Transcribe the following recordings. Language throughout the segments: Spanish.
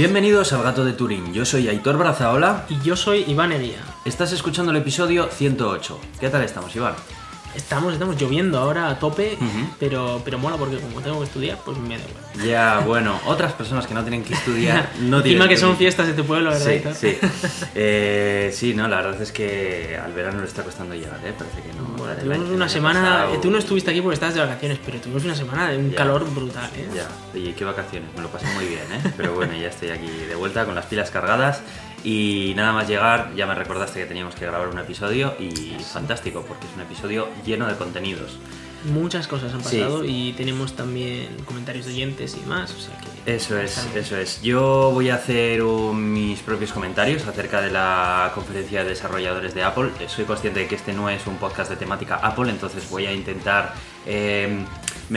Bienvenidos al Gato de Turín. Yo soy Aitor Brazaola. Y yo soy Iván Ería. Estás escuchando el episodio 108. ¿Qué tal estamos, Iván? Estamos, estamos lloviendo ahora a tope, pero, pero mola porque como tengo que estudiar, pues me da igual. Ya, bueno, otras personas que no tienen que estudiar no Encima tienen que son fiestas de tu pueblo, ¿verdad? Sí, sí. Eh, sí, no, la verdad es que al verano le está costando llegar, ¿eh? Parece que no. Bueno, tuvimos año- una semana, pasado- eh, tú no estuviste aquí porque estabas de vacaciones, pero tuvimos una semana de un calor brutal, ¿eh? Ya, oye, qué vacaciones, me lo pasé muy bien, ¿eh? Pero bueno, ya estoy aquí de vuelta con las pilas cargadas y nada más llegar ya me recordaste que teníamos que grabar un episodio y fantástico porque es un episodio lleno de contenidos. Muchas cosas han Sí. pasado y tenemos también comentarios de oyentes y más, o sea que... Eso es, eso es. Yo voy a hacer un- mis propios comentarios acerca de la conferencia de desarrolladores de Apple. Soy consciente de que este no es un podcast de temática Apple, entonces voy a intentar eh,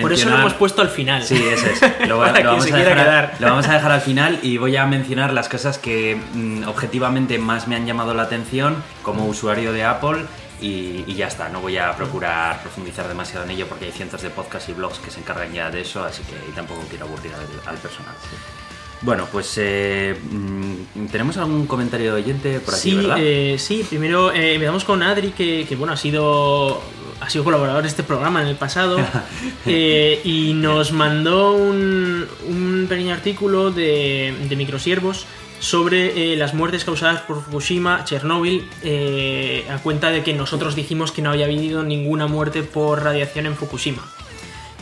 Por eso lo mencionar- hemos puesto al final. Sí, ese es. Lo, vamos a dejar, quedar. lo vamos a dejar al final y voy a mencionar las cosas que mm, objetivamente más me han llamado la atención como usuario de Apple y, y ya está. No voy a procurar profundizar demasiado en ello porque hay cientos de podcasts y blogs que se encargan ya de eso, así que tampoco quiero aburrir al, al personal. Bueno, pues eh, mm, tenemos algún comentario de oyente por aquí, sí, ¿verdad? eh, sí, primero eh, empezamos con Adri, que, que, bueno, ha sido, ha sido colaborador de este programa en el pasado, eh, y nos mandó un, un pequeño artículo de, de microsiervos sobre eh, las muertes causadas por Fukushima, Chernóbil, eh, a cuenta de que nosotros dijimos que no había habido ninguna muerte por radiación en Fukushima.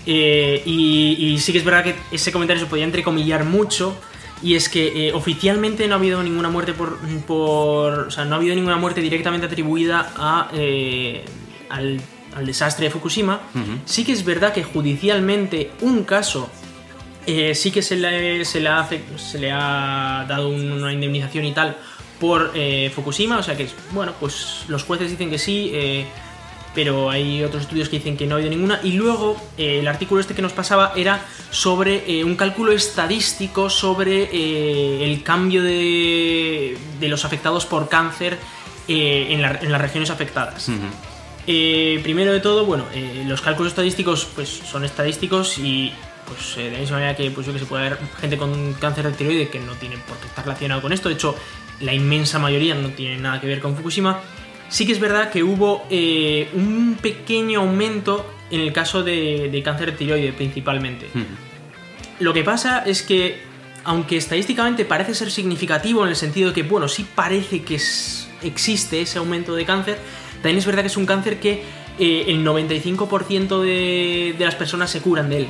Eh, y, y sí que es verdad que ese comentario se podía entrecomillar mucho. Y es que oficialmente no ha habido ninguna muerte por, por. O sea, no ha habido ninguna muerte directamente atribuida a, al, al desastre de Fukushima. Sí que es verdad que judicialmente un caso eh, sí que se le, se, le ha, hace- se le ha dado un- una indemnización y tal por eh, Fukushima. O sea que, bueno, pues los jueces dicen que sí. eh, pero hay otros estudios que dicen que no ha habido ninguna. Y luego el artículo este que nos pasaba era sobre un cálculo estadístico sobre el cambio de, de los afectados por cáncer en, la- en las regiones afectadas. Eh, primero de todo, bueno, eh, los cálculos estadísticos pues son estadísticos y pues eh, de la misma manera que pues yo que se puede haber gente con cáncer de tiroide que no tiene por qué estar relacionado con esto, de hecho la inmensa mayoría no tiene nada que ver con Fukushima. Sí que es verdad que hubo eh, un pequeño aumento en el caso de, de cáncer de tiroide principalmente. Lo que pasa es que, aunque estadísticamente parece ser significativo en el sentido de que, bueno, sí parece que es- existe ese aumento de cáncer, también es verdad que es un cáncer que eh, el 95% de, de las personas se curan de él.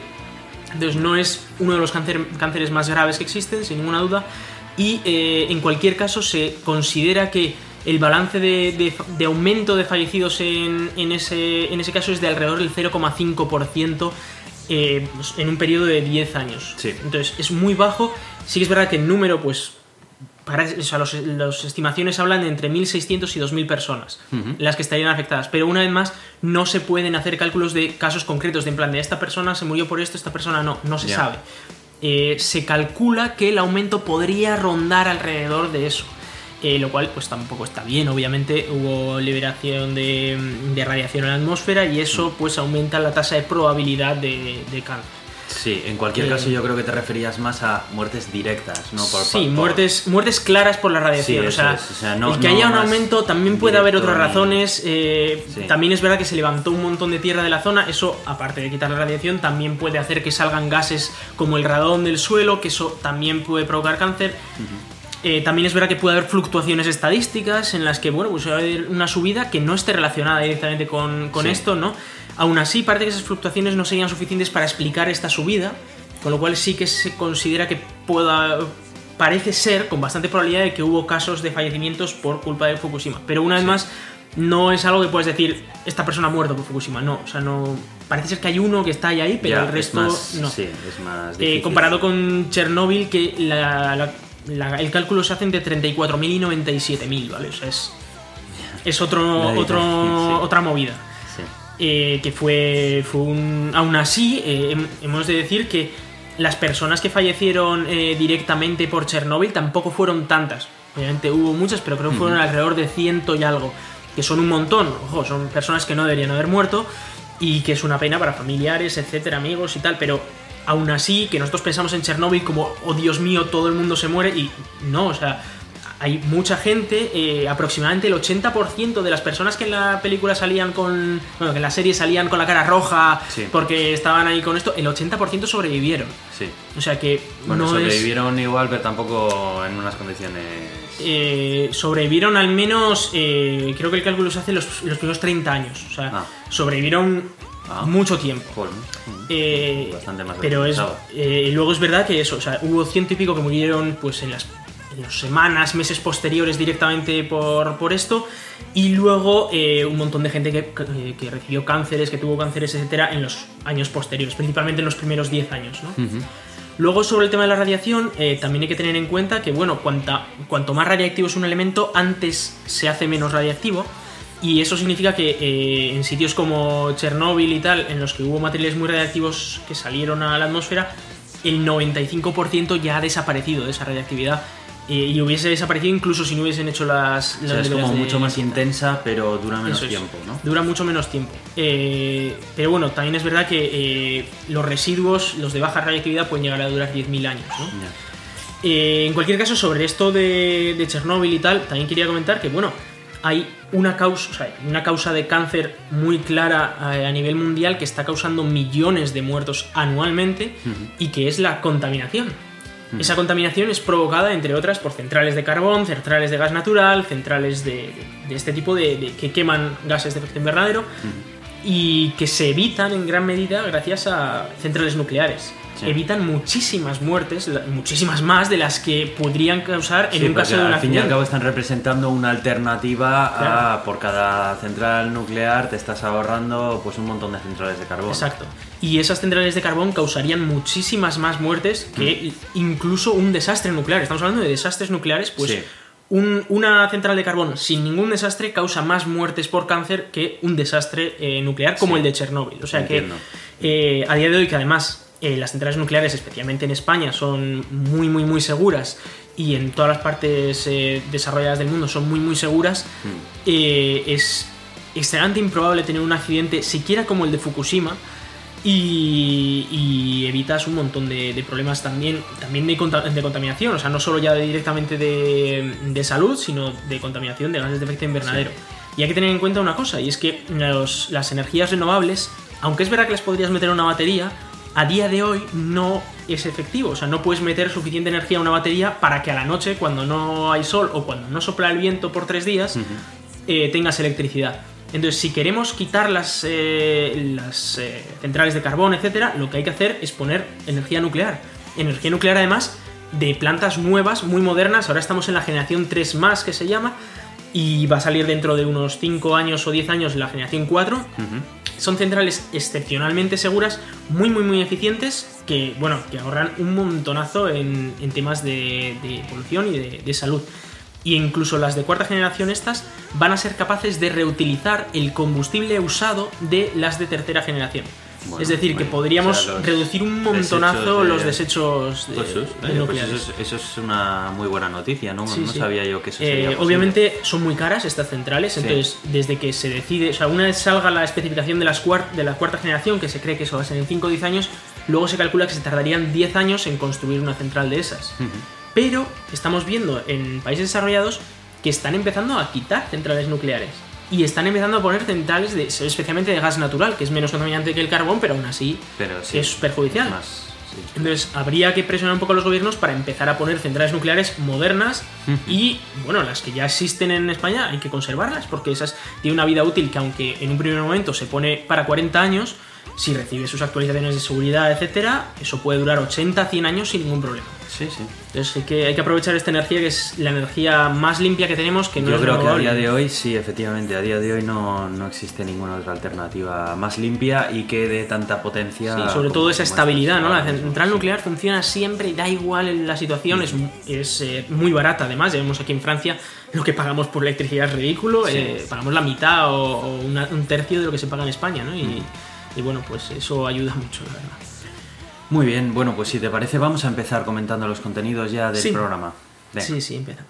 Entonces no es uno de los cáncer- cánceres más graves que existen, sin ninguna duda. Y eh, en cualquier caso se considera que el balance de, de- de aumento de fallecidos en, en ese, en ese caso es de alrededor del 0,5% eh, en un periodo de 10 años. Sí. Entonces es muy bajo. Sí que es verdad que el número, pues, para, los- las estimaciones hablan de entre 1.600 y 2.000 personas las que estarían afectadas. Pero una vez más, no se pueden hacer cálculos de casos concretos, de en plan de esta persona se murió por esto, esta persona no, no se sabe. Eh, se calcula que el aumento podría rondar alrededor de eso. Eh, lo cual pues tampoco está bien, obviamente hubo liberación de, de radiación en la atmósfera y eso pues aumenta la tasa de probabilidad de, de cáncer. Sí, en cualquier Eh, caso yo creo que te referías más a muertes directas, no por sí, por- muertes, muertes claras por la radiación. Sí, o, sea, es, o sea, no- el que no haya un aumento también puede haber otras razones. eh, Sí. También es verdad que se levantó un montón de tierra de la zona. Eso, aparte de quitar la radiación, también puede hacer que salgan gases como el radón del suelo, que eso también puede provocar cáncer. Eh, también es verdad que puede haber fluctuaciones estadísticas en las que, bueno, pues va a haber una subida que no esté relacionada directamente con, con Sí. esto, ¿no? Aún así, parece que esas fluctuaciones no serían suficientes para explicar esta subida, con lo cual sí que se considera que pueda. Parece ser, con bastante probabilidad, de que hubo casos de fallecimientos por culpa de Fukushima. Pero una vez más, no es algo que puedes decir, esta persona ha muerto por Fukushima. No, o sea, no. Parece ser que hay uno que está ahí, ahí pero Ya, el es resto más- no. Sí, es más Eh, difícil. comparado con Chernóbil, que la- la- la- el cálculo se hace entre 34.000 y 97.000, ¿vale? O sea, es, es otro, otro, sí. otra movida. Eh, que fue, fue un... Aún así, eh, hem- hemos de decir que las personas que fallecieron eh, directamente por Chernóbil tampoco fueron tantas. Obviamente hubo muchas, pero creo que fueron alrededor de ciento y algo. Que son un montón. Ojo, son personas que no deberían haber muerto. Y que es una pena para familiares, etcétera, amigos y tal. Pero aún así, que nosotros pensamos en Chernobyl como, oh Dios mío, todo el mundo se muere, y no, o sea, hay mucha gente, eh, aproximadamente el 80% de las personas que en la película salían con. Bueno, que en la serie salían con la cara roja Sí. porque estaban ahí con esto, el 80% sobrevivieron. Sí. O sea que Bueno, no es. sobrevivieron igual, pero tampoco en unas condiciones. eh, sobrevivieron al menos, eh, creo que el cálculo se hace los, los primeros 30 años. O sea, Ah. sobrevivieron Ah. mucho tiempo. Eh, Bastante más pero es, eh, luego es verdad que eso, o sea, hubo ciento y pico que murieron pues en las semanas, meses posteriores directamente por, por esto, y luego eh, un montón de gente que, que- que recibió cánceres, que tuvo cánceres, etcétera, en los años posteriores, principalmente en los primeros 10 años, ¿no? Luego, sobre el tema de la radiación, eh, también hay que tener en cuenta que, bueno, cuanta, cuanto más radiactivo es un elemento, antes se hace menos radiactivo. Y eso significa que eh, en sitios como Chernóbil y tal, en los que hubo materiales muy radiactivos que salieron a la atmósfera, el 95% ya ha desaparecido de esa radiactividad. Y hubiese desaparecido incluso si no hubiesen hecho las... O las sea, es como mucho más intensa, pero dura menos Eso es. tiempo, ¿no? Dura mucho menos tiempo. Eh, pero bueno, también es verdad que eh, los residuos, los de baja radiactividad, pueden llegar a durar 10.000 años. ¿no? Eh, en cualquier caso, sobre esto de, de Chernóbil y tal, también quería comentar que, bueno, hay una causa, o sea, una causa de cáncer muy clara a nivel mundial que está causando millones de muertos anualmente y que es la contaminación. Esa contaminación es provocada, entre otras, por centrales de carbón, centrales de gas natural, centrales de, de este tipo de, de- que queman gases de efecto invernadero y que se evitan en gran medida gracias a centrales nucleares. Sí. Evitan muchísimas muertes, muchísimas más de las que podrían causar en Sí, un caso de un al fin y al cabo están representando una alternativa Claro. a por cada central nuclear te estás ahorrando pues un montón de centrales de carbón. Exacto. Y esas centrales de carbón causarían muchísimas más muertes que Mm. incluso un desastre nuclear. Estamos hablando de desastres nucleares, pues Sí. un- una central de carbón sin ningún desastre causa más muertes por cáncer que un desastre eh, nuclear como Sí. el de Chernóbil. O sea que eh, a día de hoy, que además eh, las centrales nucleares, especialmente en España, son muy, muy, muy seguras y en todas las partes eh, desarrolladas del mundo son muy, muy seguras, Mm. eh, es extremadamente improbable tener un accidente siquiera como el de Fukushima y, y evitas un montón de, de problemas también, también de, conta- de contaminación, o sea, no solo ya de- directamente de, salud, sino de contaminación de gases de efecto invernadero. Y hay que tener en cuenta una cosa, y es que los- las energías renovables, aunque es verdad que las podrías meter en una batería, a día de hoy no es efectivo. O sea, no puedes meter suficiente energía a una batería para que a la noche, cuando no hay sol o cuando no sopla el viento por tres días, eh, tengas electricidad. Entonces, si queremos quitar las, eh, las eh, centrales de carbón, etcétera, lo que hay que hacer es poner energía nuclear. Energía nuclear, además, de plantas nuevas, muy modernas. Ahora estamos en la generación 3 más, que se llama, y va a salir dentro de unos 5 años o 10 años la generación 4. Ujú. Son centrales excepcionalmente seguras, muy, muy, muy eficientes, que, bueno, que ahorran un montonazo en, en temas de, de polución y de, de salud. Y incluso las de cuarta generación estas van a ser capaces de reutilizar el combustible usado de las de tercera generación. Bueno, es decir, que podríamos o sea, los reducir un montonazo desechos de- los desechos de, Pues eh, pues nucleares. eso, es, eso es una muy buena noticia, ¿no? Sí, no sí. sabía yo que eso Eh, sería obviamente son muy caras estas centrales, entonces desde que se decide, o sea, una vez salga la especificación de, las de la cuarta generación, que se cree que eso va a ser en 5 o 10 años, luego se calcula que se tardarían 10 años en construir una central de esas. Pero estamos viendo en países desarrollados que están empezando a quitar centrales nucleares. Y están empezando a poner centrales, de, especialmente de gas natural, que es menos contaminante que el carbón, pero aún así Pero sí, es perjudicial. más, sí. Entonces habría que presionar un poco a los gobiernos para empezar a poner centrales nucleares modernas y, bueno, las que ya existen en España hay que conservarlas porque esas tienen una vida útil que aunque en un primer momento se pone para 40 años, si recibe sus actualizaciones de seguridad, etcétera, eso puede durar 80, 100 años sin ningún problema. Sí, sí. Entonces hay que, hay que aprovechar esta energía que es la energía más limpia que tenemos, que no Yo es creo que a día de hoy, sí, efectivamente, a día de hoy no, no existe ninguna otra alternativa más limpia y que dé tanta potencia. Sí, sobre todo esa estabilidad, ¿no? La central sí. nuclear funciona siempre y da igual la situación, es, es eh, muy barata además, ya vemos aquí en Francia lo que pagamos por electricidad es ridículo, eh, pagamos la mitad o, o una- un tercio de lo que se paga en España, ¿no? Y, y bueno, pues eso ayuda mucho, la verdad. Muy bien, bueno, pues si te parece, vamos a empezar comentando los contenidos ya del Sí. programa. Venga. Sí, sí, empezamos.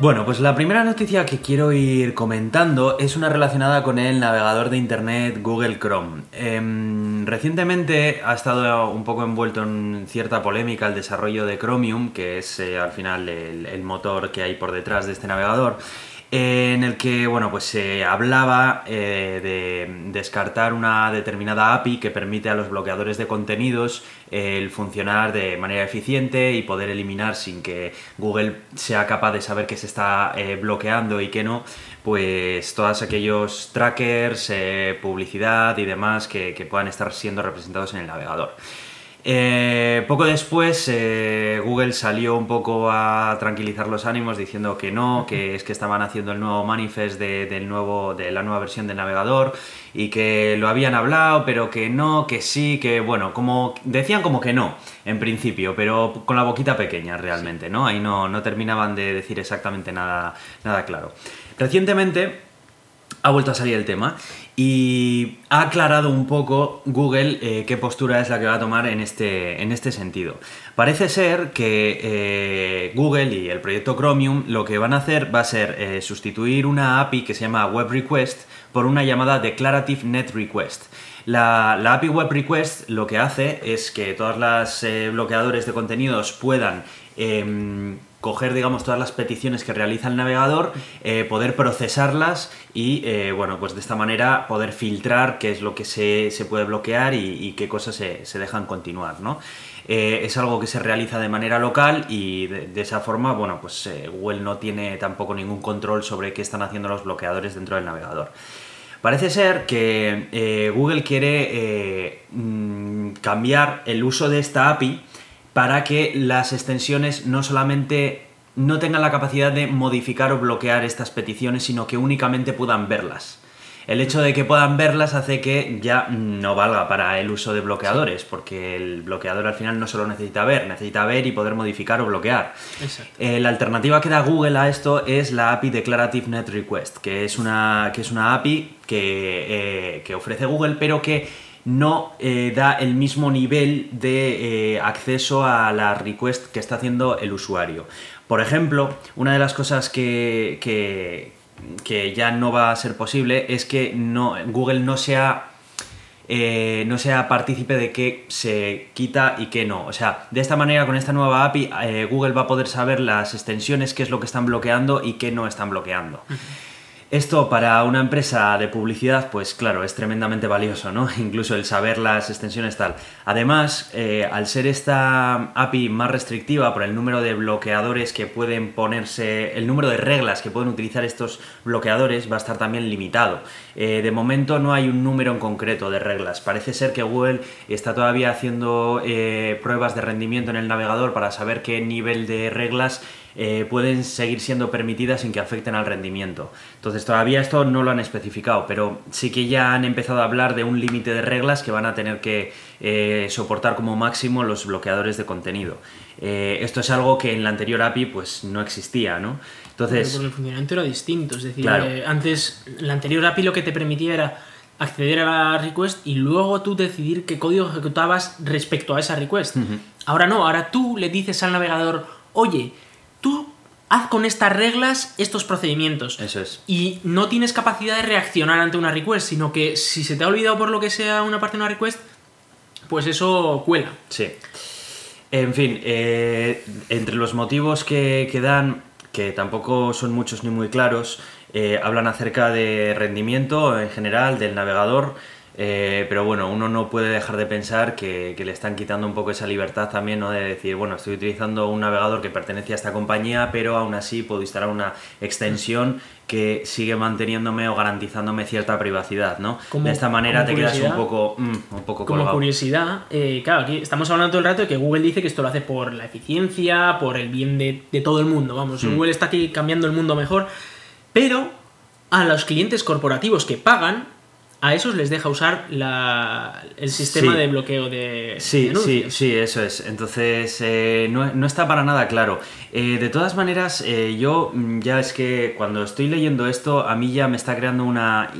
Bueno, pues la primera noticia que quiero ir comentando es una relacionada con el navegador de Internet Google Chrome. Em, recientemente ha estado un poco envuelto en cierta polémica el desarrollo de Chromium, que es eh, al final el motor que hay por detrás de este navegador en el que bueno, pues se hablaba eh, de descartar una determinada API que permite a los bloqueadores de contenidos eh, el funcionar de manera eficiente y poder eliminar sin que Google sea capaz de saber qué se está eh, bloqueando y qué no, pues todos aquellos trackers, publicidad y demás que puedan estar siendo representados en el navegador. Eh, poco después eh, Google salió un poco a tranquilizar los ánimos diciendo que no, que es que estaban haciendo el nuevo manifest de, del nuevo, de la nueva versión del navegador y que lo habían hablado, pero que no, que sí, que bueno, como decían como que no en principio, pero con la boquita pequeña realmente, ¿no? Ahí no, no terminaban de decir exactamente nada, nada claro. Recientemente ha vuelto a salir el tema y ha aclarado un poco Google eh, qué postura es la que va a tomar en este, en este sentido. Parece ser que eh, Google y el proyecto Chromium lo que van a hacer va a ser eh, sustituir una API que se llama Web Request por una llamada Declarative Net Request. La, API Web Request lo que hace es que todos los bloqueadores de contenidos puedan em, coger, digamos, todas las peticiones que realiza el navegador, eh, poder procesarlas y, eh, bueno, pues de esta manera poder filtrar qué es lo que se, puede bloquear y, qué cosas se, dejan continuar, ¿no? Eh, es algo que se realiza de manera local y de, esa forma, bueno, pues Google no tiene tampoco ningún control sobre qué están haciendo los bloqueadores dentro del navegador. Parece ser que Google quiere mm, cambiar el uso de esta API para que las extensiones no solamente no tengan la capacidad de modificar o bloquear estas peticiones, sino que únicamente puedan verlas. El hecho de que puedan verlas hace que ya no valga para el uso de bloqueadores, porque el bloqueador al final no solo necesita ver, necesita ver y poder modificar o bloquear. Eh, la alternativa que da Google a esto es la API Declarative Net Request, que es una, que es una API que, eh, que ofrece Google, pero que no eh, da el mismo nivel de eh, acceso a la request que está haciendo el usuario. Por ejemplo, una de las cosas que, que, ya no va a ser posible es que no, Google no sea, eh, no sea partícipe de qué se quita y qué no. O sea, de esta manera, con esta nueva API, Google va a poder saber las extensiones, qué es lo que están bloqueando y qué no están bloqueando. Esto para una empresa de publicidad, pues claro, es tremendamente valioso, ¿no? Incluso el saber las extensiones tal. Además, eh, al ser esta API más restrictiva por el número de bloqueadores que pueden ponerse, el número de reglas que pueden utilizar estos bloqueadores va a estar también limitado. Eh, de momento no hay un número en concreto de reglas. Parece ser que Google está todavía haciendo eh, pruebas de rendimiento en el navegador para saber qué nivel de reglas eh, pueden seguir siendo permitidas sin que afecten al rendimiento. Entonces todavía esto no lo han especificado, pero sí que ya han empezado a hablar de un límite de reglas que van a tener que eh, soportar como máximo los bloqueadores de contenido. Eh, esto es algo que en la anterior API pues no existía, ¿no? Entonces... Porque el funcionamiento era distinto, es decir, antes la anterior API lo que te permitía era acceder a la request y luego tú decidir qué código ejecutabas respecto a esa request. Ahora no, ahora tú le dices al navegador, oye, tú haz con estas reglas estos procedimientos. Eso es. Y no tienes capacidad de reaccionar ante una request, sino que si se te ha olvidado por lo que sea una parte de una request, pues eso cuela. Sí. En fin, eh, entre los motivos que, que, dan, que tampoco son muchos ni muy claros, eh, hablan acerca de rendimiento en general del navegador eh, pero bueno, uno no puede dejar de pensar que, le están quitando un poco esa libertad también, ¿no? De decir, bueno, estoy utilizando un navegador que pertenece a esta compañía, pero aún así puedo instalar una extensión que sigue manteniéndome o garantizándome cierta privacidad, ¿no? de esta manera te quedas un poco, mm, un poco Como curiosidad, eh, claro, aquí estamos hablando todo el rato de que Google dice que esto lo hace por la eficiencia, por el bien de, todo el mundo, vamos, mm. Google está aquí cambiando el mundo mejor, pero a los clientes corporativos que pagan, a esos les deja usar el sistema de bloqueo de, sí, Sí, sí, eso es. Entonces, eh, no, está para nada claro. Eh, de todas maneras, eh, yo mm, ya es que cuando estoy leyendo esto, a mí ya me está creando una,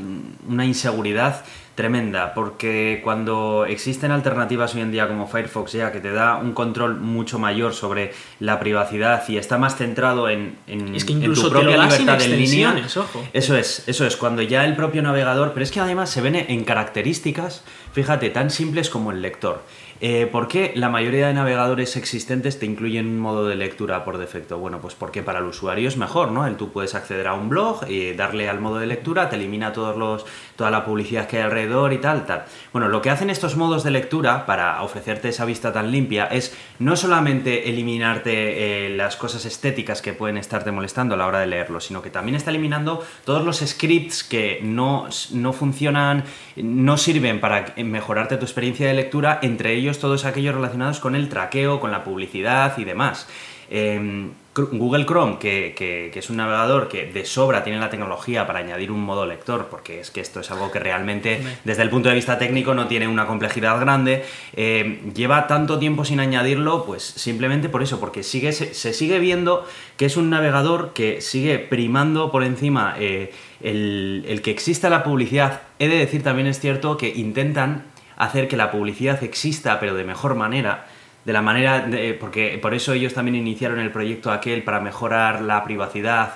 una inseguridad tremenda, porque cuando existen alternativas hoy en día como Firefox ya que te da un control mucho mayor sobre la privacidad y está más centrado en, en, Es que en incluso tu propia libertad de línea. ojo. Eso es, eso es, cuando ya el propio navegador, pero es que además se ven en características, fíjate, tan simples como el lector. Eh, ¿Por qué la mayoría de navegadores existentes te incluyen un modo de lectura por defecto? Bueno, pues porque para el usuario es mejor, ¿no? El, tú puedes acceder a un blog y darle al modo de lectura, te elimina todos los, toda la publicidad que hay alrededor y tal, tal. Bueno, lo que hacen estos modos de lectura para ofrecerte esa vista tan limpia es no solamente eliminarte eh, las cosas estéticas que pueden estarte molestando a la hora de leerlo, sino que también está eliminando todos los scripts que no, no funcionan, no sirven para mejorarte tu experiencia de lectura, entre ellos todos aquellos relacionados con el traqueo, con la publicidad y demás. Eh, Cr- Google Chrome, que, que- que es un navegador que de sobra tiene la tecnología para añadir un modo lector, porque es que esto es algo que realmente desde el punto de vista técnico no tiene una complejidad grande, eh, lleva tanto tiempo sin añadirlo, pues simplemente por eso, porque sigue, se, se sigue viendo que es un navegador que sigue primando por encima eh, el, el que exista la publicidad. He de decir también es cierto que intentan hacer que la publicidad exista, pero de mejor manera. De la manera, de- porque por eso ellos también iniciaron el proyecto aquel para mejorar la privacidad,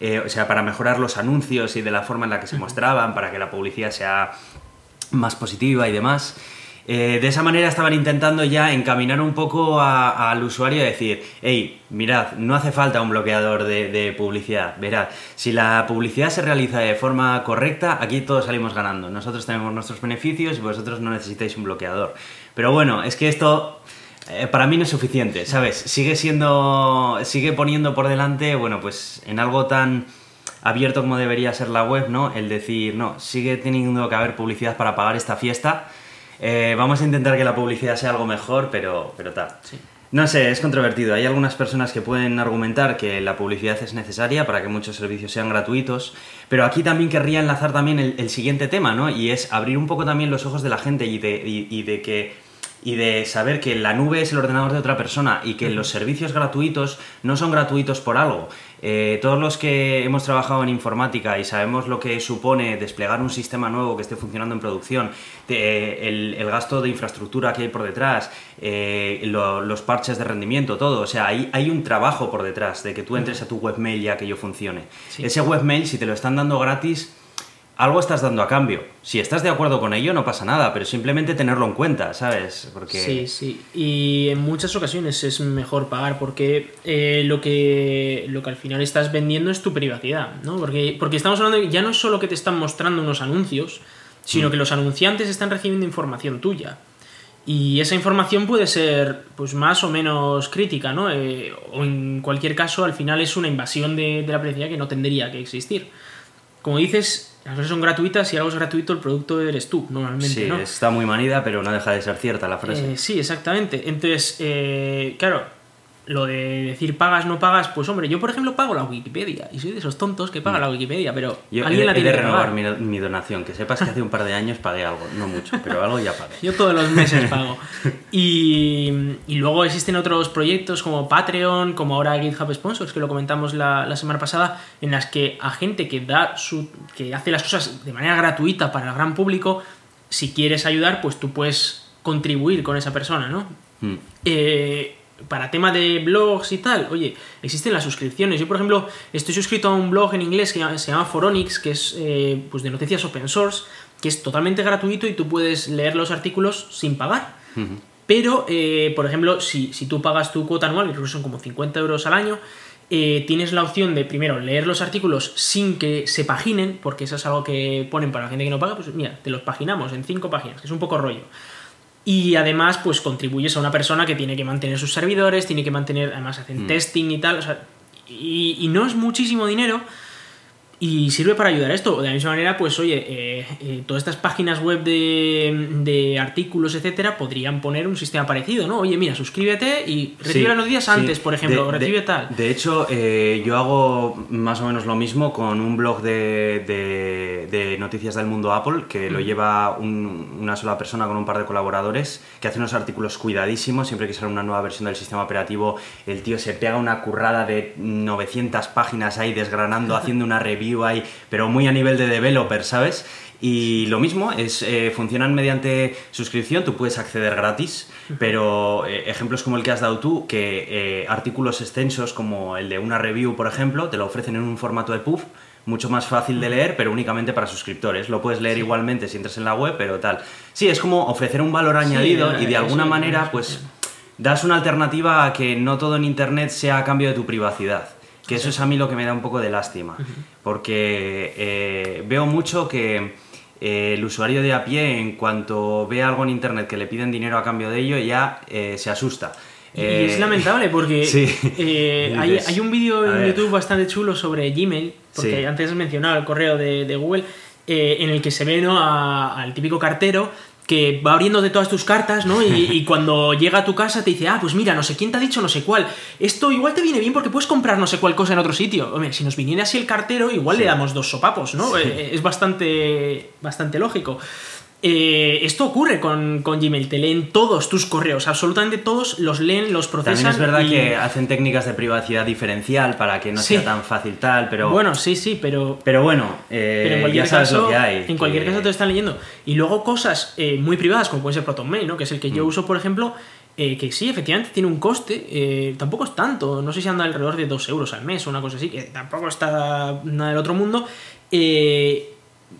eh, o sea, para mejorar los anuncios y de la forma en la que se mostraban, para que la publicidad sea más positiva y demás. Eh, de esa manera estaban intentando ya encaminar un poco a- al usuario y decir, hey, mirad, no hace falta un bloqueador de, de publicidad, verad, si la publicidad se realiza de forma correcta, aquí todos salimos ganando, nosotros tenemos nuestros beneficios y vosotros no necesitáis un bloqueador. Pero bueno, es que esto eh, para mí no es suficiente, ¿sabes? Sigue siendo, sigue poniendo por delante, bueno, pues en algo tan abierto como debería ser la web, ¿no? El decir, no, sigue teniendo que haber publicidad para pagar esta fiesta. Eh, vamos a intentar que la publicidad sea algo mejor, pero, pero tal. No sé, es controvertido. Hay algunas personas que pueden argumentar que la publicidad es necesaria para que muchos servicios sean gratuitos, pero aquí también querría enlazar también el, el siguiente tema, ¿no? Y es abrir un poco también los ojos de la gente y de, y- y de que y de saber que la nube es el ordenador de otra persona y que los servicios gratuitos no son gratuitos por algo. Eh, todos los que hemos trabajado en informática y sabemos lo que supone desplegar un sistema nuevo que esté funcionando en producción, de- el, el gasto de infraestructura que hay por detrás, eh, lo- los parches de rendimiento, todo. O sea, hay, hay un trabajo por detrás de que tú entres a tu webmail y aquello funcione. Sí. Ese webmail, si te lo están dando gratis, algo estás dando a cambio. Si estás de acuerdo con ello, no pasa nada, pero simplemente tenerlo en cuenta, ¿sabes? Porque... Sí, sí. Y en muchas ocasiones es mejor pagar porque eh, lo, que, lo que al final estás vendiendo es tu privacidad, ¿no? Porque, porque estamos hablando de ya no es solo que te están mostrando unos anuncios, sino Mm. que los anunciantes están recibiendo información tuya. Y esa información puede ser pues más o menos crítica, ¿no? Eh, o en cualquier caso, al final es una invasión de, de la privacidad que no tendría que existir. Como dices, las cosas son gratuitas y algo es gratuito, el producto eres tú, normalmente, Sí, ¿no? está muy manida, pero no deja de ser cierta la frase. Eh, sí, exactamente. Entonces, eh, claro, lo de decir pagas, no pagas, pues hombre, yo por ejemplo pago la Wikipedia y soy de esos tontos que pagan la Wikipedia, pero Mm. Yo he, alguien la he tiene de que renovar pagar. mi, mi donación, que sepas que hace un par de años pagué algo, no mucho, pero algo ya pagué. Yo todos los meses pago. Y, y luego existen otros proyectos como Patreon, como ahora GitHub Sponsors, que lo comentamos la, la semana pasada, en las que a gente que da su. que hace las cosas de manera gratuita para el gran público, si quieres ayudar, pues tú puedes contribuir con esa persona, ¿no? Mm. Eh, para tema de blogs y tal, oye, existen las suscripciones. Yo, por ejemplo, estoy suscrito a un blog en inglés que se llama Foronix, que es eh, pues de noticias open source, que es totalmente gratuito y tú puedes leer los artículos sin pagar. Pero, eh, por ejemplo, si, si tú pagas tu cuota anual, que creo que son como 50 euros al año, eh, tienes la opción de, primero, leer los artículos sin que se paginen, porque eso es algo que ponen para la gente que no paga, pues mira, te los paginamos en cinco páginas, que es un poco rollo. Y además, pues contribuyes a una persona que tiene que mantener sus servidores, tiene que mantener, además hacen Mm. testing y tal, o sea, y, y no es muchísimo dinero y sirve para ayudar a esto. De la misma manera, pues oye, eh, eh, todas estas páginas web de, de artículos, etcétera, podrían poner un sistema parecido, ¿no? Oye, mira, suscríbete y recibe Sí, las noticias sí. antes, por ejemplo, De- recibe de- tal. De hecho, eh, yo hago más o menos lo mismo con un blog de, noticias del mundo Apple, que lo lleva un- una sola persona con un par de colaboradores, que hace unos artículos cuidadísimos. Siempre que sale una nueva versión del sistema operativo, el tío se pega una currada de 900 páginas ahí desgranando, haciendo una review pero muy a nivel de developer, ¿sabes? Y lo mismo, es, eh, funcionan mediante suscripción, tú puedes acceder gratis, pero eh, ejemplos como el que has dado tú, que eh, artículos extensos como el de una review, por ejemplo, te lo ofrecen en un formato de puff, mucho más fácil de leer, pero únicamente para suscriptores. Lo puedes leer igualmente si entras en la web, pero tal. Sí, es como ofrecer un valor añadido y de alguna manera, pues, das una alternativa a que no todo en Internet sea a cambio de tu privacidad. Que eso es a mí lo que me da un poco de lástima. Porque veo mucho que eh, el usuario de a pie, en cuanto ve algo en internet que le piden dinero a cambio de ello, ya eh, se asusta. y es eh, lamentable porque hay, un vídeo en YouTube bastante chulo sobre Gmail, porque antes has mencionado el correo de, Google, en el que se ve ¿no? al típico cartero que va abriendo de todas tus cartas, ¿no? Y, cuando llega a tu casa te dice, ah, pues mira, no sé quién te ha dicho no sé cuál. Esto igual te viene bien porque puedes comprar no sé cuál cosa en otro sitio. Hombre, si nos viniera así el cartero, igual le damos dos sopapos, ¿no? Eh, es bastante, bastante lógico. Eh, esto ocurre con, Gmail, te leen todos tus correos, absolutamente todos los leen, los procesan. También es verdad que hacen técnicas de privacidad diferencial para que no sea tan fácil tal, pero... Bueno, sí, sí, pero... Pero bueno, eh, ya sabes lo que hay. En cualquier caso te están leyendo. Y luego cosas eh, muy privadas, como puede ser ProtonMail, ¿no? que es el que yo mm. uso, por ejemplo, que sí, efectivamente tiene un coste, tampoco es tanto, no sé si anda alrededor de 2 euros al mes o una cosa así, que tampoco está nada del otro mundo. Eh,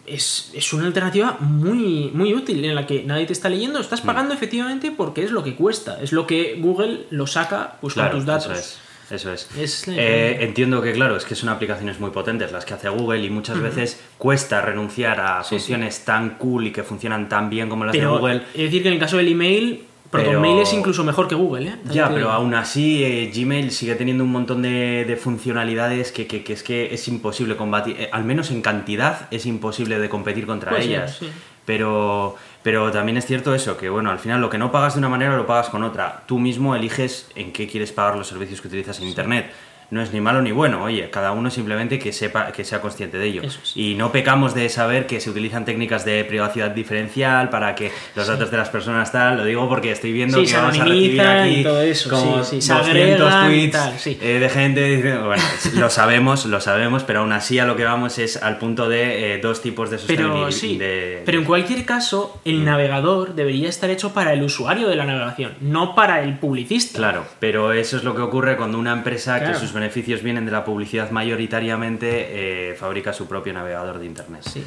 es, una alternativa muy, muy útil en la que nadie te está leyendo, estás mm. pagando efectivamente porque es lo que cuesta, es lo que Google lo saca pues, con tus datos. Eso es. Eh, entiendo que, claro, es que son aplicaciones muy potentes las que hace Google y muchas veces cuesta renunciar a funciones tan cool y que funcionan tan bien como las de Google. Es decir, que en el caso del email, ProtonMail es incluso mejor que Google, ¿eh? Ya, pero aún así eh, Gmail sigue teniendo un montón de, funcionalidades que, es que es imposible combatir, eh, al menos en cantidad es imposible de competir contra pues ellas. Pero, pero también es cierto eso, que bueno, al final lo que no pagas de una manera lo pagas con otra. Tú mismo eliges en qué quieres pagar los servicios que utilizas en Internet no es ni malo ni bueno, oye, cada uno simplemente que sepa, que sea consciente de ello. Y no pecamos de saber que se utilizan técnicas de privacidad diferencial para que los datos de las personas tal, lo digo porque estoy viendo que vamos a recibir aquí todo eso. como 200 tweets eh, de gente diciendo, bueno, lo sabemos, lo sabemos, pero aún así a lo que vamos es al punto de eh, dos tipos de sostenibilidad. Pero, pero en cualquier caso, el mm. navegador debería estar hecho para el usuario de la navegación, no para el publicista. Claro, pero eso es lo que ocurre cuando una empresa que sus beneficios vienen de la publicidad mayoritariamente, eh, fabrica su propio navegador de Internet. Sí.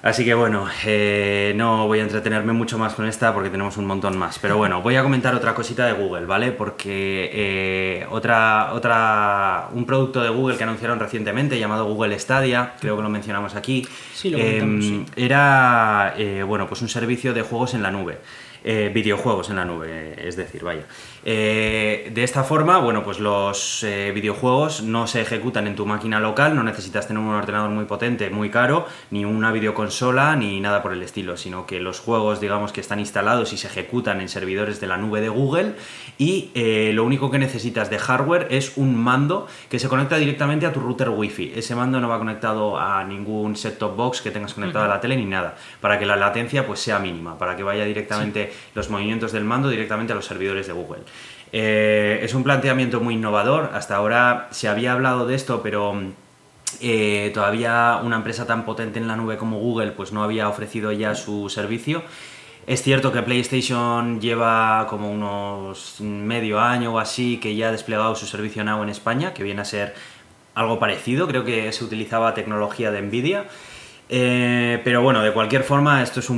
Así que bueno, eh, no voy a entretenerme mucho más con esta porque tenemos un montón más. Pero bueno, voy a comentar otra cosita de Google, ¿vale? Porque eh, otra, otra, un producto de Google que anunciaron recientemente llamado Google Stadia, creo que lo mencionamos aquí, sí, lo sí. era bueno, pues un servicio de juegos en la nube. videojuegos en la nube, es decir, vaya. Eh, de esta forma, bueno, pues los eh, videojuegos no se ejecutan en tu máquina local, no necesitas tener un ordenador muy potente, muy caro, ni una videoconsola, ni nada por el estilo, sino que los juegos, digamos, que están instalados y se ejecutan en servidores de la nube de Google y eh, lo único que necesitas de hardware es un mando que se conecta directamente a tu router Wi-Fi. Ese mando no va conectado a ningún set-top box que tengas conectado a la tele ni nada, para que la latencia pues sea mínima, para que vaya directamente los movimientos del mando directamente a los servidores de Google. Eh, es un planteamiento muy innovador. Hasta ahora se había hablado de esto, pero eh, todavía una empresa tan potente en la nube como Google pues no había ofrecido ya su servicio. Es cierto que PlayStation lleva como unos medio año o así que ya ha desplegado su servicio Now en España, que viene a ser algo parecido, creo que se utilizaba tecnología de Nvidia. Eh, pero bueno, de cualquier forma, esto es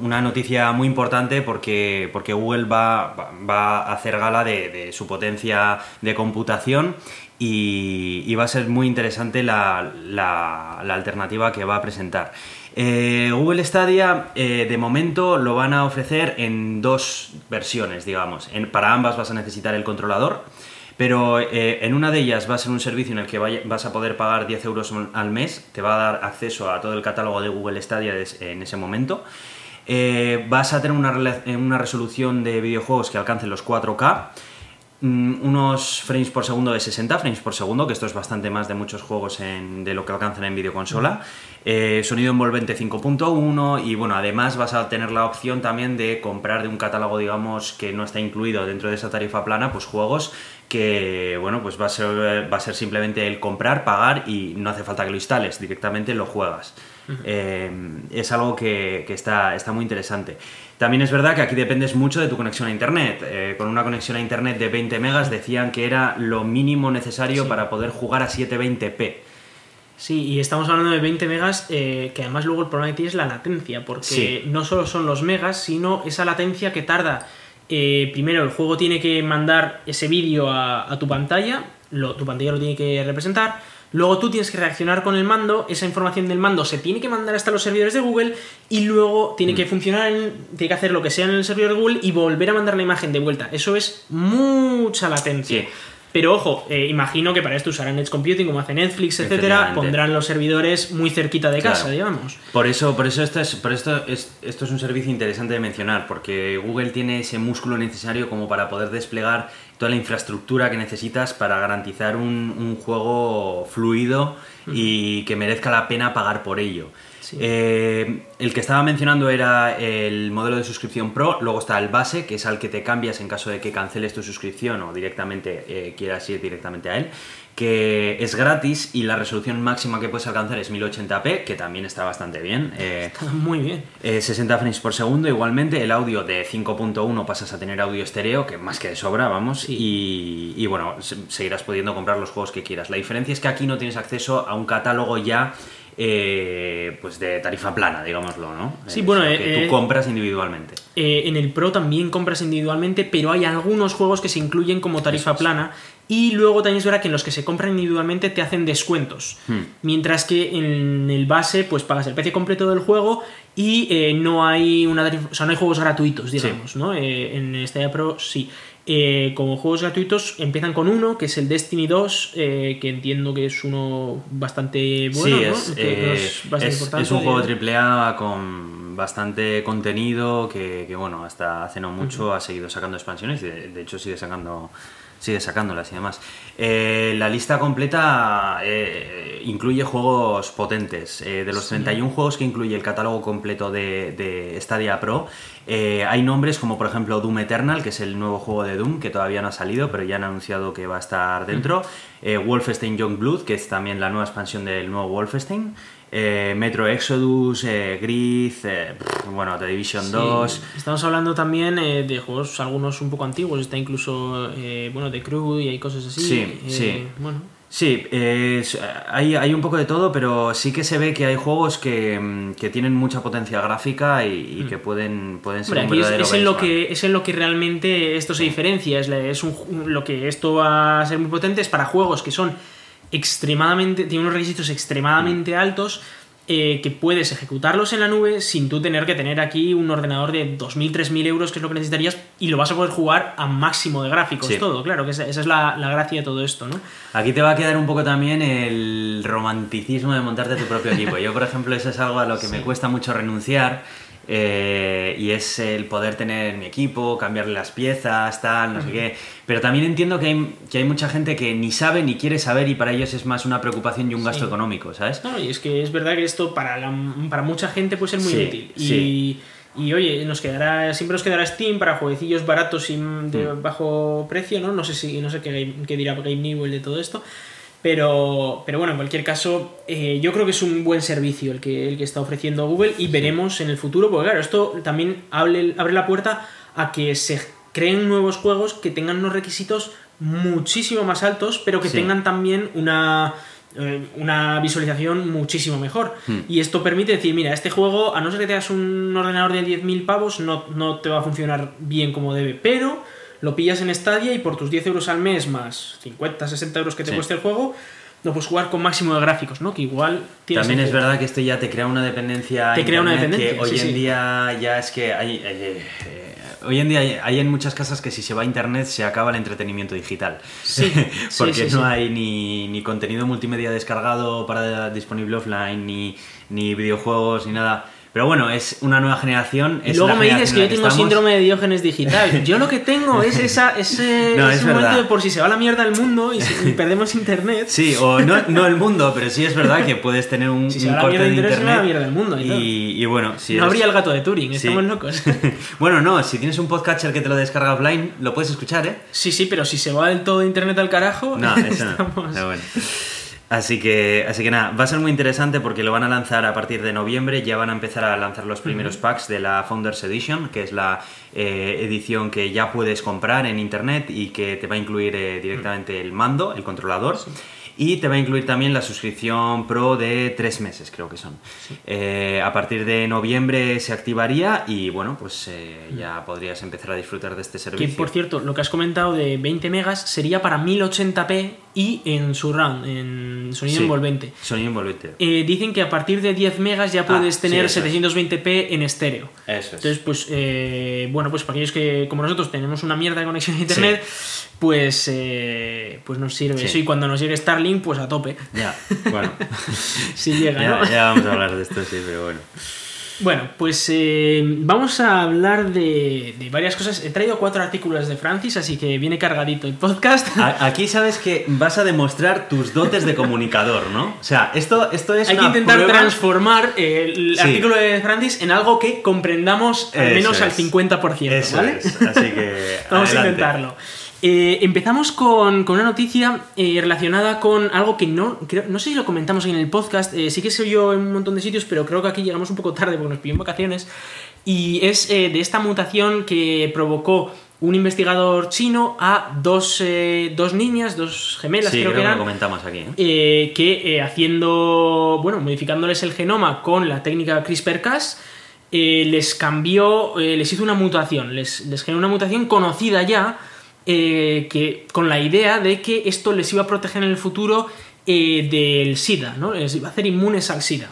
una noticia muy importante porque, porque Google va, va a hacer gala de, su potencia de computación y, va a ser muy interesante la, la, alternativa que va a presentar. Eh, Google Stadia eh, de momento lo van a ofrecer en dos versiones, digamos. para ambas vas a necesitar el controlador pero eh, en una de ellas va a ser un servicio en el que vas a poder pagar 10 euros al mes, te va a dar acceso a todo el catálogo de Google Stadia en ese momento. Eh, vas a tener una, una resolución de videojuegos que alcance los 4K Mm, unos frames por segundo de 60 frames por segundo, que esto es bastante más de muchos juegos de lo que alcanzan en videoconsola. Eh, sonido envolvente 5.1 y bueno, además vas a tener la opción también de comprar de un catálogo, digamos, que no está incluido dentro de esa tarifa plana, pues juegos que bueno, pues va a ser, va a ser simplemente el comprar, pagar y no hace falta que lo instales, directamente lo juegas. Eh, es algo que, que, está, está muy interesante. También es verdad que aquí dependes mucho de tu conexión a Internet. Eh, con una conexión a Internet de 20 megas decían que era lo mínimo necesario Sí. para poder jugar a 720p. Sí, y estamos hablando de 20 megas, eh, que además luego el problema que tiene es la latencia, porque Sí. no solo son los megas, sino esa latencia que tarda. primero, el juego tiene que mandar ese vídeo a, a tu pantalla, lo- tu pantalla lo tiene que representar. Luego tú tienes que reaccionar con el mando, esa información del mando se tiene que mandar hasta los servidores de Google y luego tiene Mm. que funcionar, en- tiene que hacer lo que sea en el servidor de Google y volver a mandar la imagen de vuelta. Eso es mucha latencia. Sí. Pero ojo, eh, imagino que para esto usarán Edge Computing como hace Netflix, etcétera, pondrán los servidores muy cerquita de casa, Claro. digamos. Por eso, por eso esto, es, por esto, es, esto es un servicio interesante de mencionar, porque Google tiene ese músculo necesario como para poder desplegar toda la infraestructura que necesitas para garantizar un, un juego fluido y que merezca la pena pagar por ello. Sí. Eh, el que estaba mencionando era el modelo de suscripción Pro, luego está el base, que es al que te cambias en caso de que canceles tu suscripción o directamente eh, quieras ir directamente a él, que es gratis y la resolución máxima que puedes alcanzar es 1080p, que también está bastante bien. eh, Está muy bien. eh, 60 frames por segundo, igualmente el audio de 5.1 pasas a tener audio estéreo, que más que de sobra, vamos, Sí. y, y bueno, se- seguirás pudiendo comprar los juegos que quieras. La diferencia es que aquí no tienes acceso a un catálogo ya eh, pues de tarifa plana, digámoslo, ¿no? Sí, Es bueno, eh, que eh, tú compras individualmente. Eh, en el Pro también compras individualmente, pero hay algunos juegos que se incluyen como tarifa es. plana. Y luego también es verdad que en los que se compran individualmente te hacen descuentos. Hmm. Mientras que en el base, pues pagas el precio completo del juego y eh, no hay una tarifa- o sea, no hay juegos gratuitos, digamos, ¿no? Eh, en Stadia Pro sí. Eh, como juegos gratuitos empiezan con uno, que es el Destiny 2, eh, que entiendo que es uno bastante bueno, sí, es, Que- que eh, es bastante es- importante, es un juego. AAA con bastante contenido que, que, bueno, hasta hace no mucho ha seguido sacando expansiones y de, de hecho sigue sacando sigue sacándolas y demás. Eh, la lista completa eh, incluye juegos potentes. Eh, de los Sí. 31 juegos que incluye el catálogo completo de, de Stadia Pro, hay nombres como por ejemplo Doom Eternal, que es el nuevo juego de Doom, que todavía no ha salido, pero ya han anunciado que va a estar dentro. Eh, Wolfenstein Youngblood, que es también la nueva expansión del nuevo Wolfenstein. Eh, Metro Exodus, eh, Gris, eh, bueno, The Division Sí, 2. Estamos hablando también eh, de juegos, algunos un poco antiguos. Está incluso, eh, bueno, de Crew y hay cosas así. Sí, sí. Bueno, Sí, eh, hay, hay un poco de todo, pero sí que se ve que hay juegos que, mm, que tienen mucha potencia gráfica y, y que pueden, pueden ser. Hombre, un aquí es, verdadero es en lo que, es en lo que realmente esto se diferencia. Es, es un lo que esto va a ser muy potente es para juegos que son extremadamente. tienen unos requisitos extremadamente Mm. altos. eh, que puedes ejecutarlos en la nube sin tú tener que tener aquí un ordenador de 2.000, 3.000 euros, que es lo que necesitarías, y lo vas a poder jugar a máximo de gráficos, Sí. todo, claro, que esa, esa es la, la gracia de todo esto, ¿no? Aquí te va a quedar un poco también el romanticismo de montarte tu propio equipo. Yo, por ejemplo, eso es algo a lo que me cuesta mucho renunciar. Eh, y es el poder tener mi equipo, cambiarle las piezas, tal, no sé qué. Pero también entiendo que hay, que hay mucha gente que ni sabe ni quiere saber y para ellos es más una preocupación y un gasto Sí. económico, ¿sabes? No, y es que es verdad que esto para, la- para mucha gente puede ser muy Sí, útil. Y, sí. y, oye, nos quedará, siempre nos quedará Steam para jueguecillos baratos y de Mm. bajo precio, ¿no? No sé si no sé qué, qué dirá Game Newell de todo esto. Pero, pero bueno, en cualquier caso, eh, yo creo que es un buen servicio el que, el que está ofreciendo Google y veremos en el futuro, porque claro, esto también abre, abre la puerta a que se creen nuevos juegos que tengan unos requisitos muchísimo más altos, pero que Sí. tengan también una, eh, una visualización muchísimo mejor. Hmm. Y esto permite decir, mira, este juego, a no ser que tengas un ordenador de 10.000 pavos, no, no te va a funcionar bien como debe, pero lo pillas en Stadia y por tus 10 euros al mes más 50, 60 euros que te Sí. cueste el juego, lo puedes jugar con máximo de gráficos, ¿no? Que igual tiene También es verdad que esto ya te crea una dependencia. Te crea una dependencia, Que hoy sí, en sí. día ya es que hay. eh, eh, hoy en día hay, hay en muchas casas que si se va a internet se acaba el entretenimiento digital. Sí, Porque sí, sí, no sí. hay ni, ni contenido multimedia descargado para disponible offline, ni, ni videojuegos, ni nada. Pero bueno, es una nueva generación. Y luego la me dices que yo en la tengo estamos. síndrome de Diógenes digital. Yo lo que tengo es esa, ese, No, ese es momento verdad. de por si se va la mierda el mundo y, si- y perdemos internet. Sí, o no, no el mundo, pero sí es verdad que puedes tener un, Si se un va la corte mierda de internet, se va la mierda del mundo y todo. y, y bueno, si no eres- habría el gato de Turing, Sí. estamos locos. Bueno, no, si tienes un podcatcher que te lo descarga offline, lo puedes escuchar, ¿eh? Sí, sí, pero si se va del todo internet al carajo, No, eso no. estamos- Pero bueno. Así que, así que nada, va a ser muy interesante porque lo van a lanzar a partir de noviembre, ya van a empezar a lanzar los primeros packs de la Founders Edition, que es la eh, edición que ya puedes comprar en internet y que te va a incluir eh, directamente el mando, el controlador. Y te va a incluir también la suscripción pro de tres meses, creo que son. Eh, a partir de noviembre se activaría y bueno, pues eh, ya podrías empezar a disfrutar de este Que servicio. por cierto, lo que has comentado de 20 megas sería para 1080p y en surround, en sonido Sí, envolvente. Sonido envolvente. Eh, dicen que a partir de 10 megas ya puedes Ah, tener sí, eso es. 720p en estéreo. Eso es. Entonces, pues, eh, bueno, pues para aquellos que, como nosotros, tenemos una mierda de conexión a internet, pues, eh, pues nos sirve eso. Y cuando nos llegue Starlink, pues a tope. Ya, bueno. Si llega, ya, ¿no? ya vamos a hablar de esto, sí, pero bueno. Bueno, pues eh, vamos a hablar de, de varias cosas. He traído cuatro artículos de Francis, así que viene cargadito el podcast. A- Aquí sabes que vas a demostrar tus dotes de comunicador, ¿no? O sea, esto, esto es Hay que intentar prueba- transformar el Sí. artículo de Francis en algo que comprendamos al Eso menos al es. 50%, Eso ¿vale? es, así que Vamos adelante. a intentarlo. Eh, empezamos con, con una noticia eh, relacionada con algo que no creo- no sé si lo comentamos en el podcast, eh, sí que se oyó en un montón de sitios, pero creo que aquí llegamos un poco tarde porque nos pilló en vacaciones, y es eh, de esta mutación que provocó un investigador chino a dos, eh, dos niñas, dos gemelas Sí, creo, creo que que lo eran, comentamos aquí. ¿eh? que haciendo, bueno, modificándoles el genoma con la técnica CRISPR-Cas, les cambió, les hizo una mutación, les, les generó una mutación conocida ya, eh, que, con la idea de que esto les iba a proteger en el futuro eh, del SIDA, ¿no? Les iba a hacer inmunes al SIDA.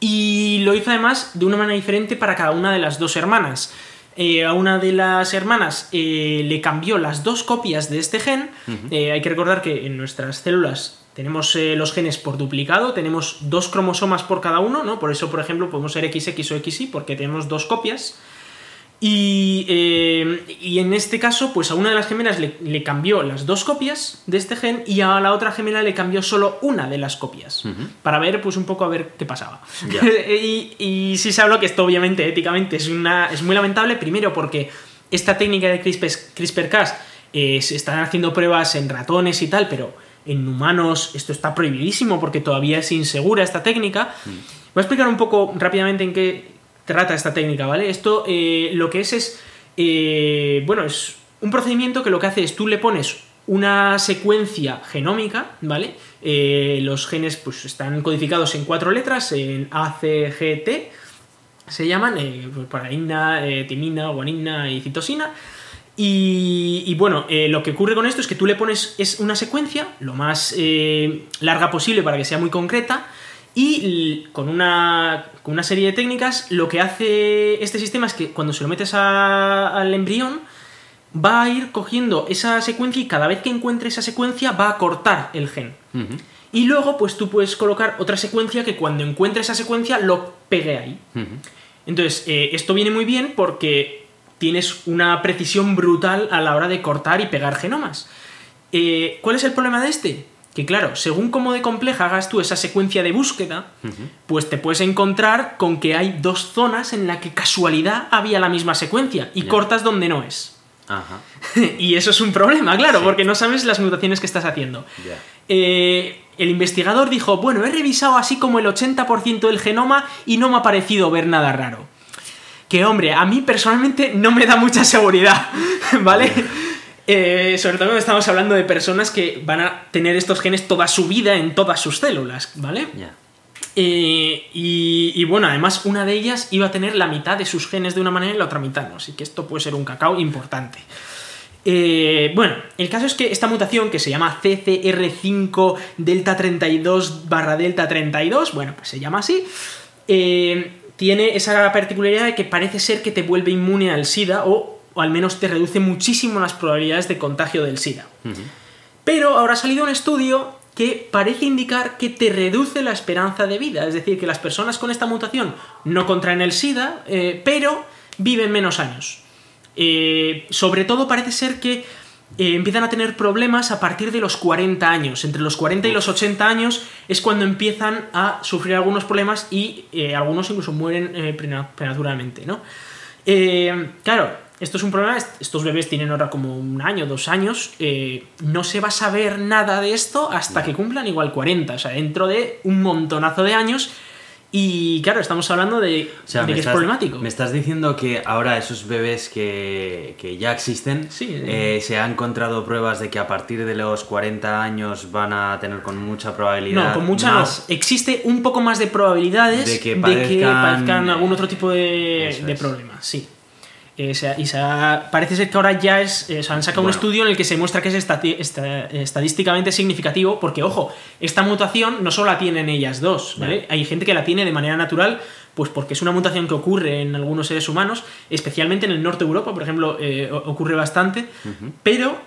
Y lo hizo además de una manera diferente para cada una de las dos hermanas. Eh, a una de las hermanas eh, le cambió las dos copias de este gen. Eh, hay que recordar que en nuestras células tenemos los genes por duplicado, tenemos dos cromosomas por cada uno, ¿no? Por eso, por ejemplo, podemos ser XX o XY porque tenemos dos copias. Y, eh, y en este caso, pues a una de las gemelas le, le cambió las dos copias de este gen y a la otra gemela le cambió solo una de las copias. Para ver, pues un poco a ver qué pasaba. Y, y sí se habló que esto, obviamente, éticamente es, una, es muy lamentable. Primero, porque esta técnica de CRISPR- CRISPR-Cas eh, se están haciendo pruebas en ratones y tal, pero en humanos esto está prohibidísimo porque todavía es insegura esta técnica. Voy a explicar un poco rápidamente en qué trata esta técnica, ¿vale? Esto eh, lo que es es, eh, bueno, es un procedimiento que lo que hace es tú le pones una secuencia genómica, ¿vale? Eh, los genes pues están codificados en cuatro letras, en A, C, G, T, se llaman, pues, paraína, timina, guanina y citosina. Y, y bueno, lo que ocurre con esto es que tú le pones es una secuencia lo más larga posible para que sea muy concreta y con una, con una serie de técnicas lo que hace este sistema es que cuando se lo metes a- al embrión va a ir cogiendo esa secuencia y cada vez que encuentre esa secuencia va a cortar el gen. Y luego pues tú puedes colocar otra secuencia que cuando encuentre esa secuencia lo pegue ahí. Entonces, eh, esto viene muy bien porque tienes una precisión brutal a la hora de cortar y pegar genomas. Eh, ¿Cuál es el problema de este? Que claro, según cómo de compleja hagas tú esa secuencia de búsqueda, pues te puedes encontrar con que hay dos zonas en las que casualidad había la misma secuencia y cortas donde no es. Ajá. y eso es un problema, claro, Sí. porque no sabes las mutaciones que estás haciendo. Eh, el investigador dijo, bueno, he revisado así como el 80% del genoma y no me ha parecido ver nada raro. Que hombre, a mí personalmente no me da mucha seguridad, ¿vale? Eh, sobre todo cuando estamos hablando de personas que van a tener estos genes toda su vida en todas sus células, ¿vale? Ya. Eh, y, y bueno, además una de ellas iba a tener la mitad de sus genes de una manera y la otra mitad no, así que esto puede ser un cacao importante. Eh, bueno, el caso es que esta mutación que se llama CCR5 delta 32 barra delta 32, bueno, pues se llama así, eh, tiene esa particularidad de que parece ser que te vuelve inmune al SIDA o, o al menos te reduce muchísimo las probabilidades de contagio del SIDA. Pero ahora ha salido un estudio que parece indicar que te reduce la esperanza de vida. Es decir, que las personas con esta mutación no contraen el SIDA, eh, pero viven menos años. Eh, sobre todo parece ser que eh, empiezan a tener problemas a partir de los 40 años. Entre los 40 y los 80 años es cuando empiezan a sufrir algunos problemas y algunos incluso mueren prematuramente, ¿no? claro, esto es un problema, estos bebés tienen ahora como un año, dos años, eh, no se va a saber nada de esto hasta que cumplan igual 40, o sea, dentro de un montonazo de años. Y claro, estamos hablando de, que es problemático. Me estás diciendo que ahora esos bebés que, ya existen, eh, se han encontrado pruebas de que a partir de los 40 años van a tener con mucha probabilidad. No, con mucha más, Existe un poco más de probabilidades de que padezcan, algún otro tipo de, de problemas, sí. Eh, y parece ser que ahora ya es, eh, han sacado un estudio en el que se muestra que es estadísticamente significativo, porque ojo, esta mutación no solo la tienen ellas dos, ¿vale? Hay gente que la tiene de manera natural, pues porque es una mutación que ocurre en algunos seres humanos, especialmente en el norte de Europa, por ejemplo, eh, ocurre bastante, pero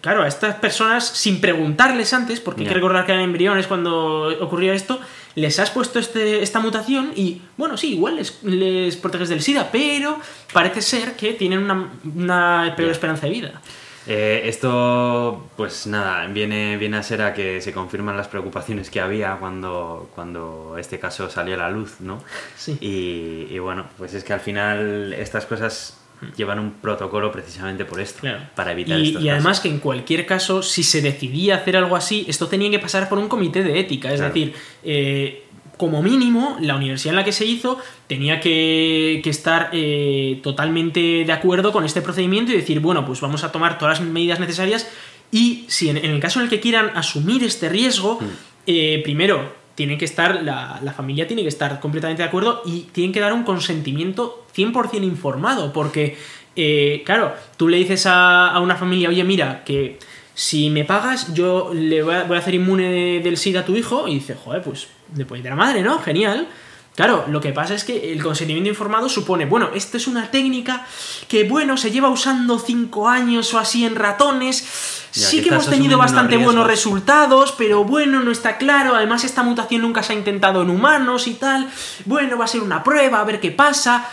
claro, a estas personas, sin preguntarles antes, porque hay que recordar que eran embriones cuando ocurría esto, les has puesto este, esta mutación y, bueno, sí, igual les, les, proteges del SIDA, pero parece ser que tienen una, peor esperanza de vida. Eh, esto, pues nada, viene, viene a ser a que se confirman las preocupaciones que había cuando, cuando este caso salió a la luz, ¿no? Sí. Y, bueno, pues es que al final estas cosas llevan un protocolo precisamente por esto, para evitar y, y además que en cualquier caso, si se decidía hacer algo así, esto tenía que pasar por un comité de ética, es decir, eh, como mínimo, la universidad en la que se hizo tenía que, estar eh, totalmente de acuerdo con este procedimiento y decir, bueno, pues vamos a tomar todas las medidas necesarias y si en, el caso en el que quieran asumir este riesgo, mm. eh, primero, tiene que estar, la, familia tiene que estar completamente de acuerdo y tienen que dar un consentimiento 100% informado, porque, eh, claro, tú le dices a, una familia, oye, mira, que si me pagas, yo le voy a, hacer inmune del SIDA a tu hijo, y dice, joder, pues después de la madre, ¿no? Genial. Claro, lo que pasa es que el consentimiento informado supone, bueno, esta es una técnica que, bueno, se lleva usando cinco años o así en ratones. sí que, hemos tenido bastante buenos resultados, pero bueno, no está claro. Además, esta mutación nunca se ha intentado en humanos y tal. Bueno, va a ser una prueba, a ver qué pasa.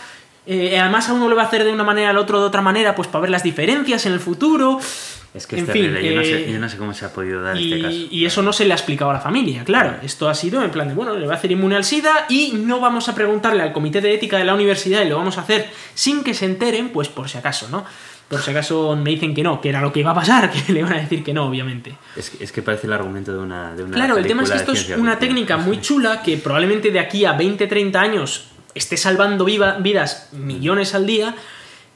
Eh, además, a uno le va a hacer de una manera, al otro de otra manera, pues para ver las diferencias en el futuro. Es que es terrible, eh, yo, no sé, cómo se ha podido dar y, este caso. Y eso no se le ha explicado a la familia, claro. Esto ha sido en plan de, bueno, le va a hacer inmune al SIDA y no vamos a preguntarle al comité de ética de la universidad y lo vamos a hacer sin que se enteren, pues por si acaso, ¿no? Por si acaso me dicen que no, que era lo que iba a pasar, que le van a decir que no, obviamente. Es, que parece el argumento de una. De una claro, el tema es que esto es una técnica muy chula que probablemente de aquí a 20, 30 años esté salvando vidas millones al día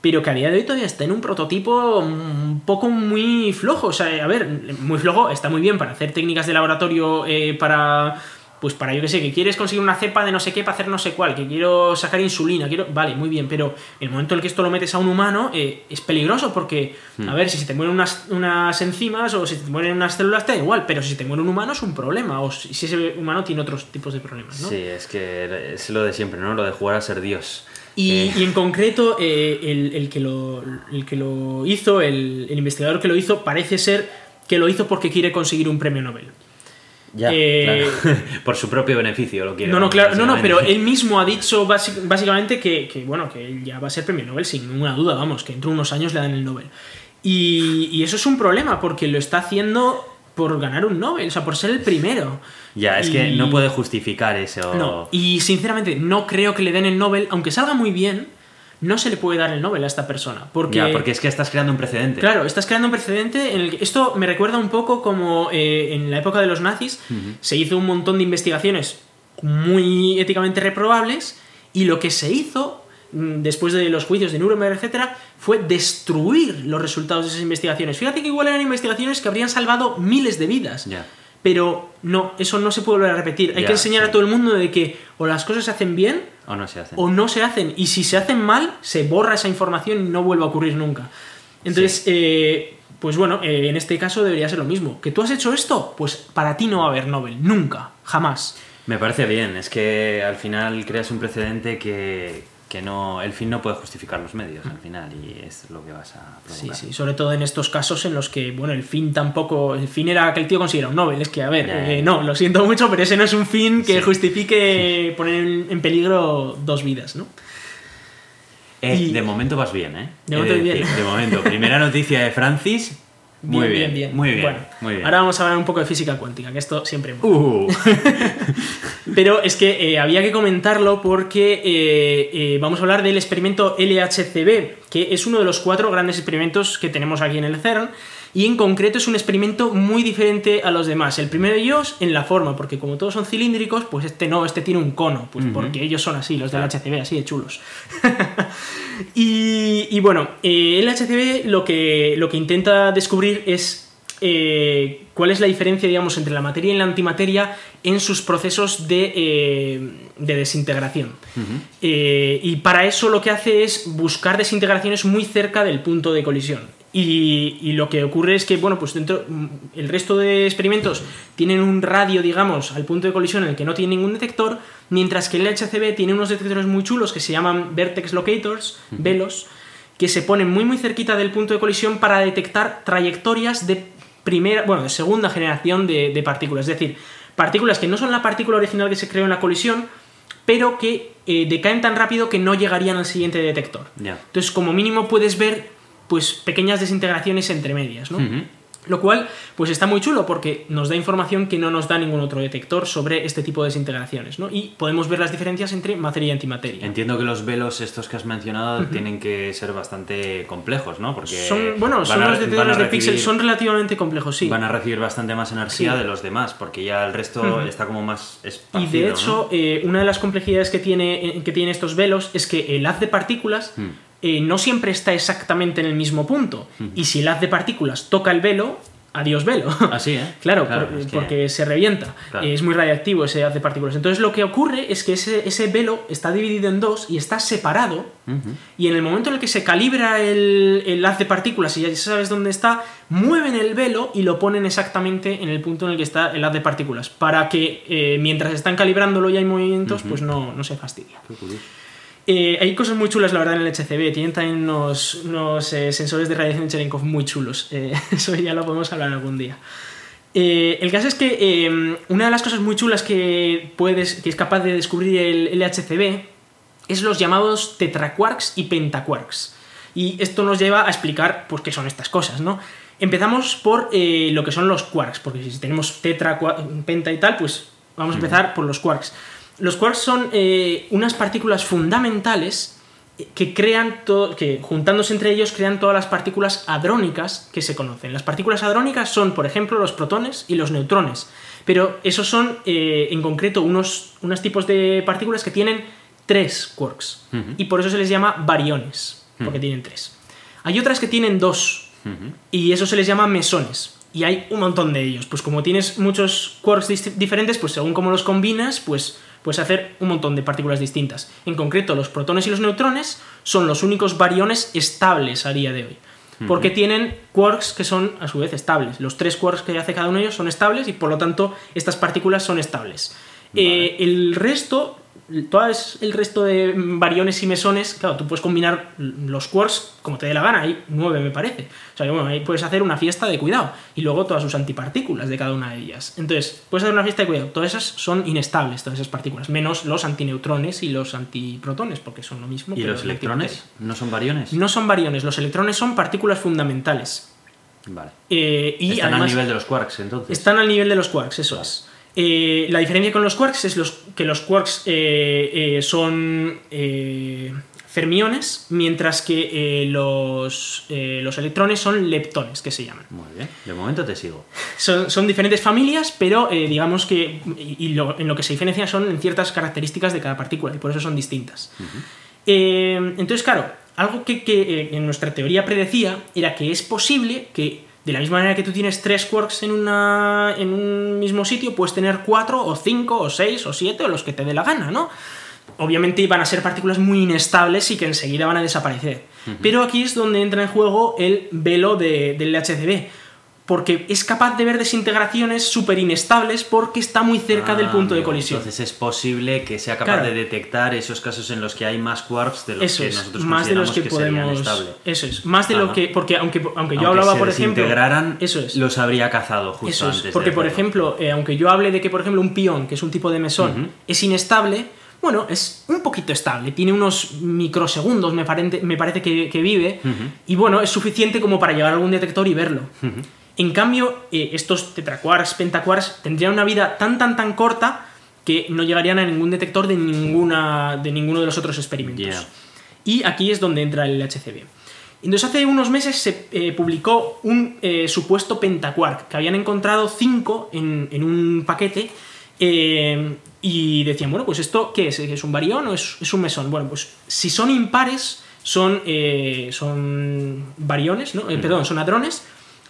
pero que a día de hoy todavía está en un prototipo un poco muy flojo. O sea, a ver, muy flojo, está muy bien para hacer técnicas de laboratorio eh, para. Pues para, yo que sé, que quieres conseguir una cepa de no sé qué para hacer no sé cuál, que quiero sacar insulina, quiero. Vale, muy bien, pero el momento en el que esto lo metes a un humano eh, es peligroso porque, hmm. a ver, si se te mueren unas, unas enzimas o si te mueren unas células, te da igual, pero si se te muere un humano es un problema, o si ese humano tiene otros tipos de problemas, ¿no? Sí, es que es lo de siempre, ¿no? Lo de jugar a ser Dios. Eh. Y, en concreto, eh, el, que lo, el, que lo, hizo, el, investigador que lo hizo, parece ser que lo hizo porque quiere conseguir un premio Nobel. Ya, eh, Por su propio beneficio lo quiere. No, no, claro, no, no, pero él mismo ha dicho básicamente que, bueno, que él ya va a ser premio Nobel sin ninguna duda, vamos, que dentro de unos años le dan el Nobel. Y, y eso es un problema porque lo está haciendo por ganar un Nobel, o sea, por ser el primero. Ya, es que no puede justificar eso. No, y sinceramente no creo que le den el Nobel, aunque salga muy bien, no se le puede dar el Nobel a esta persona. Porque, ya, porque es que estás creando un precedente. Claro, estás creando un precedente en el que esto me recuerda un poco como eh, en la época de los nazis se hizo un montón de investigaciones muy éticamente reprobables y lo que se hizo después de los juicios de Nuremberg, etcétera, fue destruir los resultados de esas investigaciones. Fíjate que igual eran investigaciones que habrían salvado miles de vidas. Pero no, eso no se puede volver a repetir. Hay que enseñar a todo el mundo de que o las cosas se hacen bien o no se hacen. O no se hacen. Y si se hacen mal, se borra esa información y no vuelve a ocurrir nunca. Entonces, eh, pues bueno, eh, en este caso debería ser lo mismo. ¿Que tú has hecho esto? Pues para ti no va a haber Nobel. Nunca. Jamás. Me parece bien. Es que al final creas un precedente que, que no el fin no puede justificar los medios al final y es lo que vas a Sí, provocar. sí, sobre todo en estos casos en los que, bueno, el fin tampoco. El fin era que el tío consiguiera un Nobel. Es que, a ver, eh, no, lo siento mucho, pero ese no es un fin que Sí. justifique poner en, peligro dos vidas, ¿no? Eh, Y- De momento vas bien, ¿eh? De momento bien. decir, De momento. Primera noticia de Francis. Muy bien, muy bien, Bueno, muy bien. ahora vamos a hablar un poco de física cuántica, que esto siempre. Uh, Pero es que eh, había que comentarlo porque eh, eh, vamos a hablar del experimento LHCb, que es uno de los cuatro grandes experimentos que tenemos aquí en el CERN. Y en concreto es un experimento muy diferente a los demás. El primero de ellos en la forma, porque como todos son cilíndricos, pues este no, este tiene un cono, pues porque ellos son así, los del. HCB, así de chulos. y, y bueno, eh, el HCB lo que, lo que intenta descubrir es eh, cuál es la diferencia, digamos, entre la materia y la antimateria en sus procesos de, eh, de desintegración. Eh, y para eso lo que hace es buscar desintegraciones muy cerca del punto de colisión. Y, y lo que ocurre es que, bueno, pues dentro. mm, El resto de experimentos tienen un radio, digamos, al punto de colisión en el que no tiene ningún detector, mientras que el LHCb tiene unos detectores muy chulos que se llaman Vertex Locators, velos, que se ponen muy muy cerquita del punto de colisión para detectar trayectorias de primera, bueno, de segunda generación de, de partículas. Es decir, partículas que no son la partícula original que se creó en la colisión, pero que eh, decaen tan rápido que no llegarían al siguiente detector. Entonces, como mínimo puedes ver pues pequeñas desintegraciones entre medias, ¿no? Lo cual, pues está muy chulo porque nos da información que no nos da ningún otro detector sobre este tipo de desintegraciones, ¿no? Y podemos ver las diferencias entre materia y antimateria. Entiendo que los velos estos que has mencionado tienen que ser bastante complejos, ¿no? Porque Son, bueno, son a- los detectores de píxeles, son relativamente complejos, sí. Van a recibir bastante más energía Sí. de los demás, porque ya el resto está como más Y de ¿no? hecho, eh, una de las complejidades que tiene, eh, que tienen estos velos es que el haz de partículas Hmm. Eh, no siempre está exactamente en el mismo punto. Y si el haz de partículas toca el velo, adiós velo. Así, ¿eh? Claro, por- es que- porque se revienta. Claro. Es muy radiactivo ese haz de partículas. Entonces lo que ocurre es que ese, ese velo está dividido en dos y está separado. Y en el momento en el que se calibra el, el haz de partículas y ya sabes dónde está, mueven el velo y lo ponen exactamente en el punto en el que está el haz de partículas. Para que eh, mientras están calibrándolo y hay movimientos, pues no, no se fastidia. Qué curioso. Eh, hay cosas muy chulas, la verdad, en el HCB. Tienen también unos, unos, eh, sensores de radiación Cherenkov muy chulos. Eh, eso ya lo podemos hablar algún día. El caso es que una de las cosas muy chulas que, puedes, que es capaz de descubrir el LHCb es los llamados tetraquarks y pentaquarks. Y esto nos lleva a explicar pues, qué son estas cosas, ¿no? Empezamos por lo que son los quarks, porque si tenemos tetra, penta y tal, pues vamos a empezar por los quarks. Los quarks son eh, unas partículas fundamentales que crean que juntándose entre ellos crean todas las partículas hadrónicas que se conocen. Las partículas hadrónicas son, por ejemplo, los protones y los neutrones. Pero esos son, eh, en concreto, unos, unos tipos de partículas que tienen tres quarks. Y por eso se les llama bariones, porque tienen tres. Hay otras que tienen dos, y eso se les llama mesones. Y hay un montón de ellos. Pues como tienes muchos quarks diferentes, pues según cómo los combinas, pues puedes hacer un montón de partículas distintas. En concreto, los protones y los neutrones son los únicos bariones estables a día de hoy. Porque tienen quarks que son a su vez estables. Los tres quarks que hace cada uno de ellos son estables y por lo tanto estas partículas son estables. Eh, el resto, todo el resto de bariones y mesones, claro, tú puedes combinar los quarks como te dé la gana, hay nueve me parece. O sea, que, bueno, ahí puedes hacer una fiesta de cuidado y luego todas sus antipartículas de cada una de ellas. Entonces, puedes hacer una fiesta de cuidado. Todas esas son inestables, todas esas partículas, menos los antineutrones y los antiprotones, porque son lo mismo. ¿Y los electrones? ¿No son variones? No son bariones, los electrones son partículas fundamentales. Vale. Eh, y Están además, al nivel de los quarks, entonces. están al nivel de los quarks, eso es. Eh, la diferencia con los quarks es los, que los quarks eh, eh, son fermiones, mientras que los, los electrones son leptones, que se llaman. Muy bien. De momento te sigo. Son, son diferentes familias, pero digamos que y y lo- en lo que se diferencia son en ciertas características de cada partícula, y por eso son distintas. Entonces, claro, algo que, que, en nuestra teoría predecía era que es posible que, de la misma manera que tú tienes tres quarks en, una, en un mismo sitio, puedes tener cuatro, o cinco, o seis, o siete, o los que te dé la gana, ¿no? Obviamente van a ser partículas muy inestables y que enseguida van a desaparecer. Pero aquí es donde entra en juego el velo de- del HCB. Porque es capaz de ver desintegraciones súper inestables porque está muy cerca del Ah, punto de colisión. Entonces es posible que sea capaz Claro. de detectar esos casos en los que hay más quarks de los Eso que es, nosotros más de los que, serían podemos. Eso es, más de lo que. Porque aunque, aunque yo hablaba, se por ejemplo. Eso es. los habría cazado justo Eso es, antes. porque por ejemplo, eh, aunque yo hable de que, por ejemplo, un pión, que es un tipo de mesón, es inestable, bueno, es un poquito estable, tiene unos microsegundos, me, parece- me parece que, que vive, y bueno, es suficiente como para llevar algún detector y verlo. En cambio, eh, estos tetraquarks, pentaquarks, tendrían una vida tan, tan, tan corta que no llegarían a ningún detector de, ninguna, de ninguno de los otros experimentos. Yeah. Y aquí es donde entra el HCB. Entonces hace unos meses se eh, publicó un eh, supuesto pentaquark, que habían encontrado cinco en, en un paquete, eh, y decían, bueno, pues esto, ¿qué es? ¿Es un barión o es, es un mesón? Bueno, pues si son impares, son, son bariones, ¿no? Eh, perdón, son hadrones,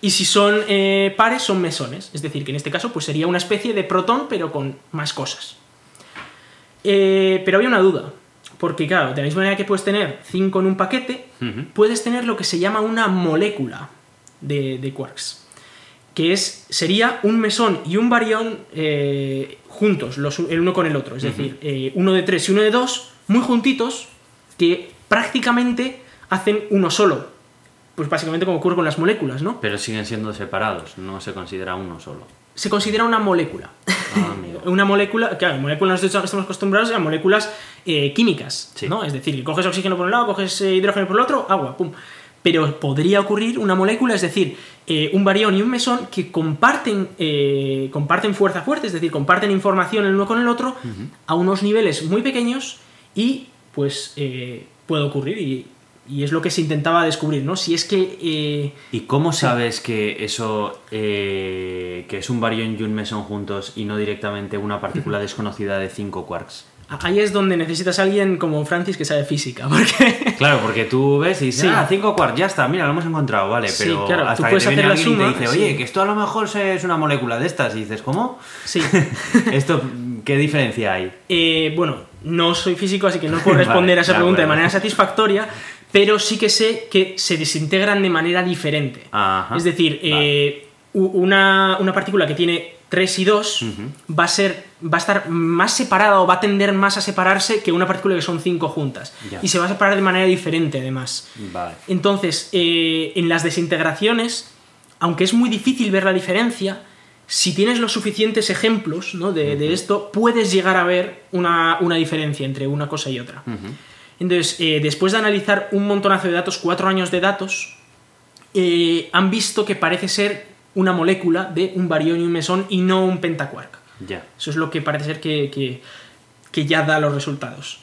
y si son eh, pares, son mesones. Es decir, que en este caso pues sería una especie de protón, pero con más cosas. Eh, pero había una duda. Porque, claro, de la misma manera que puedes tener 5 en un paquete, puedes tener lo que se llama una molécula de, de quarks. Que es, sería un mesón y un barión eh, juntos, los, el uno con el otro. Es decir, uno de 3 y uno de 2, muy juntitos, que prácticamente hacen uno solo. Pues básicamente como ocurre con las moléculas, ¿no? Pero siguen siendo separados, no se considera uno solo. Se considera una molécula. Ah. Una molécula, claro, moléculas nosotros estamos acostumbrados a moléculas eh, químicas, Sí. ¿no? Es decir, que coges oxígeno por un lado, coges eh, hidrógeno por el otro, agua, pum. Pero podría ocurrir una molécula, es decir, eh, un barión y un mesón que comparten, eh, comparten fuerza fuerte, es decir, comparten información el uno con el otro a unos niveles muy pequeños y pues puede ocurrir y, y es lo que se intentaba descubrir, ¿no? Si es que... eh, ¿Y cómo sabes que eso, eh, que es un barión y un mesón juntos y no directamente una partícula desconocida de 5 quarks? ahí es donde necesitas a alguien como Francis que sabe física, porque... Claro, porque tú ves y dices, Sí. ah, 5 quarks, ya está, mira, lo hemos encontrado, vale, Sí, pero claro, tú hasta que puedes te viene hacer la alguien y te suma, dice, oye, que esto a lo mejor es una molécula de estas, y dices, ¿cómo? Sí. ¿Esto qué diferencia hay? Eh, bueno, no soy físico, así que no puedo responder Vale, a esa pregunta de manera satisfactoria, pero sí que sé que se desintegran de manera diferente. Ajá, es decir, eh, una, una partícula que tiene 3 y 2 va, a ser, va a estar más separada o va a tender más a separarse que una partícula que son 5 juntas. Ya. Y se va a separar de manera diferente, además. Vale. Entonces, eh, en las desintegraciones, aunque es muy difícil ver la diferencia, si tienes los suficientes ejemplos ¿no? de, de esto, puedes llegar a ver una, una diferencia entre una cosa y otra. Entonces, eh, después de analizar un montonazo de datos, cuatro años de datos, eh, han visto que parece ser una molécula de un barión y un mesón y no un pentaquark. Ya. Eso es lo que parece ser que, que- que ya da los resultados.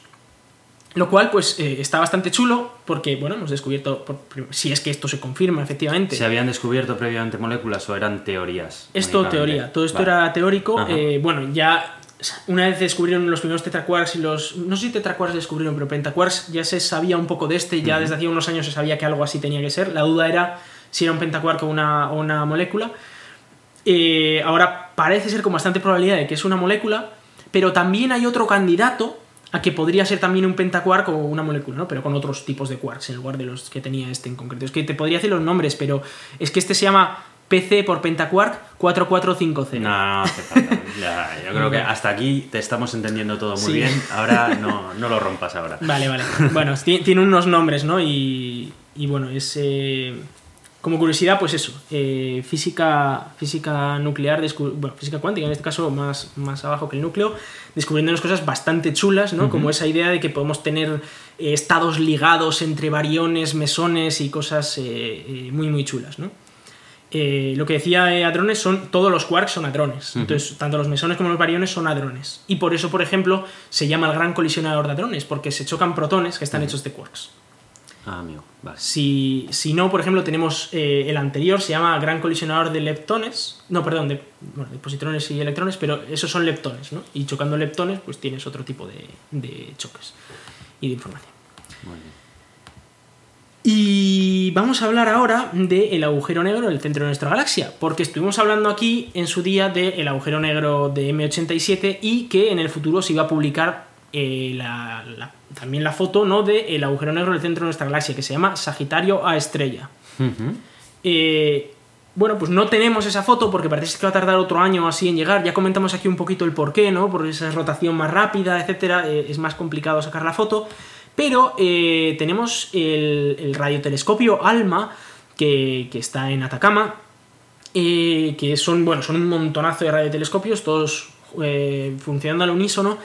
Lo cual, pues, eh, está bastante chulo porque, bueno, hemos descubierto, por si es que esto se confirma, efectivamente. ¿Se habían descubierto previamente moléculas o eran teorías? Es todo únicamente? teoría, todo esto Vale. era teórico. Eh, bueno, ya una vez descubrieron los primeros tetraquarks y los. No sé si tetraquarks descubrieron, pero pentaquarks ya se sabía un poco de este, ya desde hacía unos años se sabía que algo así tenía que ser. La duda era si era un pentaquark o una, o una molécula. Eh, ahora parece ser con bastante probabilidad de que es una molécula, pero también hay otro candidato a que podría ser también un pentaquark o una molécula, ¿no? Pero con otros tipos de quarks en lugar de los que tenía este en concreto. Es que te podría decir los nombres, pero es que este se llama PC por pentaquark 4450. No, no hace falta. Ya, yo creo que hasta aquí te estamos entendiendo todo muy Sí. bien. Ahora no, no lo rompas ahora. Vale, vale. Bueno, ti- tiene unos nombres, ¿no? Y, y bueno, es... eh, como curiosidad, pues eso, eh, física, física nuclear, bueno, física cuántica en este caso más, más abajo que el núcleo, descubriendo unas cosas bastante chulas, ¿no? Como esa idea de que podemos tener eh, estados ligados entre variones, mesones y cosas muy, muy chulas, ¿no? Eh, lo que decía eh, hadrones son todos los quarks son hadrones. Entonces, tanto los mesones como los bariones son hadrones. Y por eso, por ejemplo, se llama el gran colisionador de hadrones, porque se chocan protones que están hechos de quarks. Ah, amigo, vale. Si, si no, por ejemplo, tenemos eh, el anterior, se llama gran colisionador de leptones. No, perdón, de, bueno, de positrones y electrones, pero esos son leptones, ¿no? Y chocando leptones, pues tienes otro tipo de, de choques y de información. Muy bien. Y vamos a hablar ahora del agujero negro del centro de nuestra galaxia, porque estuvimos hablando aquí en su día del agujero negro de M87 y que en el futuro se iba a publicar eh, la- la- también la foto ¿no? del agujero negro del centro de nuestra galaxia, que se llama Sagitario A estrella. Eh, bueno, pues no tenemos esa foto porque parece que va a tardar otro año así en llegar. Ya comentamos aquí un poquito el porqué, ¿no? Por esa rotación más rápida, etcétera, eh, es más complicado sacar la foto. Pero eh, tenemos el, radiotelescopio ALMA, que, está en Atacama, eh, que son, bueno, son un montonazo de radiotelescopios, todos funcionando al unísono,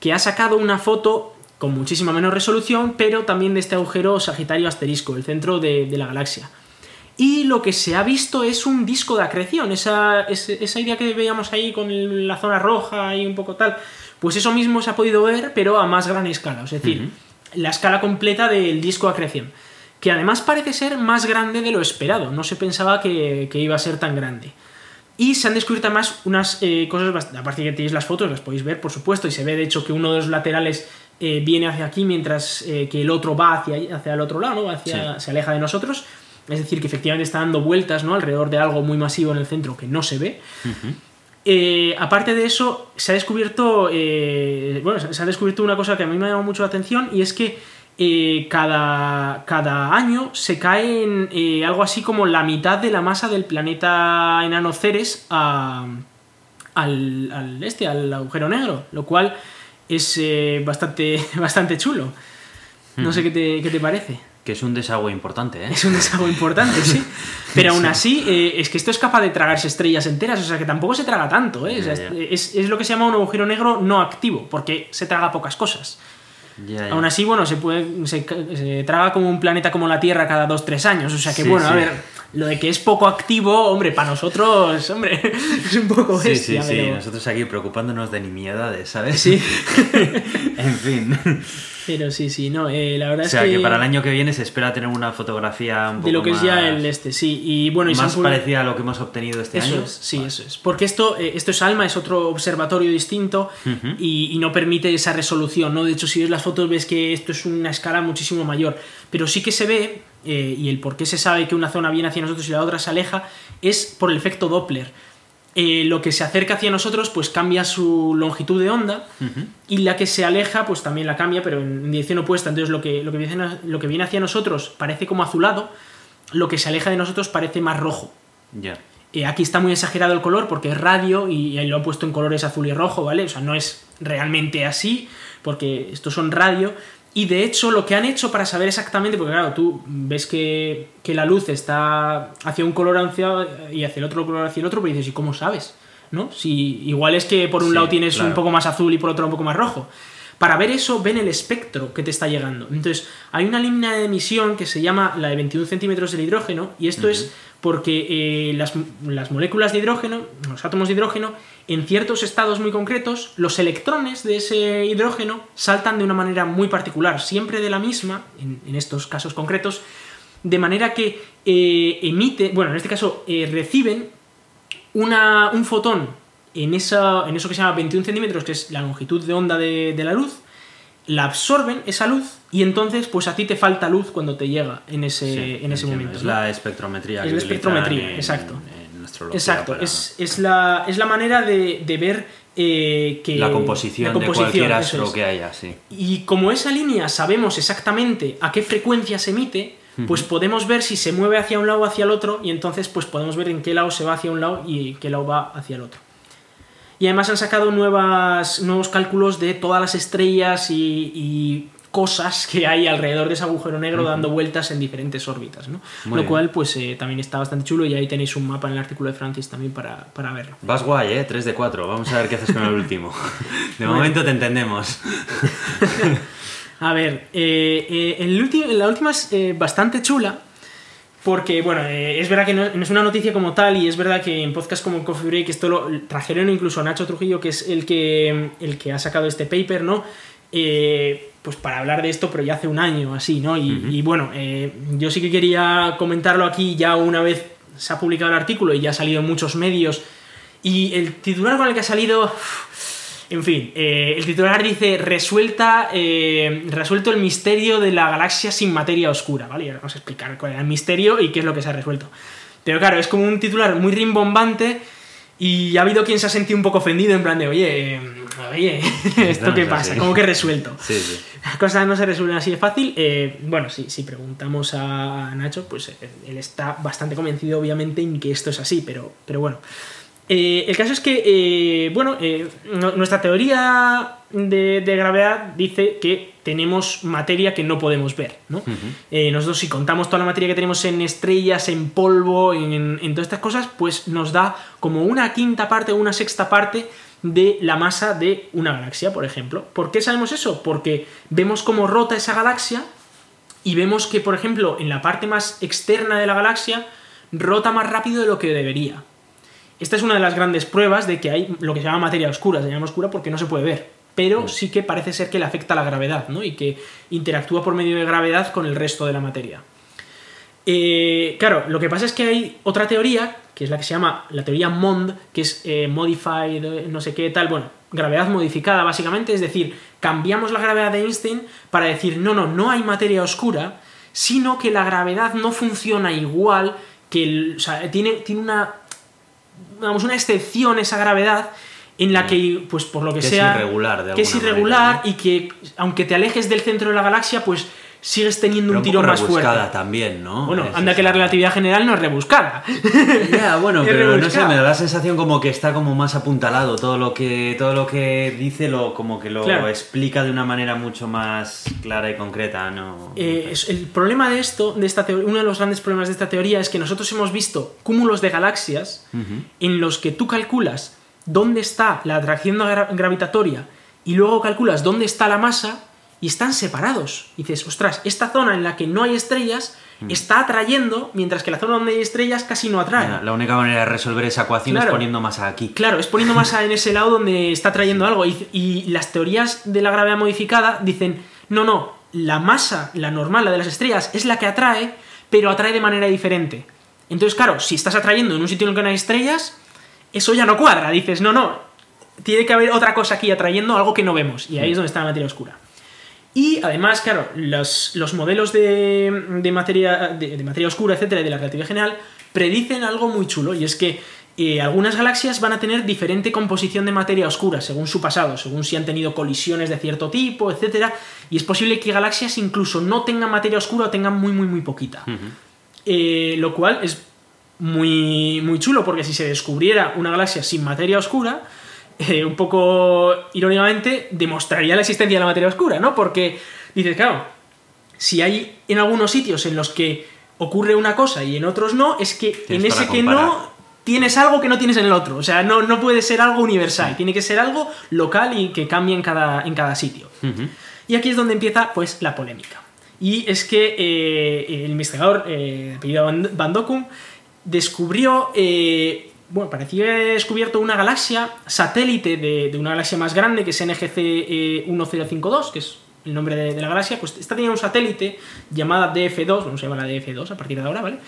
que ha sacado una foto con muchísima menos resolución, pero también de este agujero Sagitario asterisco, el centro de la galaxia. Y lo que se ha visto es un disco de acreción, esa, esa idea que veíamos ahí con la zona roja y un poco tal, pues eso mismo se ha podido ver, pero a más gran escala, es decir, la escala completa del disco de acreción, que además parece ser más grande de lo esperado, no se pensaba que, iba a ser tan grande. Y se han descubierto además unas eh, cosas, aparte que tenéis las fotos, las podéis ver, por supuesto, y se ve de hecho que uno de los laterales eh, viene hacia aquí, mientras eh, que el otro va hacia, hacia el otro lado, hacia, se aleja de nosotros. Es decir, que efectivamente está dando vueltas ¿no? alrededor de algo muy masivo en el centro que no se ve. Eh, aparte de eso, se ha descubierto. Eh, bueno, se ha descubierto una cosa que a mí me ha llamado mucho la atención y es que eh, cada, cada, año se cae en algo así como la mitad de la masa del planeta enano Ceres al, al, este, al agujero negro, lo cual es bastante, bastante chulo. No sé qué te, qué te parece. Que es un desagüe importante, ¿eh? Es un desagüe importante, sí. Pero aún así, eh, es que esto es capaz de tragarse estrellas enteras, o sea que tampoco se traga tanto, ¿eh? Es, lo que se llama un agujero negro no activo, porque se traga pocas cosas. Aún así, bueno, se, puede, se, traga como un planeta como la Tierra cada 2-3 años, o sea que, bueno, a ver, lo de que es poco activo, hombre, para nosotros, hombre, es un poco bestia. Sí, sí, sí, nosotros aquí preocupándonos de nimiedades, ¿sabes? Sí. en fin. Pero sí, sí, no, eh, la verdad es que... O sea, que para el año que viene se espera tener una fotografía un poco De lo que es ya el este, sí. Y bueno, más parecida a lo que hemos obtenido este año. Es, sí, eso es. Porque esto, eh, esto es ALMA, es otro observatorio distinto y, no permite esa resolución, ¿no? De hecho, si ves las fotos ves que esto es una escala muchísimo mayor. Pero sí que se ve, eh, y el por qué se sabe que una zona viene hacia nosotros y la otra se aleja, es por el efecto Doppler. Eh, lo que se acerca hacia nosotros pues cambia su longitud de onda y la que se aleja pues también la cambia pero en dirección opuesta. Entonces lo que, lo que, viene, lo que viene hacia nosotros parece como azulado lo que se aleja de nosotros parece más rojo. Ya. Eh, aquí está muy exagerado el color porque es radio y, lo han puesto en colores azul y rojo vale o sea no es realmente así porque estos son radio y de hecho, lo que han hecho para saber exactamente, porque claro, tú ves que, la luz está hacia un color y hacia el otro color hacia el otro, pero dices, ¿y cómo sabes? ¿No? Si igual es que por un lado tienes un poco más azul y por otro un poco más rojo. Para ver eso, ven el espectro que te está llegando. Entonces, hay una línea de emisión que se llama la de 21 centímetros del hidrógeno, y esto es porque eh, las, las, moléculas de hidrógeno, los átomos de hidrógeno, en ciertos estados muy concretos, los electrones de ese hidrógeno saltan de una manera muy particular, siempre de la misma, en, estos casos concretos, de manera que eh, emite, bueno, en este caso eh, reciben una, un fotón en, esa, en eso que se llama 21 centímetros, que es la longitud de onda de, la luz, la absorben esa luz y entonces pues a ti te falta luz cuando te llega en ese, en ese momento. Es la espectrometría. Es la espectrometría, exacto. Exacto, es, la, es la manera de, ver eh, que... La composición, de cualquier astro que haya, sí. Y como esa línea sabemos exactamente a qué frecuencia se emite, pues podemos ver si se mueve hacia un lado o hacia el otro y entonces pues podemos ver en qué lado se va hacia un lado y en qué lado va hacia el otro. Y además han sacado nuevas, nuevos cálculos de todas las estrellas y cosas que hay alrededor de ese agujero negro dando vueltas en diferentes órbitas, ¿no? Lo cual, pues eh, también está bastante chulo y ahí tenéis un mapa en el artículo de Francis también para, para verlo. Vas guay, ¿eh? 3 de 4. Vamos a ver qué haces con el último. De momento te entendemos. a ver, eh, eh, el la última es bastante chula. Porque, bueno, es verdad que no, es una noticia como tal y es verdad que en podcast como Coffee Break esto lo trajeron incluso a Nacho Trujillo, que es el que, el que ha sacado este paper, ¿no? Eh, pues para hablar de esto, pero ya hace un año así, ¿no? Y, bueno, eh, yo sí que quería comentarlo aquí ya una vez se ha publicado el artículo y ya ha salido en muchos medios. Y el titular con el que ha salido... En fin, eh, el titular dice resuelta, resuelto el misterio de la galaxia sin materia oscura, ¿vale? vamos a explicar cuál era el misterio y qué es lo que se ha resuelto. Pero claro, es como un titular muy rimbombante Y ha habido quien se ha sentido un poco ofendido, en plan de, oye, oye, ¿esto no qué pasa? así. ¿Cómo que resuelto? Sí, sí. Las cosas no se resuelven así de fácil. Eh, bueno, sí, si preguntamos a Nacho, pues eh, él está bastante convencido, obviamente, en que esto es así, pero, pero bueno. Eh, el caso es que, eh, bueno, eh, no- nuestra teoría de, de gravedad dice que tenemos materia que no podemos ver, ¿no? Nosotros si contamos toda la materia que tenemos en estrellas, en polvo, en, en todas estas cosas, pues nos da como una quinta parte o una sexta parte de la masa de una galaxia, por ejemplo. ¿Por qué sabemos eso? Porque vemos cómo rota esa galaxia y vemos que, por ejemplo, en la parte más externa de la galaxia rota más rápido de lo que debería. Esta es una de las grandes pruebas de que hay lo que se llama materia oscura. Se llama oscura porque no se puede ver. Pero sí que parece ser que le afecta la gravedad, ¿no? Y que interactúa por medio de gravedad con el resto de la materia. Eh, claro, lo que pasa es que hay otra teoría, que es la que se llama la teoría MOND, que es eh, Modified, no sé qué tal, bueno, gravedad modificada básicamente, es decir, cambiamos la gravedad de Einstein para decir, no, no, no hay materia oscura, sino que la gravedad no funciona igual, que el- o sea, tiene, tiene una, digamos, una excepción esa gravedad en la que, pues por lo que, Que es sea, irregular, de que es irregular manera, y que aunque te alejes del centro de la galaxia, pues sigues teniendo Pero un poco más fuerte. rebuscada también, ¿no? Bueno, Es anda que la relatividad general no es rebuscada. Ya, bueno, pero no sé, me da la sensación como que está como más apuntalado. Todo lo que, todo lo que dice lo, como que lo Claro. explica de una manera mucho más clara y concreta, ¿no? Eh, el problema de esto, de esta teoría, uno de los grandes problemas de esta teoría es que nosotros hemos visto cúmulos de galaxias en los que tú calculas dónde está la atracción gra- gravitatoria y luego calculas dónde está la masa y están separados. Y dices, ostras, esta zona en la que no hay estrellas está atrayendo, mientras que la zona donde hay estrellas casi no atrae. Mira, La única manera de resolver esa ecuación Claro. es poniendo masa aquí. Claro, es poniendo masa en ese lado donde está trayendo algo. Y, y las teorías de la gravedad modificada dicen, no, no, la masa, la normal, la de las estrellas, es la que atrae, pero atrae de manera diferente. Entonces, claro, si estás atrayendo en un sitio en el que no hay estrellas, eso ya no cuadra. Dices, no, no, tiene que haber otra cosa aquí atrayendo algo que no vemos. Y ahí es donde está la materia oscura. Y además, claro, los, los modelos de, de materia, de, de materia oscura, etcétera, y de la relatividad general, predicen algo muy chulo, y es que eh, algunas galaxias van a tener diferente composición de materia oscura según su pasado, según si han tenido colisiones de cierto tipo, etcétera, y es posible que galaxias incluso no tengan materia oscura o tengan muy, muy, muy poquita. Eh, lo cual es muy, muy chulo, porque si se descubriera una galaxia sin materia oscura, eh, un poco irónicamente, demostraría la existencia de la materia oscura, ¿no? Porque dices, claro, si hay en algunos sitios en los que ocurre una cosa y en otros no, es que Tienes en ese que no tienes algo que no tienes en el otro. O sea, no, no puede ser algo universal, tiene que ser algo local y que cambie en cada, en cada sitio. Y aquí es donde empieza pues la polémica. Y es que eh, el investigador eh, apellido Van, Dokkum descubrió, eh, bueno, parecía descubierto una galaxia satélite de, una galaxia más grande que es NGC eh, 1052, que es el nombre de, de la galaxia, pues esta tenía un satélite llamada DF2, bueno, se llama la DF2 a partir de ahora, ¿vale?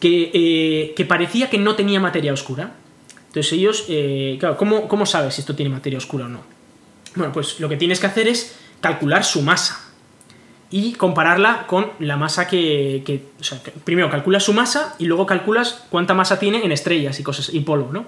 Que, eh, que parecía que no tenía materia oscura. Entonces ellos, eh, claro, ¿cómo, ¿cómo sabes si esto tiene materia oscura o no? Bueno, pues lo que tienes que hacer es calcular su masa y compararla con la masa que, que- o sea, que primero calculas su masa y luego calculas cuánta masa tiene en estrellas y cosas y polvo, ¿no?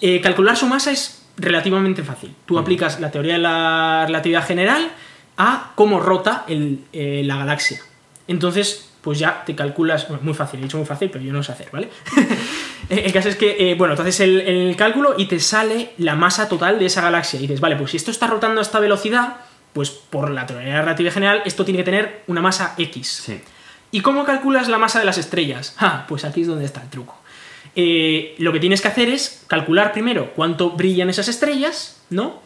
Eh, calcular su masa es relativamente fácil. Tú aplicas la teoría de la relatividad general a cómo rota el- eh, la galaxia. Entonces, pues ya te calculas, bueno, muy fácil, he dicho muy fácil, pero yo no sé hacer, ¿vale? el caso es que, eh, bueno, tú haces el, el cálculo y te sale la masa total de esa galaxia. Y dices, vale, pues si esto está rotando a esta velocidad, pues por la teoría de la relatividad general, esto tiene que tener una masa X. Sí. ¿Y cómo calculas la masa de las estrellas? Ah, pues aquí es donde está el truco. Eh, lo que tienes que hacer es calcular primero cuánto brillan esas estrellas, ¿no?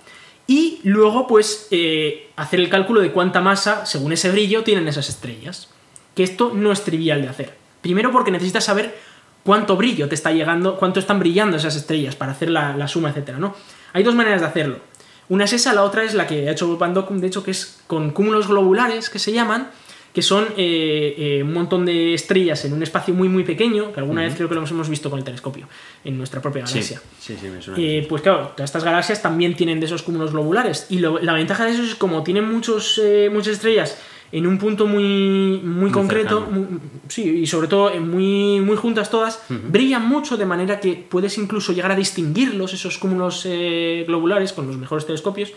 Y luego, pues, eh, hacer el cálculo de cuánta masa, según ese brillo, tienen esas estrellas. Que esto no es trivial de hacer. Primero porque necesitas saber cuánto brillo te está llegando, cuánto están brillando esas estrellas para hacer la, la suma, etcétera, ¿no? Hay dos maneras de hacerlo. Una es esa, la otra es la que ha hecho Van de hecho, que es con cúmulos globulares, que se llaman, que son eh, eh, un montón de estrellas en un espacio muy, muy pequeño, que alguna vez creo que lo hemos visto con el telescopio, en nuestra propia Sí, galaxia. sí, sí, me suena. Eh, pues claro, todas estas galaxias también tienen de esos cúmulos globulares. Y lo- la ventaja de eso es como tienen muchos, muchas estrellas en un punto muy, muy, concreto, muy- sí, y sobre todo muy, muy juntas todas, brillan mucho de manera que puedes incluso llegar a distinguirlos, esos cúmulos eh, globulares, con los mejores telescopios,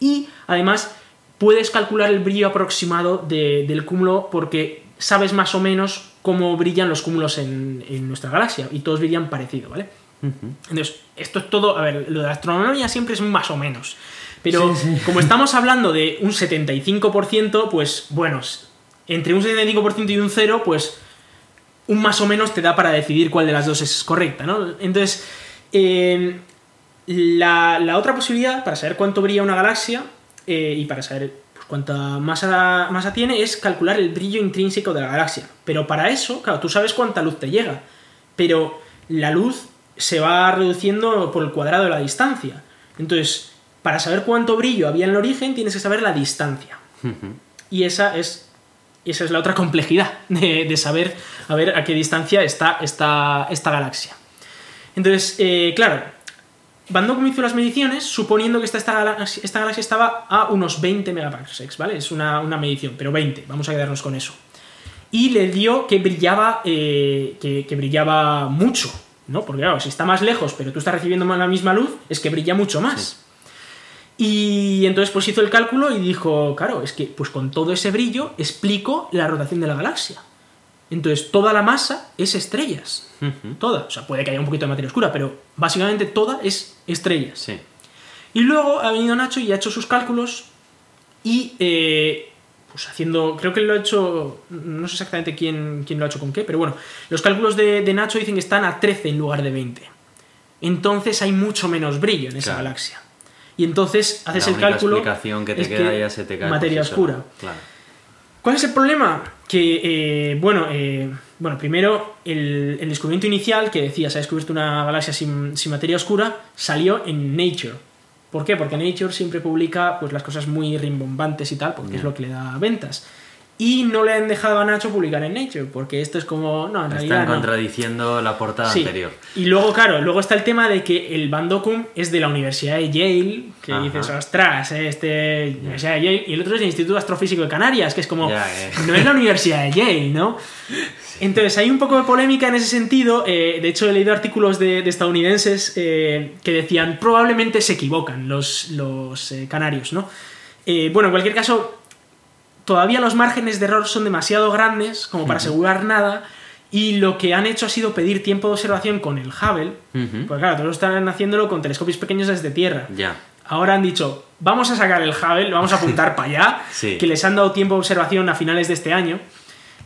y además puedes calcular el brillo aproximado de- del cúmulo porque sabes más o menos cómo brillan los cúmulos en, en nuestra galaxia, y todos brillan parecido, ¿vale? Entonces, esto es todo, a ver, lo de la astronomía siempre es más o menos. Pero como estamos hablando de un 75%, pues bueno, entre un 75% y un 0, pues un más o menos te da para decidir cuál de las dos es correcta, ¿no? Entonces, eh, la, la otra posibilidad para saber cuánto brilla una galaxia eh, y para saber pues, cuánta masa, masa tiene es calcular el brillo intrínseco de la galaxia. Pero para eso, claro, tú sabes cuánta luz te llega, pero la luz se va reduciendo por el cuadrado de la distancia. Entonces, para saber cuánto brillo había en el origen, tienes que saber la distancia. Y esa es, esa es la otra complejidad de, de saber a ver a qué distancia está esta, esta galaxia. Entonces, eh, claro, Van Dokum hizo las mediciones suponiendo que esta, esta, galaxia, esta galaxia estaba a unos 20 megaparsecs, ¿vale? Es una, una medición, pero 20, vamos a quedarnos con eso. Y le dio que brillaba, eh, que, que brillaba mucho, ¿no? Porque claro, si está más lejos, pero tú estás recibiendo la misma luz, es que brilla mucho más. Y entonces pues hizo el cálculo y dijo, claro, es que pues con todo ese brillo explico la rotación de la galaxia. Entonces toda la masa es estrellas. Toda. O sea, puede que haya un poquito de materia oscura, pero básicamente toda es estrellas. Sí. Y luego ha venido Nacho y ha hecho sus cálculos y eh, pues haciendo, creo que lo ha hecho, no sé exactamente quién, quién lo ha hecho con qué, pero bueno, los cálculos de, de Nacho dicen que están a 13 en lugar de 20. Entonces hay mucho menos brillo en esa Claro. galaxia. Y entonces haces la el cálculo. explicación que te es queda ya se te cae. Materia oscura. Claro. ¿Cuál es el problema? Que, eh, bueno, eh, bueno, primero, el, el descubrimiento inicial que decía se ha descubierto una galaxia sin, sin materia oscura salió en Nature. ¿Por qué? Porque Nature siempre publica pues, las cosas muy rimbombantes y tal, porque es lo que le da ventas. Y no le han dejado a Nacho publicar en Nature, porque esto es como. No, en realidad. Están no. contradiciendo la portada Sí. anterior. Y luego, claro, luego está el tema de que el Bandocum es de la Universidad de Yale, que Ajá. dices, ostras, este Universidad de Yale, y el otro es el Instituto Astrofísico de Canarias, que es como, Ya, eh. no es la Universidad de Yale, ¿no? Entonces hay un poco de polémica en ese sentido. eh, de hecho, he leído artículos de, de estadounidenses eh, que decían probablemente se equivocan los, los eh, canarios, ¿no? Bueno, en cualquier caso, todavía los márgenes de error son demasiado grandes como para asegurar nada. Y lo que han hecho ha sido pedir tiempo de observación con el Hubble. Pues claro, todos están haciéndolo con telescopios pequeños desde Tierra. Ya. Ahora han dicho, vamos a sacar el Hubble, vamos a apuntar para allá, Sí. que les han dado tiempo de observación a finales de este año.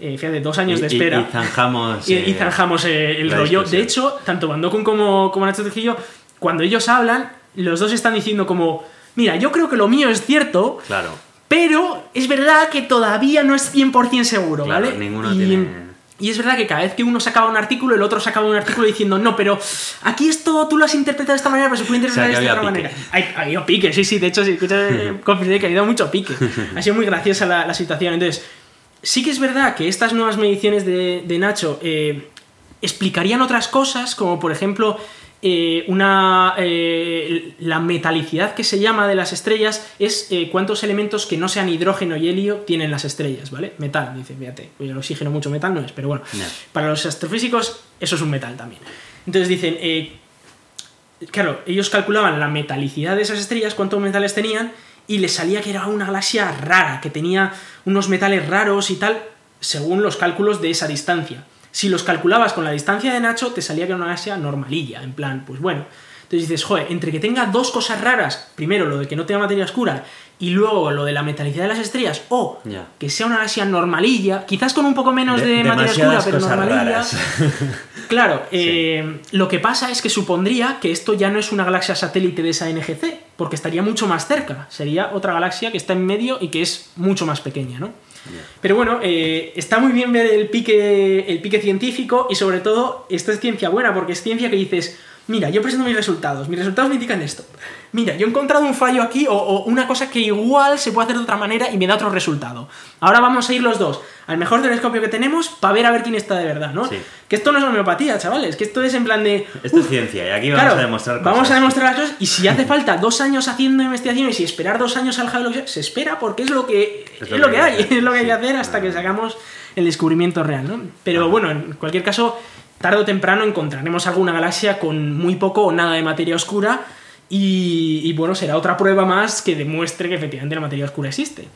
Eh, fíjate, dos años Y- de espera. Y, zanjamos. Y, eh, y zanjamos eh, el rollo. De hecho, tanto Van como, como Nacho Trujillo, cuando ellos hablan, los dos están diciendo como, mira, yo creo que lo mío es cierto, Claro. Pero es verdad que todavía no es 100% seguro, Claro, ¿vale? ninguno y, tiene- y es verdad que cada vez que uno sacaba un artículo, el otro sacaba un artículo diciendo, no, pero aquí esto tú lo has interpretado de esta manera, pero se puede interpretar O sea, que de esta otra manera. Hay- Ha habido pique, sí, sí, de hecho, sí, escucha, eh, que ha habido mucho pique. Ha sido muy graciosa la, la situación. Entonces, sí que es verdad que estas nuevas mediciones de, de Nacho eh, explicarían otras cosas, como por ejemplo eh, una eh, la metalicidad que se llama de las estrellas es eh, cuántos elementos que no sean hidrógeno y helio tienen las estrellas, ¿vale? Metal, dice, fíjate, pues el oxígeno mucho metal no es, pero bueno, para los astrofísicos eso es un metal también. Entonces dicen, eh, claro, ellos calculaban la metalicidad de esas estrellas, cuántos metales tenían, y les salía que era una galaxia rara, que tenía unos metales raros y tal, según los cálculos de esa distancia. Si los calculabas con la distancia de Nacho, te salía que era una galaxia normalilla, en plan, pues bueno. Entonces dices, joder, entre que tenga dos cosas raras, primero lo de que no tenga materia oscura y luego lo de la metalicidad de las estrellas, o que sea una galaxia normalilla, quizás con un poco menos de, De- materia oscura, pero normalilla. raras. Claro, eh, lo que pasa es que supondría que esto ya no es una galaxia satélite de esa NGC, porque estaría mucho más cerca. Sería otra galaxia que está en medio y que es mucho más pequeña, ¿no? Pero bueno, eh, está muy bien ver el pique, el pique científico y sobre todo esto es ciencia buena, porque es ciencia que dices, Mira, yo presento mis resultados. Mis resultados me indican esto. Mira, yo he encontrado un fallo aquí o, o una cosa que igual se puede hacer de otra manera y me da otro resultado. Ahora vamos a ir los dos al mejor telescopio que tenemos para ver a ver quién está de verdad, ¿no? Sí. Que esto no es homeopatía, chavales. Que esto es en plan de. Esto es "Uf, ciencia y aquí vamos Claro, a demostrar cosas. Vamos a demostrar las cosas y si hace falta dos años haciendo investigaciones y esperar dos años al Hubble, se espera porque es lo que es, lo que hay, es lo que hay que hacer hasta que sacamos el descubrimiento real, ¿no? Pero bueno, en cualquier caso, tarde o temprano encontraremos alguna galaxia con muy poco o nada de materia oscura y, y, bueno, será otra prueba más que demuestre que efectivamente la materia oscura existe.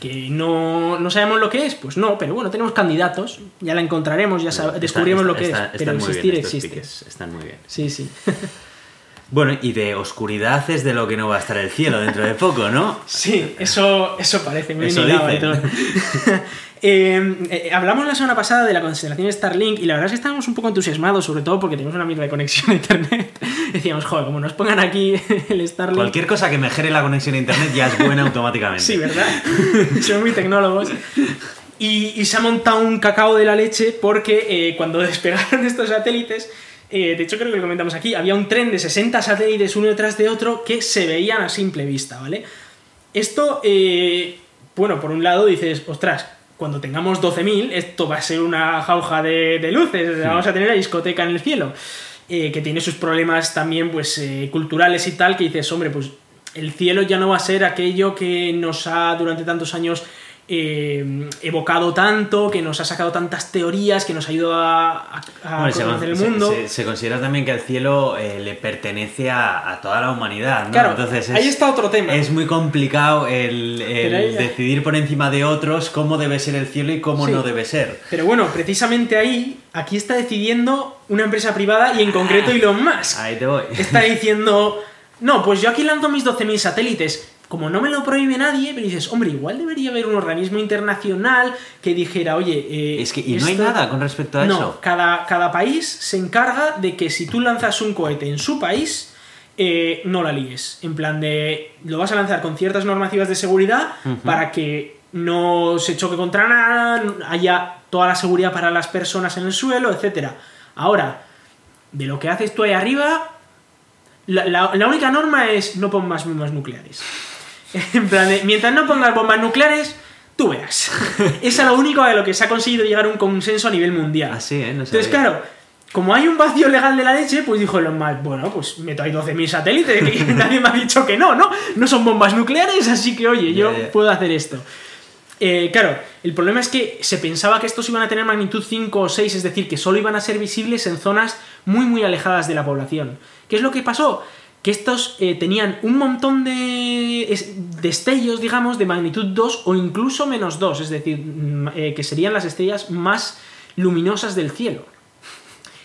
Que no, no sabemos lo que es, pues no, pero bueno, tenemos candidatos, ya la encontraremos, ya Está- descubriremos lo que está- es, pero existir existe. piques, están muy bien. Sí, sí. Bueno, y de oscuridad es de lo que no va a estar el cielo dentro de poco, ¿no? Sí, eso, eso parece, me Eso. Eh, eh, hablamos la semana pasada de la constelación Starlink y la verdad es que estábamos un poco entusiasmados, sobre todo porque tenemos una mierda de conexión a internet. Decíamos, joder, como nos pongan aquí el Starlink. Cualquier cosa que mejore la conexión a internet ya es buena automáticamente. Sí, ¿verdad? Son muy tecnólogos. Y, y se ha montado un cacao de la leche porque eh, cuando despegaron estos satélites, eh, de hecho creo que lo comentamos aquí, había un tren de 60 satélites uno detrás de otro que se veían a simple vista, ¿vale? Esto, eh, bueno, por un lado dices, ostras, cuando tengamos 12.000, esto va a ser una jauja de, de luces, vamos a tener la discoteca en el cielo, eh, que tiene sus problemas también, pues, eh, culturales y tal, que dices, hombre, pues el cielo ya no va a ser aquello que nos ha durante tantos años eh, evocado tanto, que nos ha sacado tantas teorías, que nos ha ayudado a, Bueno, se, conocer el mundo. se- se considera también que el cielo eh, le pertenece a, a toda la humanidad, ¿no? Claro, Entonces es, ahí está otro tema. Es muy complicado el, el Pero ahí- decidir por encima de otros cómo debe ser el cielo y cómo Sí. no debe ser. Pero bueno, precisamente ahí, aquí está decidiendo una empresa privada y en concreto Elon Musk. Ahí te voy. Está diciendo, no, pues yo aquí lanzo mis 12.000 satélites. Como no me lo prohíbe nadie, pero dices, hombre, igual debería haber un organismo internacional que dijera, oye... eh, Es que, y no hay esto- nada con respecto a no, eso. Cada, cada país se encarga de que si tú lanzas un cohete en su país, eh, no la líes. En plan de, lo vas a lanzar con ciertas normativas de seguridad para que no se choque contra nada, haya toda la seguridad para las personas en el suelo, etc. Ahora, de lo que haces tú ahí arriba, la, la- la única norma es no pongas bombas nucleares. En plan de, mientras no pongas bombas nucleares, tú verás. es a lo único a lo que se ha conseguido llegar a un consenso a nivel mundial. Así, ¿eh? No Entonces, claro, como hay un vacío legal de la leche, pues dijo Elon Musk, bueno, pues meto ahí 12.000 satélites, que nadie me ha dicho que no, ¿no? No son bombas nucleares, así que oye, yo puedo hacer esto. Eh, claro, el problema es que se pensaba que estos iban a tener magnitud 5 o 6, es decir, que solo iban a ser visibles en zonas muy muy alejadas de la población. ¿Qué es lo que pasó? Que estos eh, tenían un montón de es- destellos, digamos, de magnitud 2 o incluso menos 2, es decir, mm, eh, que serían las estrellas más luminosas del cielo.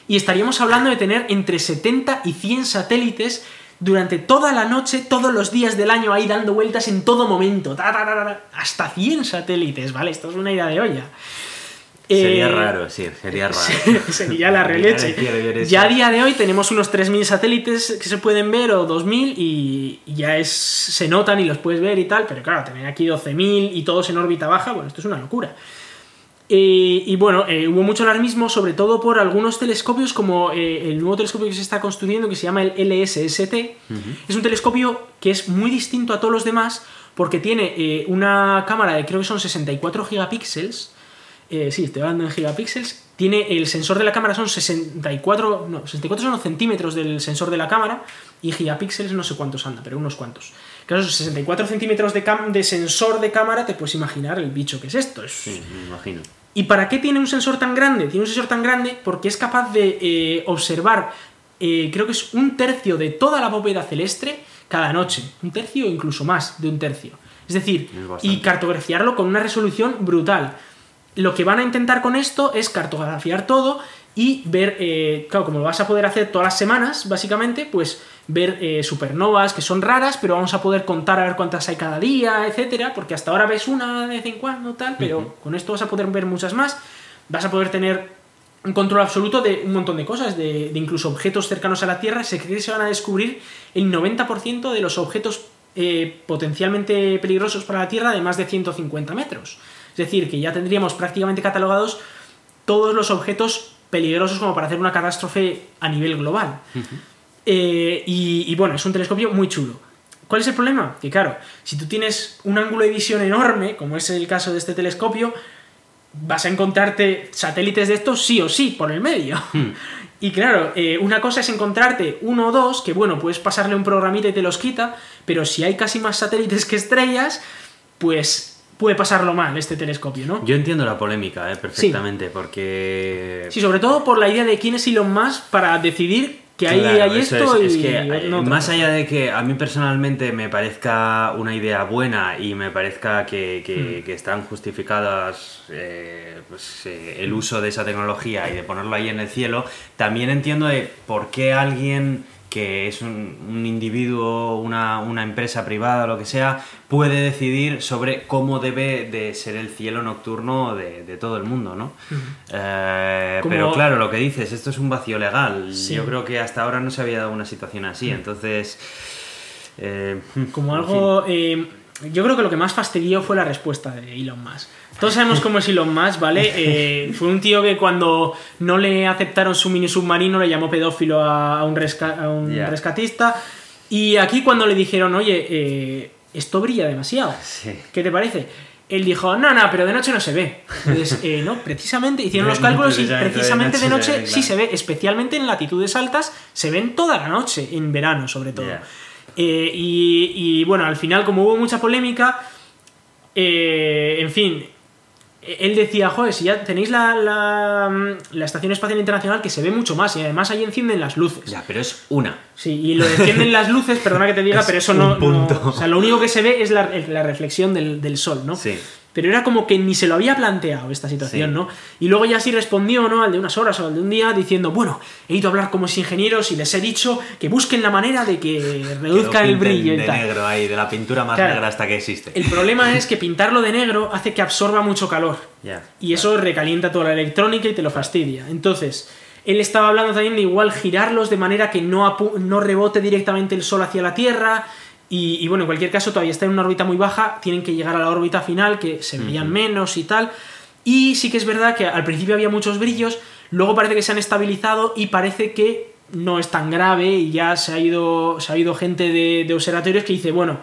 Y estaríamos hablando de tener entre 70 y 100 satélites durante toda la noche, todos los días del año ahí dando vueltas en todo momento. Ta, ta, ta, ta, hasta 100 satélites, ¿vale? Esto es una idea de olla. Sería Eh, raro, sí, sería raro. Sería la releche. Ya a día de hoy tenemos unos 3.000 satélites que se pueden ver o 2.000 y, ya es, se notan y los puedes ver y tal, pero claro, tener aquí 12.000 y todos en órbita baja, bueno, esto es una locura. Eh, y bueno, eh, hubo mucho alarmismo, sobre todo por algunos telescopios, como eh, el nuevo telescopio que se está construyendo, que se llama el LSST. Es un telescopio que es muy distinto a todos los demás, porque tiene una cámara de creo que son 64 gigapíxeles. Eh, sí, estoy hablando en gigapíxeles. Tiene el sensor de la cámara son 64, no, 64 son los centímetros del sensor de la cámara y gigapíxeles no sé cuántos anda, pero unos cuantos. Claro, esos 64 centímetros de, cam- de sensor de cámara, te puedes imaginar el bicho que es esto. Es, Sí, me imagino. ¿Y para qué tiene un sensor tan grande? Tiene un sensor tan grande porque es capaz de eh, observar, eh, creo que es un tercio de toda la bóveda celeste cada noche. Un tercio o incluso más de un tercio. Es decir, Es y cartografiarlo con una resolución brutal. Lo que van a intentar con esto es cartografiar todo y ver, eh, claro, como lo vas a poder hacer todas las semanas, básicamente, pues ver eh, supernovas que son raras, pero vamos a poder contar a ver cuántas hay cada día, etcétera, porque hasta ahora ves una de vez en cuando, tal, pero con esto vas a poder ver muchas más, vas a poder tener un control absoluto de un montón de cosas, de, de incluso objetos cercanos a la Tierra, se cree que se van a descubrir el 90% de los objetos eh, potencialmente peligrosos para la Tierra de más de 150 metros. Es decir, que ya tendríamos prácticamente catalogados todos los objetos peligrosos como para hacer una catástrofe a nivel global. Eh, y, y bueno, es un telescopio muy chulo. ¿Cuál es el problema? Que claro, si tú tienes un ángulo de visión enorme, como es el caso de este telescopio, vas a encontrarte satélites de estos sí o sí por el medio. Y claro, eh, una cosa es encontrarte uno o dos, que bueno, puedes pasarle un programita y te los quita, pero si hay casi más satélites que estrellas, pues puede pasarlo mal este telescopio, ¿no? Yo entiendo la polémica, eh, perfectamente, porque... Sí, sobre todo por la idea de quién es Elon Musk para decidir que hay, Claro, hay esto es, es y que no eh, más allá de que a mí personalmente me parezca una idea buena y me parezca que, que- Hmm. que están justificadas eh, pues, eh, el uso de esa tecnología y de ponerlo ahí en el cielo, también entiendo de por qué alguien que es un, un individuo, una, una empresa privada o lo que sea, puede decidir sobre cómo debe de ser el cielo nocturno de, de todo el mundo, ¿no? Eh, Como- Pero claro, lo que dices, esto es un vacío legal. Sí. Yo creo que hasta ahora no se había dado una situación así, entonces... eh, Como en algo. eh, yo creo que lo que más fastidió fue la respuesta de Elon Musk. Todos sabemos cómo es Elon Musk, ¿vale? Eh, fue un tío que cuando no le aceptaron su mini submarino le llamó pedófilo a, un, resca- a un Ya. rescatista. Y aquí cuando le dijeron, oye, eh, esto brilla demasiado. Sí. ¿Qué te parece? Él dijo, no, no, pero de noche no se ve. Entonces, eh, no, precisamente, hicieron los cálculos y precisamente de noche sí se ve, especialmente en latitudes altas, se ven toda la noche, en verano sobre todo. Ya. Eh, y, y, bueno, al final, como hubo mucha polémica, eh, en fin, él decía, joder, si ya tenéis la, la, la Estación Espacial Internacional que se ve mucho más y además ahí encienden las luces. Ya, pero es una. Sí, y lo encienden las luces, perdona que te diga, Es pero eso no- punto. O sea, lo único que se ve es la, la reflexión del, del sol, ¿no? Sí. Pero era como que ni se lo había planteado esta situación, Sí. ¿no? Y luego ya sí respondió, ¿no? Al de unas horas o al de un día, diciendo, bueno, he ido a hablar con mis ingenieros y les he dicho que busquen la manera de que reduzca Que el brillo y de tal. negro ahí, de la pintura más Claro. negra hasta que existe. El problema es que pintarlo de negro hace que absorba mucho calor. Ya. Y eso recalienta toda la electrónica y te lo fastidia. Entonces, él estaba hablando también de igual girarlos de manera que no, apu- no rebote directamente el sol hacia la Tierra. Y, y bueno, en cualquier caso, todavía está en una órbita muy baja, tienen que llegar a la órbita final, que se verían menos y tal. Y sí que es verdad que al principio había muchos brillos, luego parece que se han estabilizado y parece que no es tan grave y ya se ha ido, se ha ido gente de, de observatorios que dice, bueno,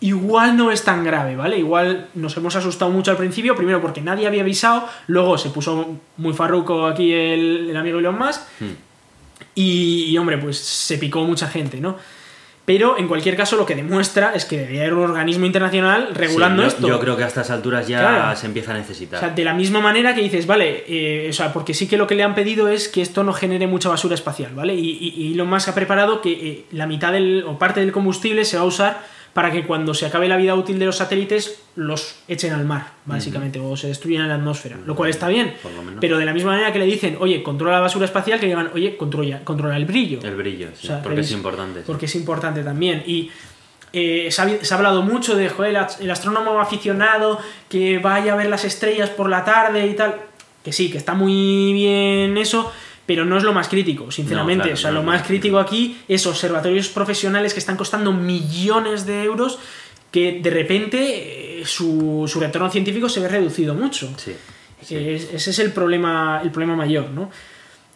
igual no es tan grave, ¿vale? Igual nos hemos asustado mucho al principio, primero porque nadie había avisado, luego se puso muy farruco aquí el, el amigo Elon Musk Hmm. y, y, hombre, pues se picó mucha gente, ¿no? Pero en cualquier caso lo que demuestra es que debería haber un organismo internacional regulando Sí, yo, esto. Yo creo que a estas alturas ya Claro. se empieza a O necesitar. sea, de la misma manera que dices, vale, eh, o sea, porque sí que lo que le han pedido es que esto no genere mucha basura espacial, ¿vale? Y, y, y Elon Musk ha preparado que eh, la mitad del, o parte del combustible se va a usar para que cuando se acabe la vida útil de los satélites los echen al mar, básicamente, o se destruyan en la atmósfera, lo cual está bien. Por lo menos. Pero de la misma manera que le dicen, oye, controla la basura espacial, que digan, oye, controla, controla el brillo. El brillo, sí, O sea, porque es importante. sí. Porque es importante también. Y eh, se, ha, se ha hablado mucho de joder, el astrónomo aficionado que vaya a ver las estrellas por la tarde y tal. Que sí, que está muy bien eso, pero no es lo más crítico, sinceramente. No, claro, o sea, no, lo más crítico aquí es observatorios profesionales que están costando millones de euros que de repente eh, su, su retorno científico se ve reducido mucho. Sí. sí. Es- ese es el problema, el problema mayor, ¿no?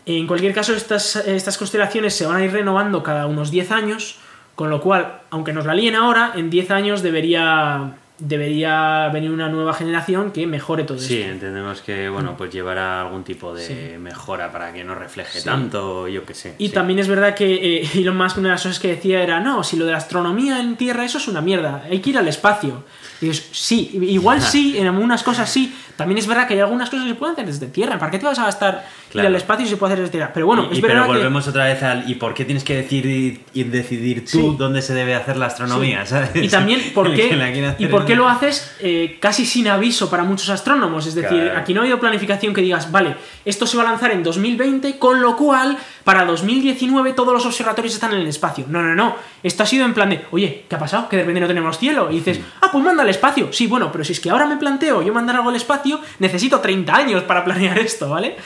En cualquier caso, estas, estas constelaciones se van a ir renovando cada unos 10 años, con lo cual, aunque nos la líen ahora, en 10 años debería, debería venir una nueva generación que mejore todo Sí, esto. entendemos que bueno, pues llevará algún tipo de Sí. mejora para que no refleje Sí. tanto, yo qué sé. Y sí. también es verdad que eh, Elon Musk, una de las cosas que decía era, no, si lo de la astronomía en Tierra, eso es una mierda, hay que ir al espacio. Y dices, sí, igual sí, en algunas cosas sí. También es verdad que hay algunas cosas que se pueden hacer desde Tierra. ¿Para qué te vas a gastar ir Claro. al espacio si se puede hacer desde Tierra? Pero bueno, Y- es y- verdad pero que... volvemos otra vez al ¿y por qué tienes que decidir y decidir tú Sí. dónde se debe hacer la astronomía? ¿sabes? Y también, ¿por qué, ¿y por qué lo haces eh, casi sin aviso para muchos astrónomos? Es decir, Claro. aquí no ha habido planificación que digas, vale, esto se va a lanzar en 2020, con lo cual, para 2019 todos los observatorios están en el espacio. No, no, no. Esto ha sido en plan de, oye, ¿qué ha pasado? Que de repente no tenemos cielo. Y dices, ah, pues manda al espacio. Sí, bueno, pero si es que ahora me planteo yo mandar algo al espacio, necesito 30 años para planear esto, ¿vale?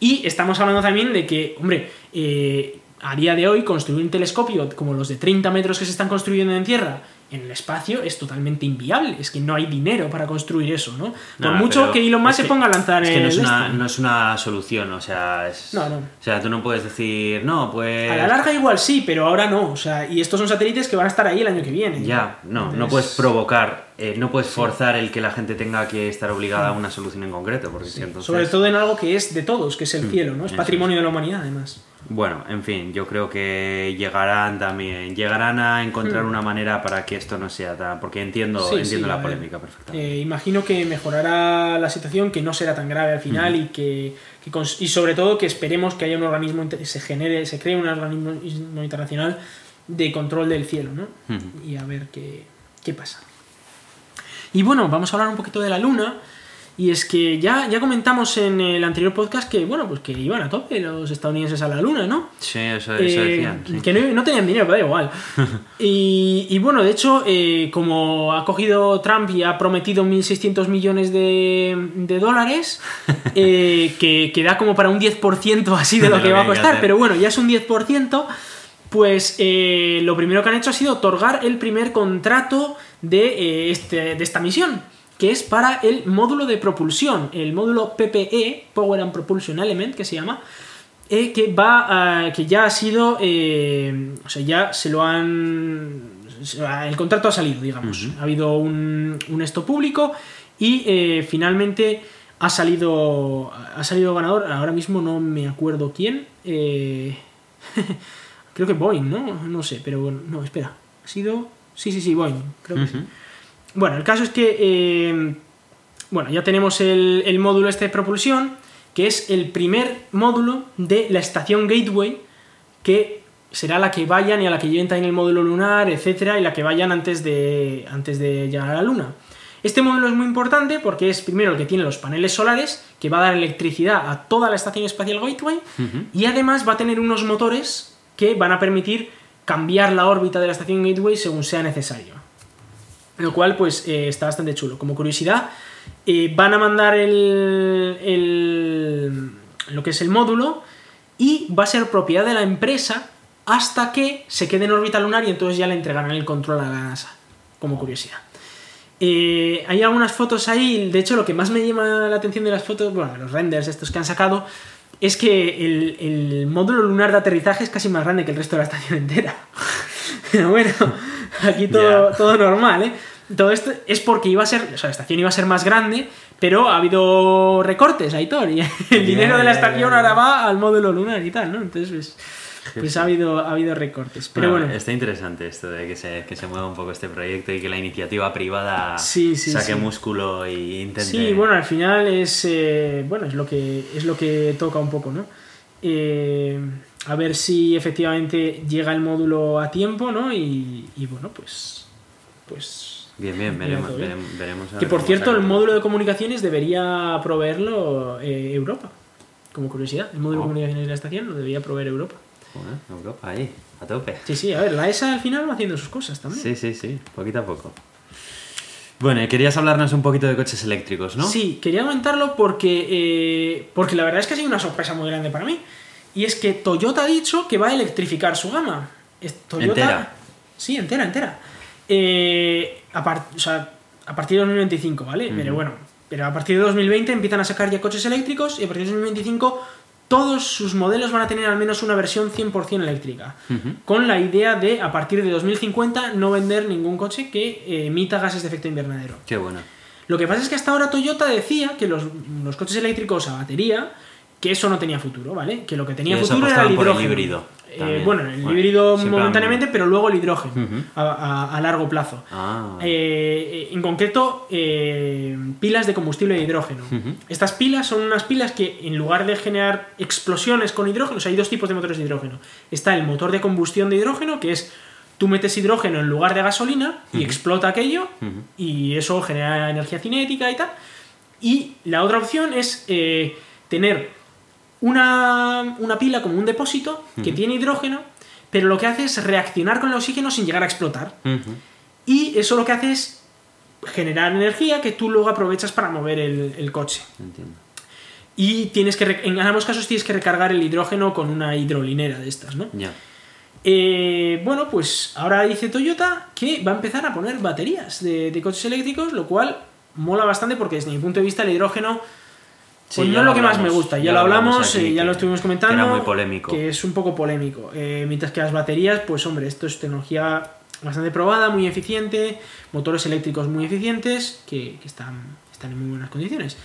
Y estamos hablando también de que, hombre, eh, a día de hoy construir un telescopio como los de 30 metros que se están construyendo en tierra en el espacio es totalmente inviable. Es que no hay dinero para construir eso, ¿no? Por No, mucho que Elon Musk se ponga a lanzar Es que no el es, una, no es una solución, o sea, es- No, no. O sea, tú no puedes decir, no, pues... A la larga igual sí, pero ahora no. O sea, y estos son satélites que van a estar ahí el año que viene. Ya, no, no puedes provocar, eh, no puedes forzar el que la gente tenga que estar obligada a una solución en concreto, porque entonces... Sobre todo en algo que es de todos, que es el cielo, ¿no? Es eso patrimonio de la humanidad, además. Bueno, en fin, yo creo que llegarán también, llegarán a encontrar Hmm. una manera para que esto no sea tan... Porque entiendo, Sí, entiendo sí, la polémica perfectamente. Eh, imagino que mejorará la situación, que no será tan grave al final y que, y sobre todo que esperemos que haya un organismo se genere, se cree un organismo internacional de control del cielo, ¿no? Y a ver qué, qué pasa. Y bueno, vamos a hablar un poquito de la luna. Y es que ya, ya comentamos en el anterior podcast que, bueno, pues que iban a tope los estadounidenses a la luna, ¿no? Sí, eso, eso Eh, decían. sí. Que no, no tenían dinero, pero da igual. y, y bueno, de hecho, eh, como ha cogido Trump y ha prometido 1.600 millones de, de dólares, eh, que, que da como para un 10% así de lo que va a costar, pero bueno, ya es un 10%. Pues eh, lo primero que han hecho ha sido otorgar el primer contrato de, eh, este, de esta misión, que es para el módulo de propulsión, el módulo PPE, Power and Propulsion Element, que se llama, eh, que va a- que ya ha sido eh, o sea ya se lo han el contrato ha salido digamos. Ha habido un, un esto público y eh, finalmente ha salido ha salido ganador. Ahora mismo no me acuerdo quién eh, creo que Boeing no no sé pero bueno no espera. Ha sido sí sí sí Boeing creo que sí. Bueno, el caso es que. eh, bueno, ya tenemos el, el módulo este de propulsión, que es el primer módulo de la estación Gateway, que será la que vayan y a la que lleven también el módulo lunar, etcétera, y la que vayan antes de, antes de llegar a la Luna. Este módulo es muy importante porque es primero el que tiene los paneles solares, que va a dar electricidad a toda la estación espacial Gateway, y además va a tener unos motores que van a permitir cambiar la órbita de la estación Gateway según sea necesario. Lo cual, pues, eh, está bastante chulo. Como curiosidad, eh, van a mandar el, el- lo que es el módulo y va a ser propiedad de la empresa hasta que se quede en órbita lunar y entonces ya le entregarán el control a la NASA. Como curiosidad. Eh, hay algunas fotos ahí, de hecho lo que más me llama la atención de las fotos, bueno, los renders estos que han sacado, es que el, el módulo lunar de aterrizaje es casi más grande que el resto de la estación entera. Pero bueno, aquí todo, todo normal, ¿eh? Todo esto es porque iba a ser, o sea, la estación iba a ser más grande, pero ha habido recortes, Aitor, y el dinero de la estación ahora va al módulo lunar y tal, ¿no? Entonces, pues, pues ha, habido, ha habido recortes. Pero bueno, Está interesante esto de que se, que se mueva un poco este proyecto y que la iniciativa privada Sí, sí, saque sí. músculo y intente... Sí, bueno, al final es eh, bueno es lo que es lo que toca un poco, ¿no? Eh, a ver si efectivamente llega el módulo a tiempo, ¿no? Y, y bueno, pues pues Bien, bien, veremos, todo bien. veremos, veremos a que por cierto el módulo de comunicaciones debería proveerlo eh, Europa. Como curiosidad, el módulo Oh. de comunicaciones de la estación lo debería proveer Europa. Joder, Europa, ahí, a tope. Sí, sí, a ver, la ESA al final va haciendo sus cosas también. Sí, sí, sí, poquito a poco. Bueno, querías hablarnos un poquito de coches eléctricos, ¿no? Sí, quería comentarlo porque, eh, porque la verdad es que ha sido una sorpresa muy grande para mí. Y es que Toyota ha dicho que va a electrificar su gama. Toyota, Entera. Sí, entera, entera. Eh, a, par- o sea, a partir de 2025, ¿vale? Pero bueno, pero a partir de 2020 empiezan a sacar ya coches eléctricos y a partir de 2025 todos sus modelos van a tener al menos una versión 100% eléctrica. Con la idea de, a partir de 2050, no vender ningún coche que eh, emita gases de efecto invernadero. Qué bueno. Lo que pasa es que hasta ahora Toyota decía que los, los coches eléctricos a batería, que eso no tenía futuro, ¿vale? Que lo que tenía futuro era el por el hidrógeno. híbrido Eh, bueno, el Bueno, híbrido han- momentáneamente, pero luego el hidrógeno a, a- a largo plazo. Ah, Eh, en concreto, eh, pilas de combustible de hidrógeno. Estas pilas son unas pilas que en lugar de generar explosiones con hidrógeno, o sea, hay dos tipos de motores de hidrógeno. Está el motor de combustión de hidrógeno, que es tú metes hidrógeno en lugar de gasolina y explota aquello y eso genera energía cinética y tal. Y la otra opción es tener una, una pila como un depósito que tiene hidrógeno, pero lo que hace es reaccionar con el oxígeno sin llegar a explotar. Y eso lo que hace es generar energía que tú luego aprovechas para mover el, el coche. Entiendo. y tienes que en ambos casos tienes que recargar el hidrógeno con una hidrolinera de estas, ¿no? Ya. Eh, bueno, pues ahora dice Toyota que va a empezar a poner baterías de, de coches eléctricos, lo cual mola bastante porque desde mi punto de vista el hidrógeno Sí, pues ya no es lo que más me gusta, ya, lo hablamos, aquí, eh, ya que- lo estuvimos que comentando. Era muy polémico. Que es un poco polémico. Eh, mientras que las baterías, pues hombre, esto es tecnología bastante probada, muy eficiente, motores eléctricos muy eficientes, que, que están, están en muy buenas condiciones.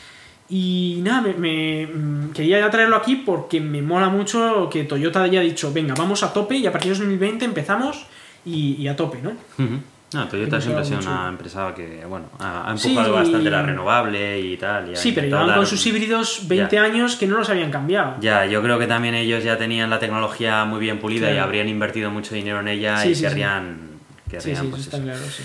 Y nada, me, me- mm, quería ya traerlo aquí porque me mola mucho que Toyota haya dicho, venga, vamos a tope y a partir de 2020 empezamos y, y a tope, ¿no? Ujú. No, Toyota me siempre ha sido mucho. una empresa que, bueno, ha, ha Sí. empujado bastante la renovable y tal. y Sí, pero llevan dar con sus híbridos 20 Ya. años que no los habían cambiado. Ya, yo creo que también ellos ya tenían la tecnología muy bien pulida y habrían invertido mucho dinero en ella Sí, y querrían, Sí, querrían, sí, pues, eso está claro, sí.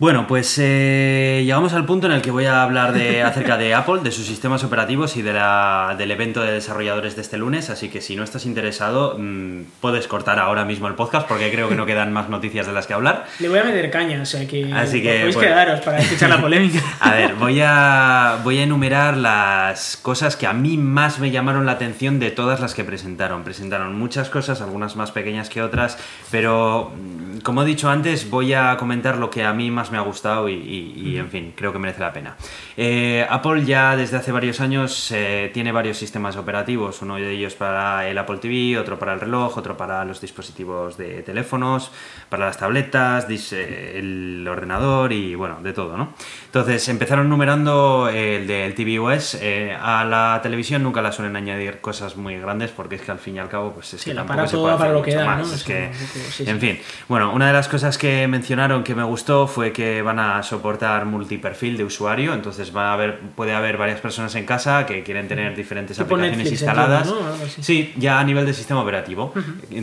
Bueno, pues eh, llegamos al punto en el que voy a hablar de, acerca de Apple, de sus sistemas operativos y de la, del evento de desarrolladores de este lunes, así que si no estás interesado, mm, puedes cortar ahora mismo el podcast porque creo que no quedan más noticias de las que hablar. Le voy a meter caña, o sea que, Así que, podéis bueno. quedaros para escuchar la polémica. A ver, voy a, voy a enumerar las cosas que a mí más me llamaron la atención de todas las que presentaron. Presentaron muchas cosas, algunas más pequeñas que otras, pero mm, como he dicho antes, voy a comentar lo que a mí más me ha gustado y, y- y, en fin, creo que merece la pena. Eh, Apple ya desde hace varios años eh, tiene varios sistemas operativos, uno de ellos para el Apple TV, otro para el reloj, otro para los dispositivos de teléfonos, para las tabletas, dis- eh, el ordenador y bueno, de todo, ¿no? Entonces empezaron numerando el del tvOS. a la televisión nunca la suelen añadir cosas muy grandes porque es que al fin y al cabo pues es Sí, que tampoco para se puede para hacer lo que da, más. ¿no? Es que, sí, sí. en fin, bueno, una de las cosas que mencionaron que me gustó fue que van a soportar multiperfil de usuario, entonces va a haber, puede haber varias personas en casa que quieren tener diferentes Tipo aplicaciones Netflix, instaladas. Sí, ya a nivel de sistema operativo.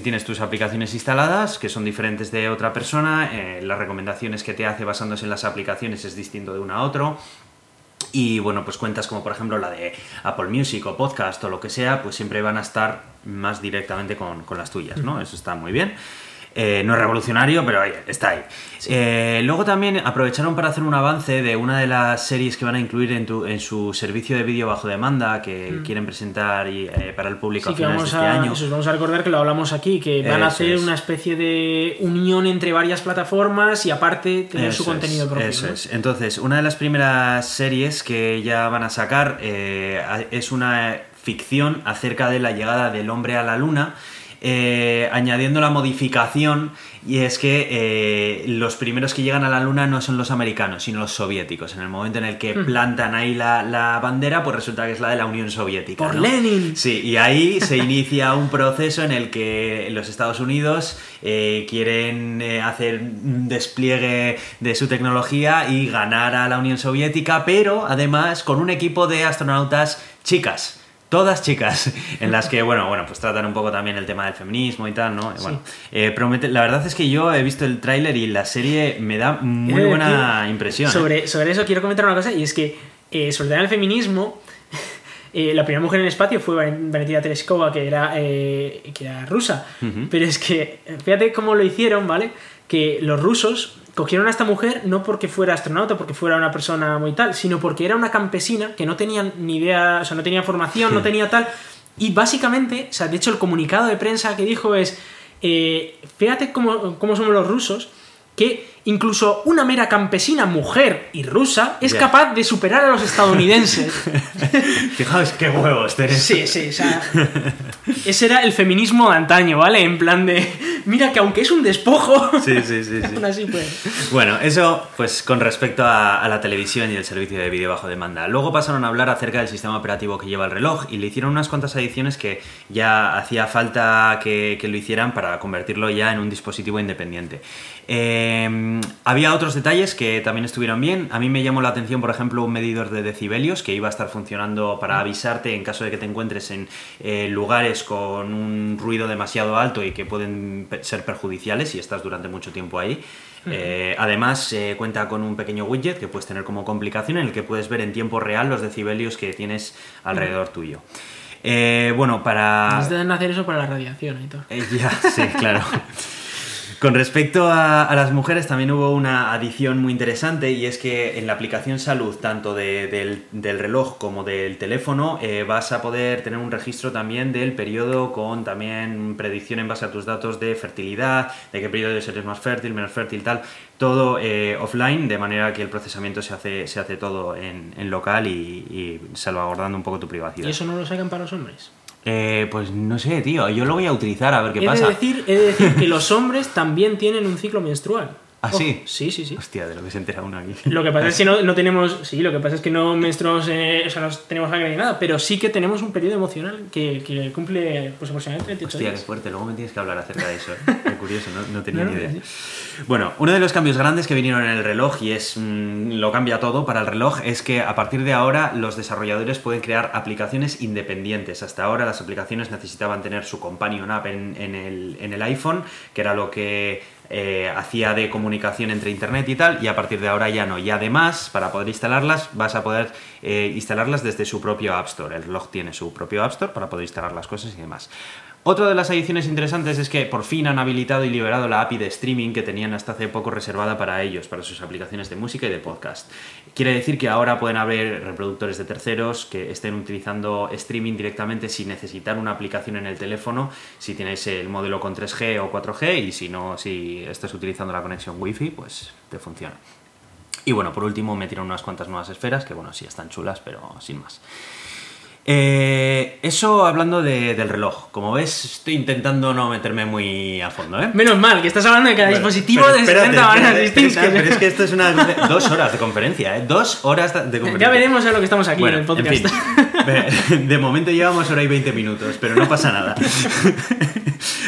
Tienes tus aplicaciones instaladas que son diferentes de otra persona, eh, las recomendaciones que te hace basándose en las aplicaciones es distinto de una a otro. Y bueno, pues cuentas como por ejemplo la de Apple Music o podcast o lo que sea, pues siempre van a estar más directamente con, con las tuyas, ¿no? Eso está muy bien. Eh, no es revolucionario, pero está ahí. Eh, luego también aprovecharon para hacer un avance de una de las series que van a incluir en, tu- en su servicio de vídeo bajo demanda que quieren presentar y, eh, para el público Sí, a que finales vamos de este a, año. eso, vamos a recordar que lo hablamos aquí, que van a hacer es. una especie de unión entre varias plataformas y aparte tener su contenido es, propio. Eso ¿no? es. Entonces, una de las primeras series que ya van a sacar eh, es una ficción acerca de la llegada del hombre a la luna. Eh, añadiendo la modificación y es que eh, los primeros que llegan a la luna no son los americanos sino los soviéticos en el momento en el que plantan ahí la, la bandera pues resulta que es la de la Unión Soviética Por ¿no? Lenin. Sí, y ahí se inicia un proceso en el que los Estados Unidos eh, quieren eh, hacer un despliegue de su tecnología y ganar a la Unión Soviética, pero además con un equipo de astronautas chicas. Todas chicas, en las que, bueno, bueno, pues tratan un poco también el tema del feminismo y tal, ¿no? Bueno, eh, promete, la verdad es que yo he visto el tráiler y la serie me da muy de buena impresión. ¿eh? Sobre, sobre eso quiero comentar una cosa, y es que eh, sobre el tema del feminismo, eh, la primera mujer en el espacio fue Val- Valentina Tereskova, que era, eh, que era rusa. Pero es que, eh, fíjate cómo lo hicieron, ¿vale? Que los rusos cogieron a esta mujer no porque fuera astronauta, porque fuera una persona muy tal, sino porque era una campesina que no tenía ni idea, o sea, no tenía formación, no tenía tal. Y básicamente, o sea, de hecho, el comunicado de prensa que dijo es: eh, fíjate cómo, cómo somos los rusos, que incluso una mera campesina mujer y rusa es capaz de superar a los estadounidenses. Fijaos qué huevos tenés. Sí, sí, o sea. Ese era el feminismo de antaño, ¿vale? En plan de. Mira que aunque es un despojo. Sí, sí, sí, sí. aún así, pues. Bueno, eso pues con respecto a, a la televisión y el servicio de vídeo bajo demanda. Luego pasaron a hablar acerca del sistema operativo que lleva el reloj y le hicieron unas cuantas adiciones que ya hacía falta que, que lo hicieran para convertirlo ya en un dispositivo independiente. Eh, había otros detalles que también estuvieron bien. A mí me llamó la atención, por ejemplo, un medidor de decibelios que iba a estar funcionando para avisarte en caso de que te encuentres en eh, lugares con un ruido demasiado alto y que pueden ser perjudiciales si estás durante mucho tiempo ahí. Eh, además, eh, cuenta con un pequeño widget que puedes tener como complicación en el que puedes ver en tiempo real los decibelios que tienes alrededor tuyo. Eh, bueno, para... Necesitan hacer eso para la radiación y todo. Ya, sí, claro. Con respecto a, las mujeres, también hubo una adición muy interesante y es que en la aplicación salud, tanto de- del, del reloj como del teléfono, eh, vas a poder tener un registro también del periodo con también predicción en base a tus datos de fertilidad, de qué periodo eres más fértil, menos fértil, tal. Todo eh, offline, de manera que el procesamiento se hace, se hace todo en, en local y, y salvaguardando un poco tu privacidad. ¿Y eso no lo sacan para los hombres? Eh, pues no sé, tío. Yo lo voy a utilizar a ver qué he, pasa. De decir, he de decir que los hombres también tienen un ciclo menstrual. ¿Ah, sí? Sí, sí, sí. Hostia, de lo que se entera uno aquí. Lo que pasa es que no, no tenemos. Sí, lo que pasa es que no menstruamos. eh, o sea, no tenemos sangre ni nada, pero sí que tenemos un periodo emocional que, que cumple pues aproximadamente 38 Hostia, qué fuerte. Luego me tienes que hablar acerca de eso. ¿eh? Qué curioso, no, no tenía No, ni idea. Bueno, uno de los cambios grandes que vinieron en el reloj, y es mm, lo cambia todo para el reloj, es que a partir de ahora los desarrolladores pueden crear aplicaciones independientes. Hasta ahora las aplicaciones necesitaban tener su companion app en, en el, en el iPhone, que era lo que eh, hacía de comunicación entre internet y tal, y a partir de ahora ya no. Y además, para poder instalarlas, vas a poder eh, instalarlas desde su propio App Store. El reloj tiene su propio App Store para poder instalar las cosas y demás. Otra de las adiciones interesantes es que por fin han habilitado y liberado la API de streaming que tenían hasta hace poco reservada para ellos, para sus aplicaciones de música y de podcast. Quiere decir que ahora pueden haber reproductores de terceros que estén utilizando streaming directamente sin necesitar una aplicación en el teléfono, si tienes el modelo con 3G o 4G y si no, si estás utilizando la conexión Wi-Fi, pues te funciona. Y bueno, por último metieron unas cuantas nuevas esferas que bueno, sí están chulas, pero sin más. Eh, eso hablando de- del reloj. Como ves, estoy intentando no meterme muy a fondo, ¿eh? Menos mal, que estás hablando de cada Bueno, dispositivo de espérate, 60 maneras es distintas. que- Pero es que esto es una... Dos horas de conferencia, ¿eh? Dos horas de conferencia. Ya veremos a lo que estamos aquí Bueno, en el podcast. fin. de momento llevamos hora y 20 minutos, pero no pasa nada.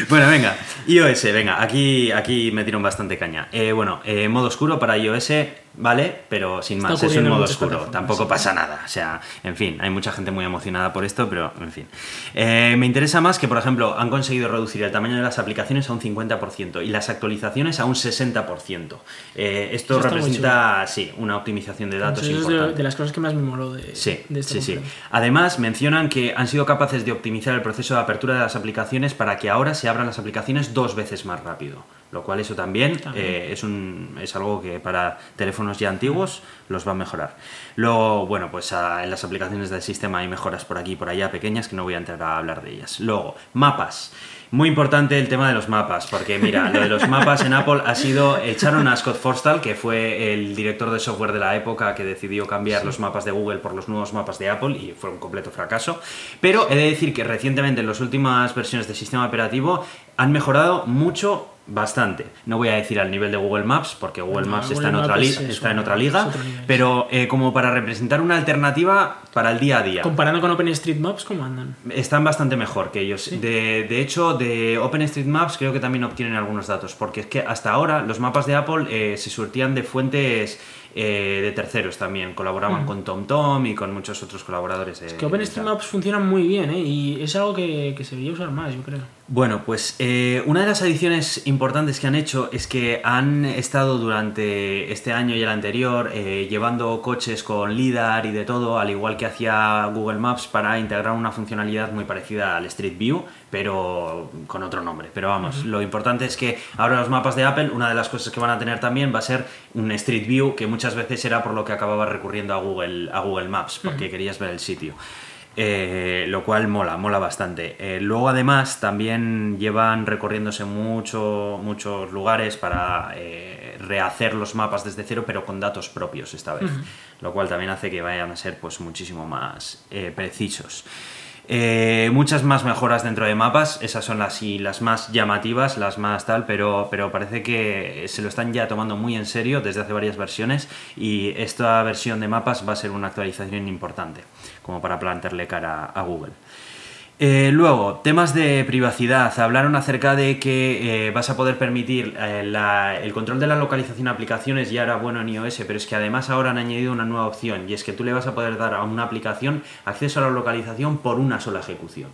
bueno, venga. iOS, venga, aquí, aquí metieron bastante caña. Eh, bueno, eh, modo oscuro para iOS, vale, pero sin más, es un modo oscuro. Tampoco pasa nada. O sea, en fin, hay mucha gente muy emocionada por esto, pero en fin. Eh, me interesa más que, por ejemplo, han conseguido reducir el tamaño de las aplicaciones a un 50% y las actualizaciones a un 60%. Eh, esto representa, sí, una optimización de datos Eso es importante. de, de las cosas que más me moló de, Sí, de esta sí, sí. Además, mencionan que han sido capaces de optimizar el proceso de apertura de las aplicaciones para que ahora se abran las aplicaciones dos veces más rápido. Lo cual eso también, También. eh, es, un, es algo que para teléfonos ya antiguos los va a mejorar. Luego, bueno, pues ah, en las aplicaciones del sistema hay mejoras por aquí y por allá pequeñas que no voy a entrar a hablar de ellas. Luego, mapas. Muy importante el tema de los mapas, porque mira, lo de los mapas en Apple ha sido, echaron a Scott Forstall, que fue el director de software de la época que decidió cambiar los mapas de Google por los nuevos mapas de Apple y fue un completo fracaso. Pero he de decir que recientemente en las últimas versiones del sistema operativo han mejorado mucho, bastante. No voy a decir al nivel de Google Maps, porque Google No, Maps Google está, en otra, Maps es eso, está en otra es liga, pero eh, como para representar una alternativa para el día a día. Comparando con OpenStreetMaps, ¿cómo andan? Están bastante mejor que ellos. De, de hecho, de OpenStreetMaps creo que también obtienen algunos datos, porque es que hasta ahora los mapas de Apple eh, se surtían de fuentes eh, de terceros también. Colaboraban con TomTom y con muchos otros colaboradores. Que OpenStreetMaps funciona muy bien, ¿eh? Y es algo que, que se debería usar más, yo creo. Bueno, pues eh, una de las adiciones importantes que han hecho es que han estado durante este año y el anterior eh, llevando coches con LIDAR y de todo, al igual que hacía Google Maps para integrar una funcionalidad muy parecida al Street View, pero con otro nombre. Pero vamos, lo importante es que ahora los mapas de Apple, una de las cosas que van a tener también va a ser un Street View, que muchas veces era por lo que acababa recurriendo a Google, a Google Maps, porque querías ver el sitio. Eh, lo cual mola, mola bastante. Eh, luego además también llevan recorriéndose mucho, muchos lugares para eh, rehacer los mapas desde cero, pero con datos propios esta vez. Lo cual también hace que vayan a ser pues muchísimo más precisos. Eh, muchas más mejoras dentro de mapas, esas son las, y las más llamativas, las más tal, pero, pero parece que se lo están ya tomando muy en serio desde hace varias versiones y esta versión de mapas va a ser una actualización importante, como para plantearle cara a Google. Eh, luego, temas de privacidad. Hablaron acerca de que eh, vas a poder permitir eh, la- el control de la localización a aplicaciones, ya era bueno en iOS, pero es que además ahora han añadido una nueva opción y es que tú le vas a poder dar a una aplicación acceso a la localización por una sola ejecución.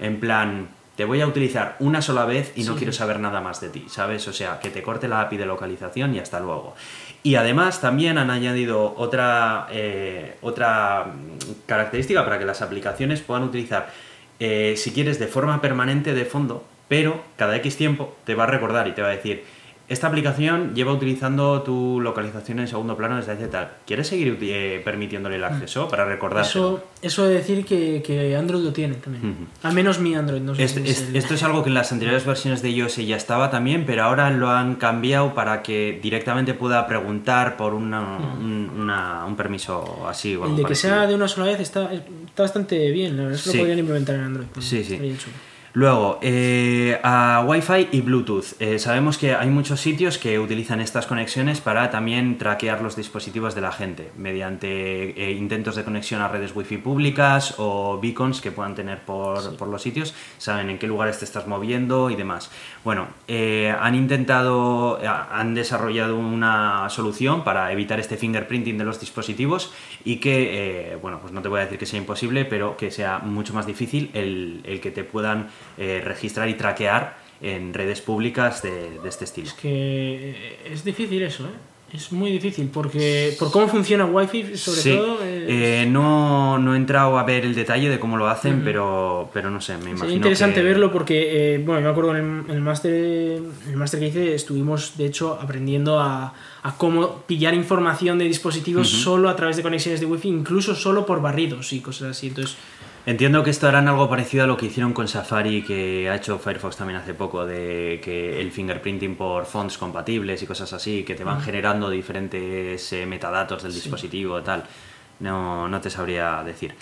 En plan, te voy a utilizar una sola vez y no Sí. quiero saber nada más de ti, ¿sabes? O sea, que te corte la API de localización y hasta luego. Y además también han añadido otra, eh, otra mm, característica para que las aplicaciones puedan utilizar, eh, si quieres, de forma permanente de fondo, pero cada X tiempo te va a recordar y te va a decir, esta aplicación lleva utilizando tu localización en segundo plano desde hace tal. ¿Quieres seguir eh, permitiéndole el acceso para recordar? Eso, eso de decir que, Android lo tiene también. Al menos mi Android. No sé Esto es algo que en las anteriores versiones de iOS ya estaba también, pero ahora lo han cambiado para que directamente pueda preguntar por una, un, permiso así. el de que sea de una sola vez está, bastante bien. La verdad es que lo podrían implementar en Android. Sí, sí. Luego, eh, a Wi-Fi y Bluetooth. Eh, sabemos que hay muchos sitios que utilizan estas conexiones para también traquear los dispositivos de la gente mediante eh, intentos de conexión a redes Wi-Fi públicas o beacons que puedan tener por, por, los sitios. Saben en qué lugares te estás moviendo y demás. Bueno, han intentado, han desarrollado una solución para evitar este fingerprinting de los dispositivos y que, bueno, pues no te voy a decir que sea imposible, pero que sea mucho más difícil el, el que te puedan eh, registrar y traquear en redes públicas de, este estilo. Es que es difícil eso, ¿eh? Es muy difícil porque por cómo funciona Wi-Fi, sobre todo. Eh, no, no, he entrado a ver el detalle de cómo lo hacen, pero, pero no sé, me imagino. Es interesante verlo porque, bueno, yo me acuerdo en el, máster el máster que hice estuvimos, de hecho, aprendiendo a, a cómo pillar información de dispositivos solo a través de conexiones de Wi-Fi, incluso solo por barridos y cosas así. Entonces Entiendo que esto harán algo parecido a lo que hicieron con Safari, que ha hecho Firefox también hace poco, de que el fingerprinting por fonts compatibles y cosas así, que te van generando diferentes eh, metadatos del dispositivo y tal. No, no te sabría decir.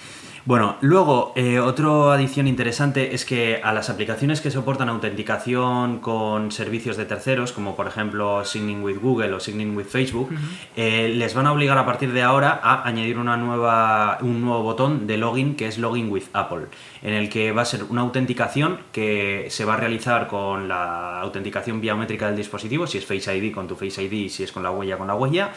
Bueno, luego, eh, otra adición interesante es que a las aplicaciones que soportan autenticación con servicios de terceros, como por ejemplo Signing with Google o Signing with Facebook, eh, les van a obligar a partir de ahora a añadir una nueva, un nuevo botón de login que es Login with Apple, en el que va a ser una autenticación que se va a realizar con la autenticación biométrica del dispositivo, si es Face ID con tu Face ID, si es con la huella con la huella,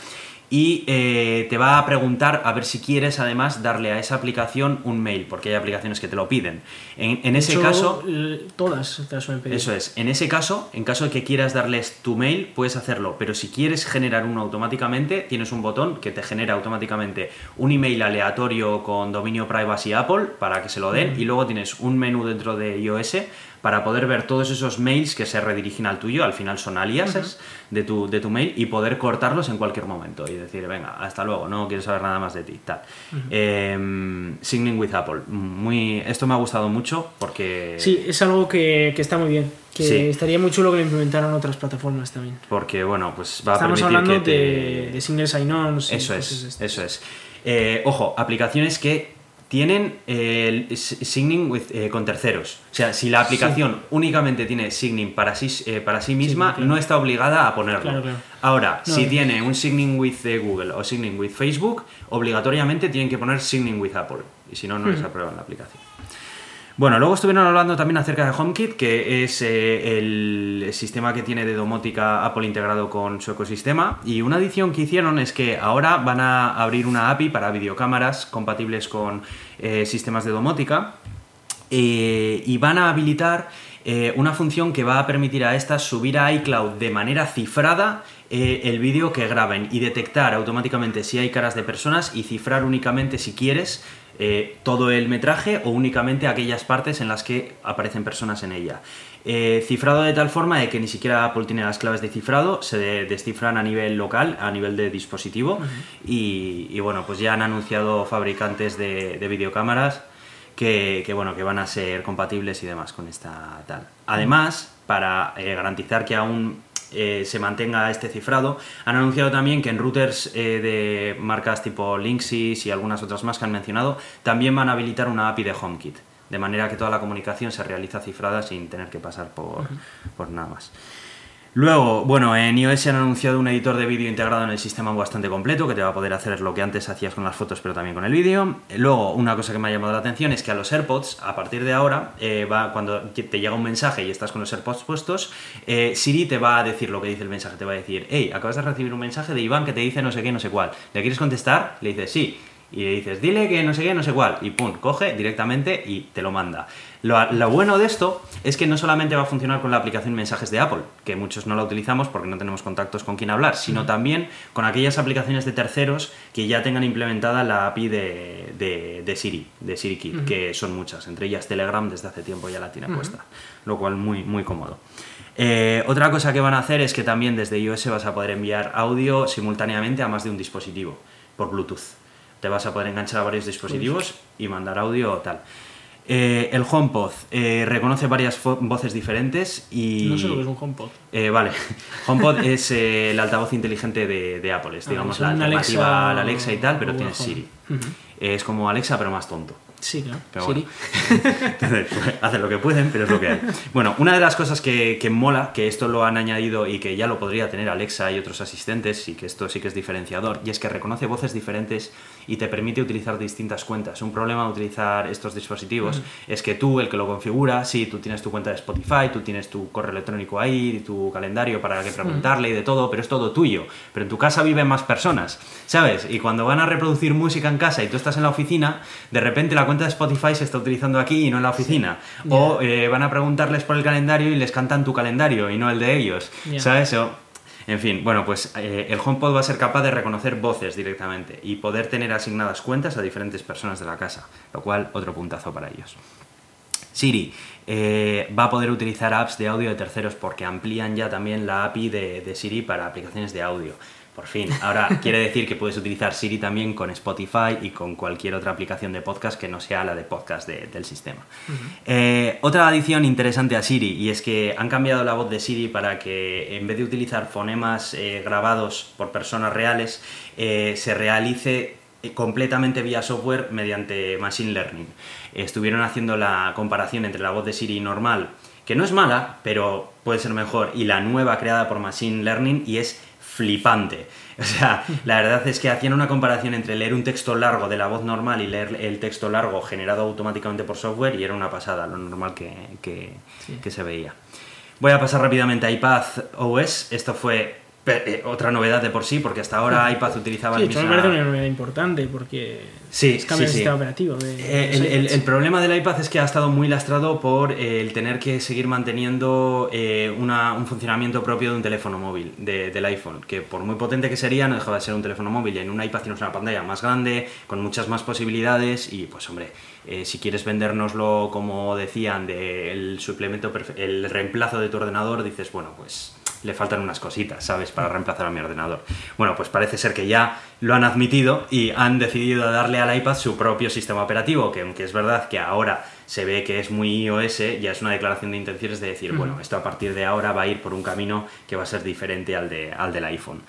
y eh, te va a preguntar a ver si quieres además darle a esa aplicación un mail, porque hay aplicaciones que te lo piden. En, ese caso... Todas te suelen pedir. Eso es. En ese caso, en caso de que quieras darles tu mail, puedes hacerlo, pero si quieres generar uno automáticamente, tienes un botón que te genera automáticamente un email aleatorio con dominio privacy Apple para que se lo den y luego tienes un menú dentro de iOS para poder ver todos esos mails que se redirigen al tuyo, al final son aliases de, tu, de tu mail, y poder cortarlos en cualquier momento y decir, venga, hasta luego, no quiero saber nada más de ti. Tal. Em, signing with Apple. Muy, esto me ha gustado mucho porque... Sí, es algo que, está muy bien. Que estaría muy chulo que lo implementaran otras plataformas también. Porque, bueno, pues va a permitir hablando de, de single sign-ons. Eso es, eso es. Eh, ojo, aplicaciones que tienen el signing eh, con terceros. O sea, si la aplicación únicamente tiene signing para sí, eh, para sí misma, no está obligada a ponerlo. Ahora, si tiene un signing with eh, Google o signing with Facebook, obligatoriamente tienen que poner signing with Apple. Y si no, no les aprueban la aplicación. Bueno, luego estuvieron hablando también acerca de HomeKit, que es eh, el sistema que tiene de domótica Apple integrado con su ecosistema. Y una adición que hicieron es que ahora van a abrir una API para videocámaras compatibles con eh, sistemas de domótica eh, y van a habilitar una función que va a permitir a estas subir a iCloud de manera cifrada el vídeo que graben y detectar automáticamente si hay caras de personas y cifrar únicamente si quieres eh, todo el metraje o únicamente aquellas partes en las que aparecen personas en ella. Eh, cifrado de tal forma de que ni siquiera Apple tiene las claves de cifrado, se descifran a nivel local, a nivel de dispositivo y, bueno, pues ya han anunciado fabricantes de, videocámaras que, bueno, que van a ser compatibles y demás con esta tal. Además, para eh, garantizar que aún eh, se mantenga este cifrado. Han anunciado también que en routers eh, de marcas tipo Linksys y algunas otras más que han mencionado, también van a habilitar una API de HomeKit, de manera que toda la comunicación se realiza cifrada sin tener que pasar por, por nada más. Luego, bueno, en iOS han anunciado un editor de vídeo integrado en el sistema bastante completo que te va a poder hacer lo que antes hacías con las fotos, pero también con el vídeo. Luego, una cosa que me ha llamado la atención es que a los AirPods, a partir de ahora, eh, va, cuando te llega un mensaje y estás con los AirPods puestos, eh, Siri te va a decir lo que dice el mensaje. Te va a decir, hey, acabas de recibir un mensaje de Iván que te dice no sé qué, no sé cuál. ¿Le quieres contestar? Le dices sí y le dices, dile que no sé qué, no sé cuál, y pum, coge directamente y te lo manda. Lo, lo, bueno de esto es que no solamente va a funcionar con la aplicación Mensajes de Apple, que muchos no la utilizamos porque no tenemos contactos con quien hablar, sino también con aquellas aplicaciones de terceros que ya tengan implementada la API de, de, de Siri, de SiriKit, que son muchas, entre ellas Telegram desde hace tiempo ya la tiene puesta, lo cual muy, muy cómodo. Eh, otra cosa que van a hacer es que también desde iOS vas a poder enviar audio simultáneamente a más de un dispositivo por Bluetooth. Te vas a poder enganchar a varios dispositivos y mandar audio o tal. Eh, el HomePod eh, reconoce varias voces diferentes y... No sé lo que es un HomePod. Eh, vale, HomePod es eh, el altavoz inteligente de, de Apple, es Ah, digamos es la alternativa Alexa a la Alexa y tal, pero tiene Siri. Home. Ujú. Es como Alexa pero más tonto. Sí, claro. Pero Siri. Entonces, pues, hacen lo que pueden, pero es lo que hay. Bueno, una de las cosas que, que mola, que esto lo han añadido y que ya lo podría tener Alexa y otros asistentes, y que esto sí que es diferenciador, y es que reconoce voces diferentes y te permite utilizar distintas cuentas. Un problema de utilizar estos dispositivos es que tú, el que lo configura, sí, tú tienes tu cuenta de Spotify, tú tienes tu correo electrónico ahí, tu calendario para que preguntarle y de todo, pero es todo tuyo. Pero en tu casa viven más personas, ¿sabes? Y cuando van a reproducir música en casa y tú estás en la oficina, de repente la cuenta de Spotify se está utilizando aquí y no en la oficina. O eh, van a preguntarles por el calendario y les cantan tu calendario y no el de ellos. ¿sabes? O- en fin, bueno, pues eh, el HomePod va a ser capaz de reconocer voces directamente y poder tener asignadas cuentas a diferentes personas de la casa, lo cual otro puntazo para ellos. Siri eh, va a poder utilizar apps de audio de terceros porque amplían ya también la API de, de Siri para aplicaciones de audio. Por fin, ahora quiere decir que puedes utilizar Siri también con Spotify y con cualquier otra aplicación de podcast que no sea la de podcast de- del sistema. Eh, otra adición interesante a Siri y es que han cambiado la voz de Siri para que en vez de utilizar fonemas eh, grabados por personas reales, eh, se realice completamente vía software mediante Machine Learning. Estuvieron haciendo la comparación entre la voz de Siri normal, que no es mala, pero puede ser mejor, y la nueva creada por Machine Learning y es flipante. O sea, la verdad es que hacían una comparación entre leer un texto largo de la voz normal y leer el texto largo generado automáticamente por software y era una pasada, lo normal que, que- Sí. que se veía. Voy a pasar rápidamente a iPad OS. Esto fue eh, otra novedad de por sí, porque hasta ahora iPad utilizaba Sí, el esto me mismo... parece una novedad importante porque Sí, es cambio sí, de sí. sistema operativo. de- Eh, de el, problema del iPad es que ha estado muy lastrado por eh, el tener que seguir manteniendo eh, una- un funcionamiento propio de un teléfono móvil, de- del iPhone, que por muy potente que sería, no dejaba de ser un teléfono móvil. Y en un iPad tienes una pantalla más grande, con muchas más posibilidades, y pues hombre, eh, si quieres vendérnoslo como decían, del suplemento, el reemplazo de tu ordenador, dices, bueno, pues le faltan unas cositas, ¿sabes? Para reemplazar a mi ordenador. Bueno, pues parece ser que ya lo han admitido y han decidido darle al iPad su propio sistema operativo, que aunque es verdad que ahora se ve que es muy iOS, ya es una declaración de intenciones de decir, bueno, esto a partir de ahora va a ir por un camino que va a ser diferente al, de, al del iPhone.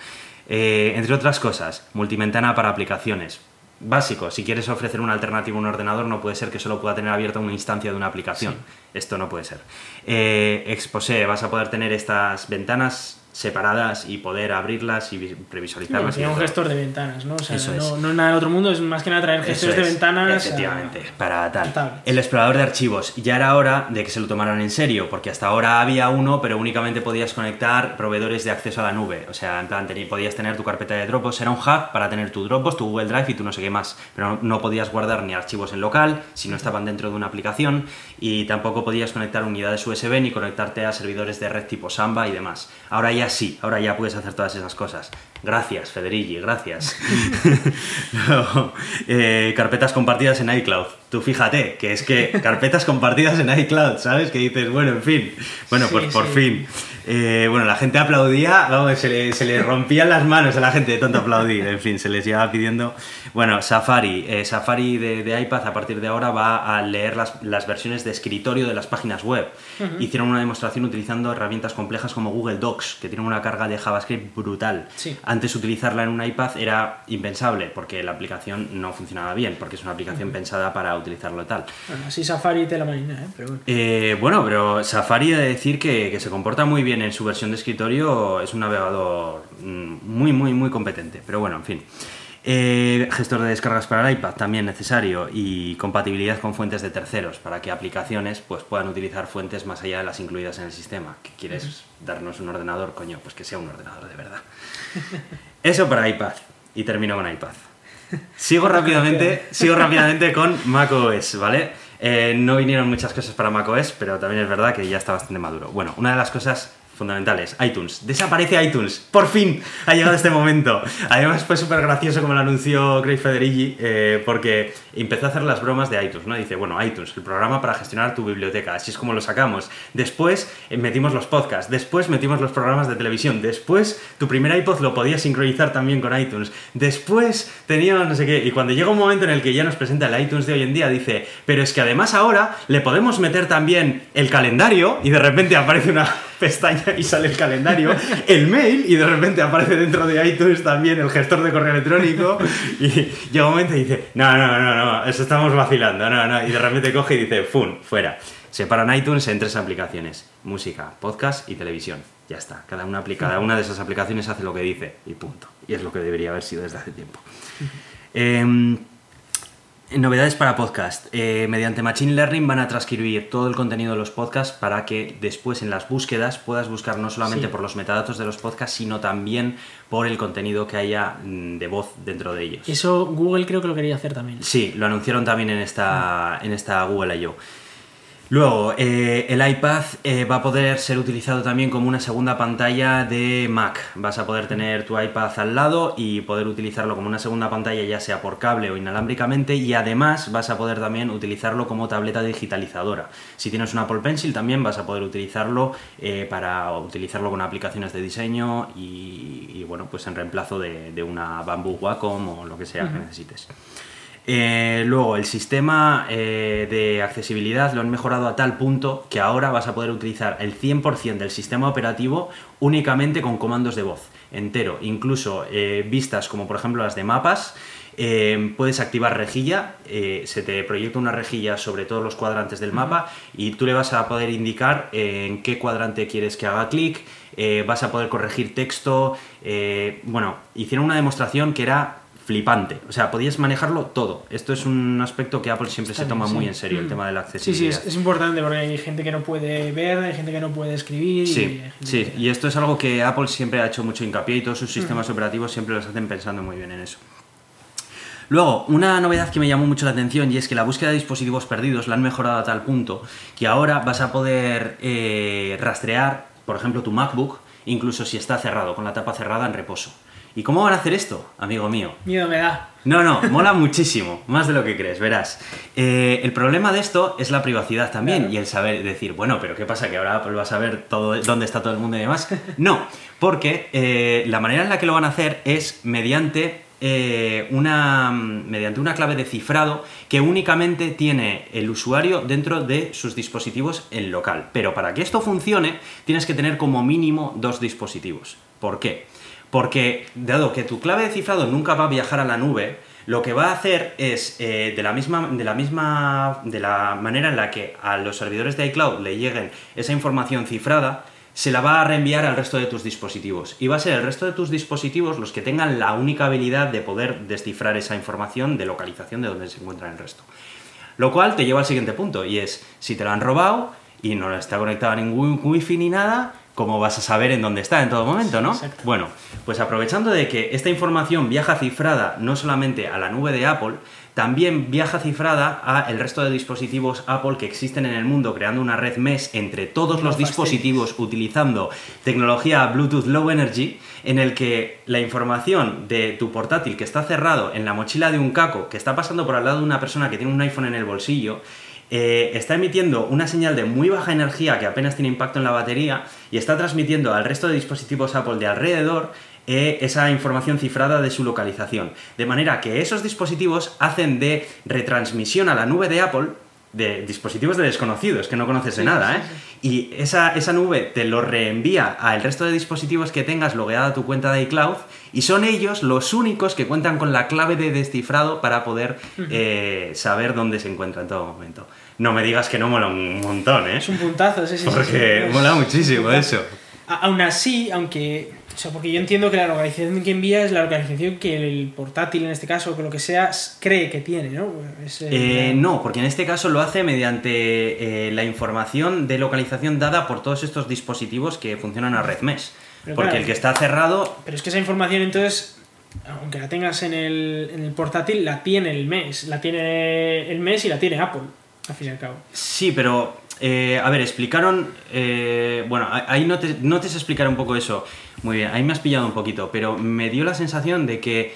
Eh, entre otras cosas, multiventana para aplicaciones. Básico, si quieres ofrecer una alternativa a un ordenador, no puede ser que solo pueda tener abierta una instancia de una aplicación. Esto no puede ser. Eh, Exposé, vas a poder tener estas ventanas separadas y poder abrirlas y vi- Sí, previsualizarlas. y un todo. gestor de ventanas, ¿no? O sea, no, es. no es nada del otro mundo, es más que nada traer gestores de ventanas. a- Efectivamente, para tal. tablets. El explorador de archivos. Ya era hora de que se lo tomaran en serio, porque hasta ahora había uno, pero únicamente podías conectar proveedores de acceso a la nube. O sea, en plan, podías tener tu carpeta de Dropbox, era un hub para tener tu Dropbox, tu Google Drive y tu no sé qué más. Pero no, no podías guardar ni archivos en local si no estaban dentro de una aplicación y tampoco podías conectar unidades USB ni conectarte a servidores de red tipo Samba y demás. Ahora ya sí, ahora ya puedes hacer todas esas cosas. Gracias, Federighi, gracias. Eh, carpetas compartidas en iCloud. Tú fíjate, que es que carpetas compartidas en iCloud, ¿sabes? Que dices, bueno, en fin. Bueno, Sí, pues por sí. fin. Eh, bueno, la gente aplaudía, vamos, se le, se le rompían las manos a la gente de tanto aplaudir. En fin, se les llevaba pidiendo. Bueno, Safari. eh, Safari de, de iPad a partir de ahora va a leer las, las versiones de escritorio de las páginas web. Hicieron una demostración utilizando herramientas complejas como Google Docs, que tienen una carga de JavaScript brutal. Sí. Antes utilizarla en un iPad era impensable porque la aplicación no funcionaba bien, porque es una aplicación pensada para utilizarlo tal. Bueno, así Safari te la marina, ¿eh? Pero bueno. Eh, bueno, pero Safari de decir que, que se comporta muy bien en su versión de escritorio, es un navegador mm, muy, muy, muy competente. Pero bueno, en fin. Eh, gestor de descargas para el iPad también necesario y compatibilidad con fuentes de terceros para que aplicaciones pues, puedan utilizar fuentes más allá de las incluidas en el sistema. ¿Qué quieres darnos un ordenador? Coño, pues que sea un ordenador de verdad. Eso para iPad. Y termino con iPad. sigo rápidamente, sigo rápidamente con macOS, ¿vale? Eh, no vinieron muchas cosas para macOS, pero también es verdad que ya está bastante maduro. Bueno, una de las cosas fundamentales, iTunes. Desaparece iTunes. Por fin ha llegado este momento. Además fue súper gracioso como lo anunció Craig Federighi eh, porque empezó a hacer las bromas de iTunes, ¿no? Dice, bueno, iTunes, el programa para gestionar tu biblioteca. Así es como lo sacamos. Después eh, metimos los podcasts. Después metimos los programas de televisión. Después tu primer iPod lo podías sincronizar también con iTunes. Después teníamos no sé qué. Y cuando llega un momento en el que ya nos presenta el iTunes de hoy en día, dice, pero es que además ahora le podemos meter también el calendario y de repente aparece una pestaña y sale el calendario, el mail y de repente aparece dentro de iTunes también el gestor de correo electrónico y llega un momento y dice, no, no, no, no, eso estamos vacilando, no, no, y de repente coge y dice, ¡fum! fuera. Separan iTunes en tres aplicaciones, música, podcast y televisión. Ya está, cada una, cada una de esas aplicaciones hace lo que dice y punto. Y es lo que debería haber sido desde hace tiempo. Eh, Novedades para podcast. Eh, mediante Machine Learning van a transcribir todo el contenido de los podcasts para que después en las búsquedas puedas buscar no solamente por los metadatos de los podcasts, sino también por el contenido que haya mm, de voz dentro de ellos. Eso Google creo que lo quería hacer también. Sí, lo anunciaron también en esta, en esta Google I.O. Luego, eh, el iPad eh, va a poder ser utilizado también como una segunda pantalla de Mac. Vas a poder tener tu iPad al lado y poder utilizarlo como una segunda pantalla ya sea por cable o inalámbricamente y además vas a poder también utilizarlo como tableta digitalizadora. Si tienes un Apple Pencil también vas a poder utilizarlo eh, para utilizarlo con aplicaciones de diseño y, bueno, pues en reemplazo de, una Bamboo Wacom o lo que sea que necesites. Eh, luego, el sistema eh, de accesibilidad lo han mejorado a tal punto que ahora vas a poder utilizar el 100% del sistema operativo únicamente con comandos de voz, entero, incluso eh, vistas como por ejemplo las de mapas. puedes activar rejilla, se te proyecta una rejilla sobre todos los cuadrantes del mapa y tú le vas a poder indicar en qué cuadrante quieres que haga clic, vas a poder corregir texto. bueno, hicieron una demostración que era flipante. O sea, podías manejarlo todo. Esto es un aspecto que Apple siempre se toma muy en serio, el mm. tema de la accesibilidad. Sí, sí, es, importante porque hay gente que no puede ver, hay gente que no puede escribir. Sí, y sí, y esto es algo que Apple siempre ha hecho mucho hincapié y todos sus sistemas operativos siempre los hacen pensando muy bien en eso. Luego, una novedad que me llamó mucho la atención y es que la búsqueda de dispositivos perdidos la han mejorado a tal punto que ahora vas a poder eh, rastrear, por ejemplo, tu MacBook, incluso si está cerrado, con la tapa cerrada en reposo. ¿Y cómo van a hacer esto, amigo mío? Miedo me da. No, no, mola muchísimo, más de lo que crees, verás. Eh, el problema de esto es la privacidad también y el saber decir, bueno, pero ¿qué pasa? ¿Que ahora Apple va a saber todo, dónde está todo el mundo y demás? No, porque eh, la manera en la que lo van a hacer es mediante eh, una, mediante una clave de cifrado que únicamente tiene el usuario dentro de sus dispositivos en local. Pero para que esto funcione, tienes que tener como mínimo dos dispositivos. ¿Por qué? Porque, dado que tu clave de cifrado nunca va a viajar a la nube, lo que va a hacer es, eh, de, la misma, de la misma, de la manera en la que a los servidores de iCloud le lleguen esa información cifrada, se la va a reenviar al resto de tus dispositivos. Y va a ser el resto de tus dispositivos los que tengan la única habilidad de poder descifrar esa información de localización de donde se encuentra el resto. Lo cual te lleva al siguiente punto, y es, si te lo han robado y no está conectado a ningún wifi ni nada, ¿cómo vas a saber en dónde está en todo momento, no? Bueno, pues aprovechando de que esta información viaja cifrada no solamente a la nube de Apple, también viaja cifrada a el resto de dispositivos Apple que existen en el mundo, creando una red mesh entre todos los dispositivos utilizando tecnología Bluetooth Low Energy, en el que la información de tu portátil que está cerrado en la mochila de un caco, que está pasando por al lado de una persona que tiene un iPhone en el bolsillo, eh, está emitiendo una señal de muy baja energía que apenas tiene impacto en la batería y está transmitiendo al resto de dispositivos Apple de alrededor eh, esa información cifrada de su localización. De manera que esos dispositivos hacen de retransmisión a la nube de Apple de dispositivos de desconocidos que no conoces de nada, ¿eh? Y esa, esa, nube te lo reenvía al resto de dispositivos que tengas logueada a tu cuenta de iCloud y son ellos los únicos que cuentan con la clave de descifrado para poder eh, saber dónde se encuentra en todo momento. No me digas que no mola un montón, ¿eh? Es un puntazo, sí, sí. Porque mola muchísimo eso. Aún así, aunque o sea, porque yo entiendo que la localización que envía es la localización que el portátil, en este caso, o que lo que sea, cree que tiene, ¿no? Eh, no, porque en este caso lo hace mediante eh, la información de localización dada por todos estos dispositivos que funcionan a red mesh. porque el que está cerrado... Pero es que esa información entonces aunque la tengas en el, en el portátil, la tiene el mes. La tiene el mes y la tiene Apple, al fin y al cabo. Sí, pero eh, a ver, explicaron. eh, bueno, ahí no te, no te sé explicar un poco eso. Muy bien, ahí me has pillado un poquito, pero me dio la sensación de que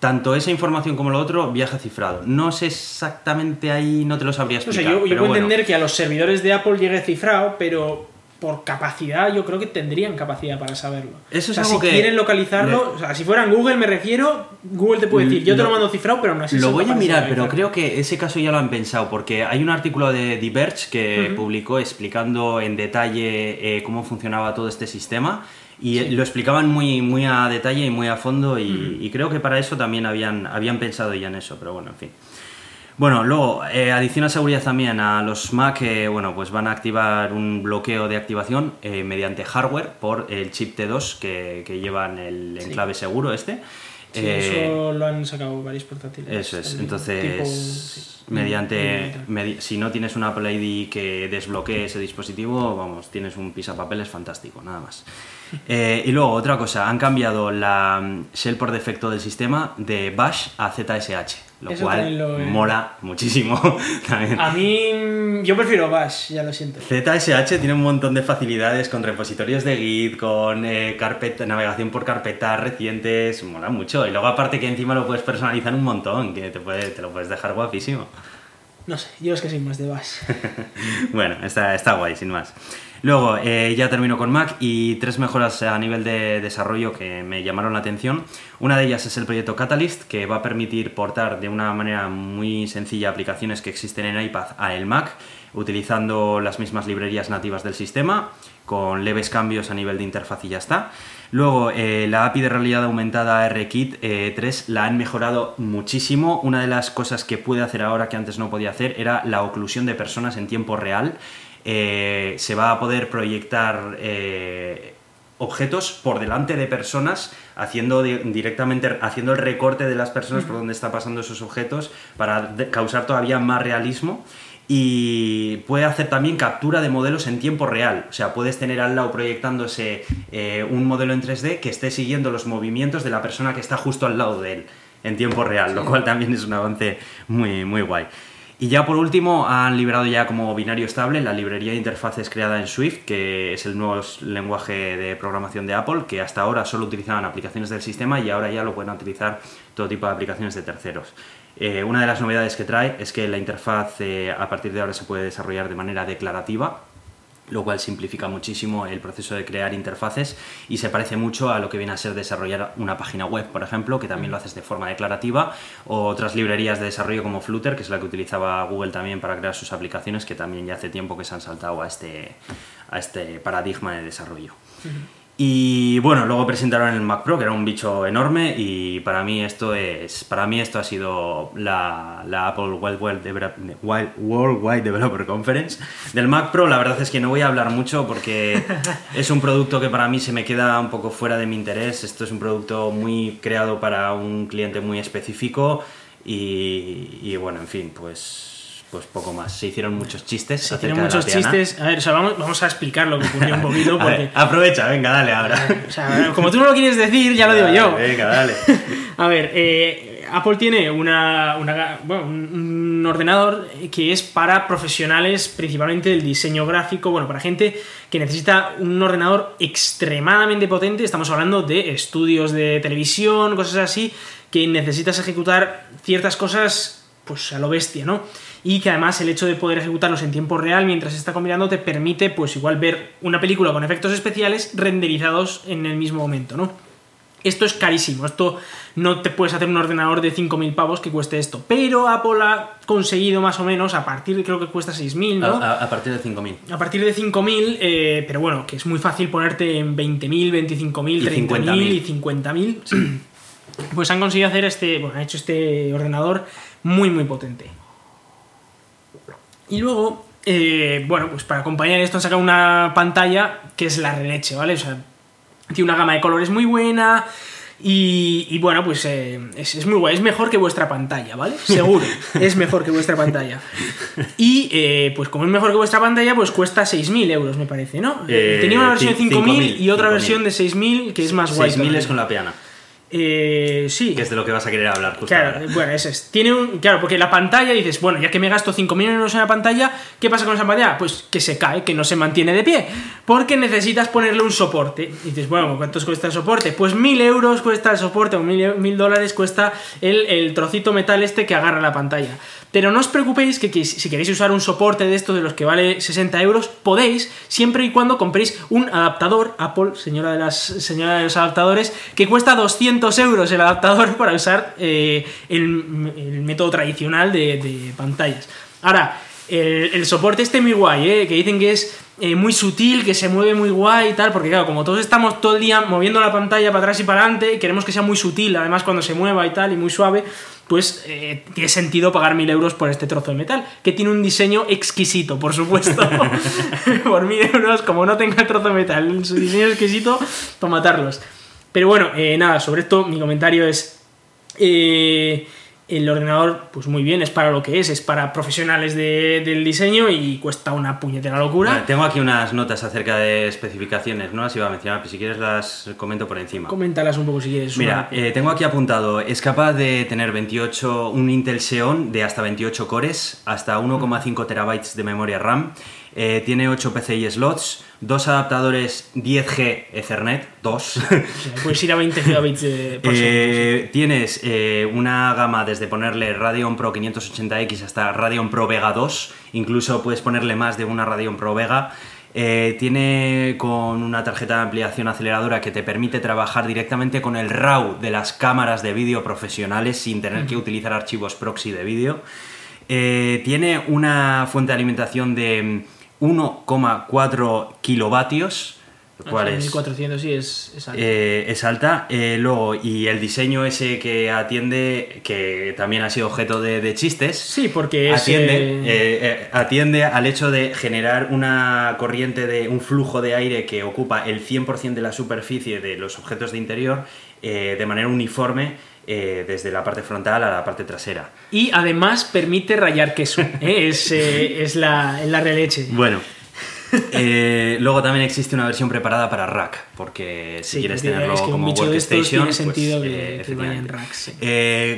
tanto esa información como lo otro viaja cifrado. No sé exactamente ahí, no te lo sabría explicar. sé, yo, yo pero puedo bueno. entender que a los servidores de Apple llegue cifrado, pero por capacidad yo creo que tendrían capacidad para saberlo. Eso es o sea, algo si que quieren localizarlo, le- o sea, si fueran Google me refiero, Google te puede decir, yo te lo Lo- mando cifrado, pero aún así Lo voy a mirar, pero creo que ese caso ya lo han pensado, porque hay un artículo de Diverge que Ujú. publicó explicando en detalle eh, cómo funcionaba todo este sistema. Y Sí. lo explicaban muy, muy a detalle y muy a fondo, y, y creo que para eso también habían, habían pensado ya en eso, pero bueno, en fin. Bueno, luego, eh, adiciona seguridad también a los Mac, eh, bueno, pues van a activar un bloqueo de activación eh, mediante hardware por el chip T2 que, que llevan el Sí. enclave seguro este. Sí, Eh, eso lo han sacado varios portátiles. eso es, entonces, tipo, mediante, medi- si no tienes una Apple ID que desbloquee ese dispositivo, vamos, tienes un pisapapeles fantástico, nada más. Eh, y luego, otra cosa, han cambiado la mm, shell por defecto del sistema de Bash a ZSH, lo Eso cual lo he- mola muchísimo. también. A mí, yo prefiero Bash, ya lo siento. ZSH tiene un montón de facilidades con repositorios de Git, con eh, carpeta, navegación por carpetas recientes, mola mucho. Y luego aparte que encima lo puedes personalizar un montón, que te, puede- te lo puedes dejar guapísimo. No sé, yo es que soy más de Bash. bueno, está, está guay, sin más. Luego, eh, ya termino con Mac y tres mejoras a nivel de desarrollo que me llamaron la atención. Una de ellas es el proyecto Catalyst, que va a permitir portar de una manera muy sencilla aplicaciones que existen en iPad a el Mac, utilizando las mismas librerías nativas del sistema, con leves cambios a nivel de interfaz y ya está. Luego, eh, la API de realidad aumentada RKit eh, 3 la han mejorado muchísimo. Una de las cosas que puede hacer ahora que antes no podía hacer era la oclusión de personas en tiempo real. Eh, se va a poder proyectar eh, objetos por delante de personas haciendo di- directamente haciendo el recorte de las personas por donde está pasando esos objetos para causar todavía más realismo y puede hacer también captura de modelos en tiempo real. O sea, puedes tener al lado proyectándose eh, un modelo en 3D que esté siguiendo los movimientos de la persona que está justo al lado de él en tiempo real, lo cual también es un avance muy, muy guay. Y ya por último han liberado ya como binario estable la librería de interfaces creada en Swift, que es el nuevo lenguaje de programación de Apple, que hasta ahora solo utilizaban aplicaciones del sistema y ahora ya lo pueden utilizar todo tipo de aplicaciones de terceros. Eh, una de las novedades que trae es que la interfaz eh, a partir de ahora se puede desarrollar de manera declarativa, lo cual simplifica muchísimo el proceso de crear interfaces y se parece mucho a lo que viene a ser desarrollar una página web, por ejemplo, que también lo haces de forma declarativa, o otras librerías de desarrollo como Flutter, que es la que utilizaba Google también para crear sus aplicaciones, que también ya hace tiempo que se han saltado a este, a este paradigma de desarrollo. Y bueno, luego presentaron el Mac Pro, que era un bicho enorme, y para mí esto es. Para mí esto ha sido la, la Apple Worldwide, Develop- Worldwide Developer Conference. Del Mac Pro, la verdad es que no voy a hablar mucho porque es un producto que para mí se me queda un poco fuera de mi interés. Esto es un producto muy creado para un cliente muy específico. Y, y bueno, en fin, pues. Pues poco más. Se hicieron muchos chistes. Se la muchos chistes. A ver, o sea, vamos, vamos a explicar lo que ocurrió un poquito, ver, aprovecha, venga, dale ahora. O sea, como tú no lo quieres decir, ya lo digo yo. Venga, dale. A ver, eh, Apple tiene una, una- bueno, un, un ordenador que es para profesionales principalmente del diseño gráfico, bueno, para gente que necesita un ordenador extremadamente potente, estamos hablando de estudios de televisión, cosas así, que necesitas ejecutar ciertas cosas pues a lo bestia, ¿no? Y que además el hecho de poder ejecutarlos en tiempo real mientras se está combinando te permite pues igual ver una película con efectos especiales renderizados en el mismo momento, ¿no? Esto es carísimo, esto no te puedes hacer un ordenador de 5.000 pavos que cueste esto, pero Apple ha conseguido más o menos, a partir de creo que cuesta 6.000, ¿no? A, a- a partir de 5.000. A partir de 5.000, eh, pero bueno, que es muy fácil ponerte en 20.000, 25.000, Y 30.000 50.000. y 50.000. Pues han conseguido hacer este, bueno, han hecho este ordenador muy, muy potente. Y luego, eh, bueno, pues para acompañar esto han sacado una pantalla que es la releche, ¿vale? O sea, tiene una gama de colores muy buena. Y, y bueno, pues eh, es, es muy guay. Es mejor que vuestra pantalla, ¿vale? Seguro. es mejor que vuestra pantalla. Y eh, pues como es mejor que vuestra pantalla, pues cuesta 6.000 euros, me parece, ¿no? Eh, Tenía una versión de cin- 5.000 y 5.000, otra 5.000. versión de 6.000 que es más guay. 6.000 es con la peana. Eh, sí. Que es de lo que vas a querer hablar justo Claro, ahora. bueno, eso es. Tiene un. Claro, porque la pantalla dices, bueno, ya que me gasto 5.000 euros en la pantalla, ¿qué pasa con esa pantalla? Pues que se cae, que no se mantiene de pie. Porque necesitas ponerle un soporte. Y dices, bueno, ¿cuántos cuesta el soporte? Pues 1.000 euros cuesta el soporte, o 1.000 1.000 dólares cuesta el, el trocito metal este que agarra la pantalla. Pero no os preocupéis que, si queréis usar un soporte de estos de los que vale 60 euros, podéis, siempre y cuando compréis un adaptador, Apple, señora de, las, señora de los adaptadores, que cuesta 200 euros el adaptador para usar eh, el, método tradicional de, pantallas. Ahora, el, soporte este muy guay, ¿eh? que dicen que es eh, muy sutil, que se mueve muy guay y tal, porque claro, como todos estamos todo el día moviendo la pantalla para atrás y para adelante, queremos que sea muy sutil, además cuando se mueva y tal, y muy suave, pues eh, tiene sentido pagar mil euros por este trozo de metal, que tiene un diseño exquisito, por supuesto. por mil euros, como no tenga el trozo de metal, su diseño exquisito, para matarlos. Pero bueno, eh, nada, sobre esto mi comentario es... eh, el ordenador, pues muy bien, es para lo que es, es para profesionales de- del diseño y cuesta una puñetera locura. Vale, tengo aquí unas notas acerca de especificaciones, no las iba a mencionar, pero si quieres las comento por encima. Coméntalas un poco si quieres. Mira, eh, tengo aquí apuntado, es capaz de tener 28, un Intel Xeon de hasta 28 cores, hasta 1,5 terabytes de memoria RAM, eh, tiene 8 PCI slots, dos adaptadores 10G Ethernet, dos. puedes ir a 20 gigabits por. Eh, tienes eh, una gama desde ponerle Radeon Pro 580X hasta Radeon Pro Vega 2, incluso puedes ponerle más de una Radeon Pro Vega. Eh, tiene con una tarjeta de ampliación aceleradora que te permite trabajar directamente con el RAW de las cámaras de vídeo profesionales sin tener que utilizar archivos proxy de vídeo. Eh, tiene una fuente de alimentación de 1,4 kilovatios, lo cual O sea, es 1400 sí es, es alto. eh, es alta. Eh, luego, y el diseño ese que atiende, que también ha sido objeto de, de chistes, sí, porque atiende, eh, atiende al hecho de generar una corriente de un flujo de aire que ocupa el 100% de la superficie de los objetos de interior de manera uniforme eh, desde la parte frontal a la parte trasera. Y además permite rayar queso. ¿eh? Es, eh, es la, es la releche. Bueno. luego también existe una versión preparada para rack, porque si Sí, quieres tenerlo es que un como bicho de estos workstation, tiene sentido pues, que- que vaya en efectivamente. racks,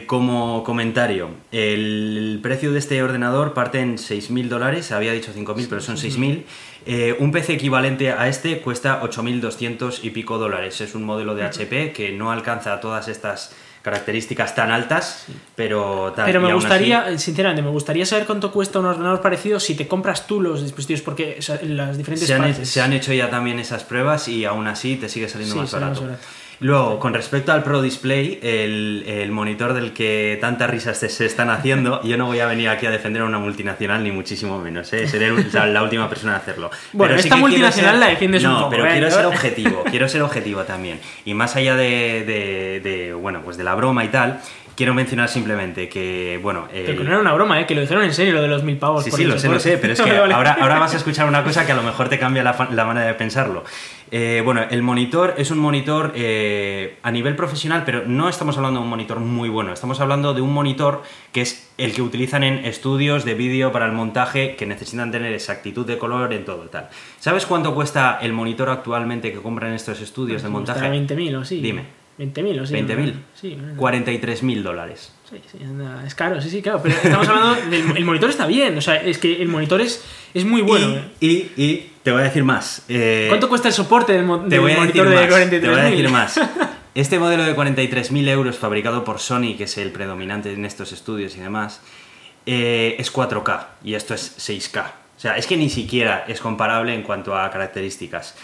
sí. Como comentario, el precio de este ordenador parte en 6.000 dólares, había dicho 5.000, pero son 6.000. Eh, un PC equivalente a este cuesta 8.200 y pico dólares. Es un modelo de HP que no alcanza todas estas características tan altas, pero tal. Pero me gustaría, así- sinceramente, me gustaría saber cuánto cuesta un ordenador parecido si te compras tú los dispositivos, porque o sea, las diferentes Se han, partes. se han hecho ya también esas pruebas y aún así te sigue saliendo Sí, más, sale más barato. Luego, con respecto al Pro Display, el, el monitor del que tantas risas se, se están haciendo, yo no voy a venir aquí a defender a una multinacional, ni muchísimo menos, ¿eh? seré un- la, la última persona a hacerlo. Bueno, Pero sí esta quiero multinacional ser- la defiendes un no, poco, pero ¿eh? quiero ser objetivo, quiero ser objetivo también. Y más allá de, de- de, bueno, pues de la broma y tal, quiero mencionar simplemente que, bueno... Pero el- que no era una broma, ¿eh? que lo dijeron en serio lo de los mil pavos. Sí, por sí, lo sé, lo sé, pero es que Vale, ahora, ahora vas a escuchar una cosa que a lo mejor te cambia la, la manera de pensarlo. Eh, bueno, el monitor es un monitor eh, a nivel profesional, pero no estamos hablando de un monitor muy bueno, estamos hablando de un monitor que es el que utilizan en estudios de vídeo para el montaje que necesitan tener exactitud de color en todo tal. ¿Sabes cuánto cuesta el monitor actualmente que compran estos estudios de montaje? Costará 20.000 o sí. Dime. 20.000 o sí. 20.000. Sí, bueno. 43.000 dólares. Sí, sí, anda, es caro, sí, sí, claro. Pero estamos hablando del el monitor está bien, o sea, es que el monitor es, es muy bueno. ¿eh? y, y, y te voy a decir más. eh, ¿Cuánto cuesta el soporte del, mo- del monitor de más, 43.000? te voy a decir más. Este modelo de 43.000 euros fabricado por Sony, que es el predominante en estos estudios y demás, eh, es 4K y esto es 6K. O sea, es que ni siquiera es comparable en cuanto a características.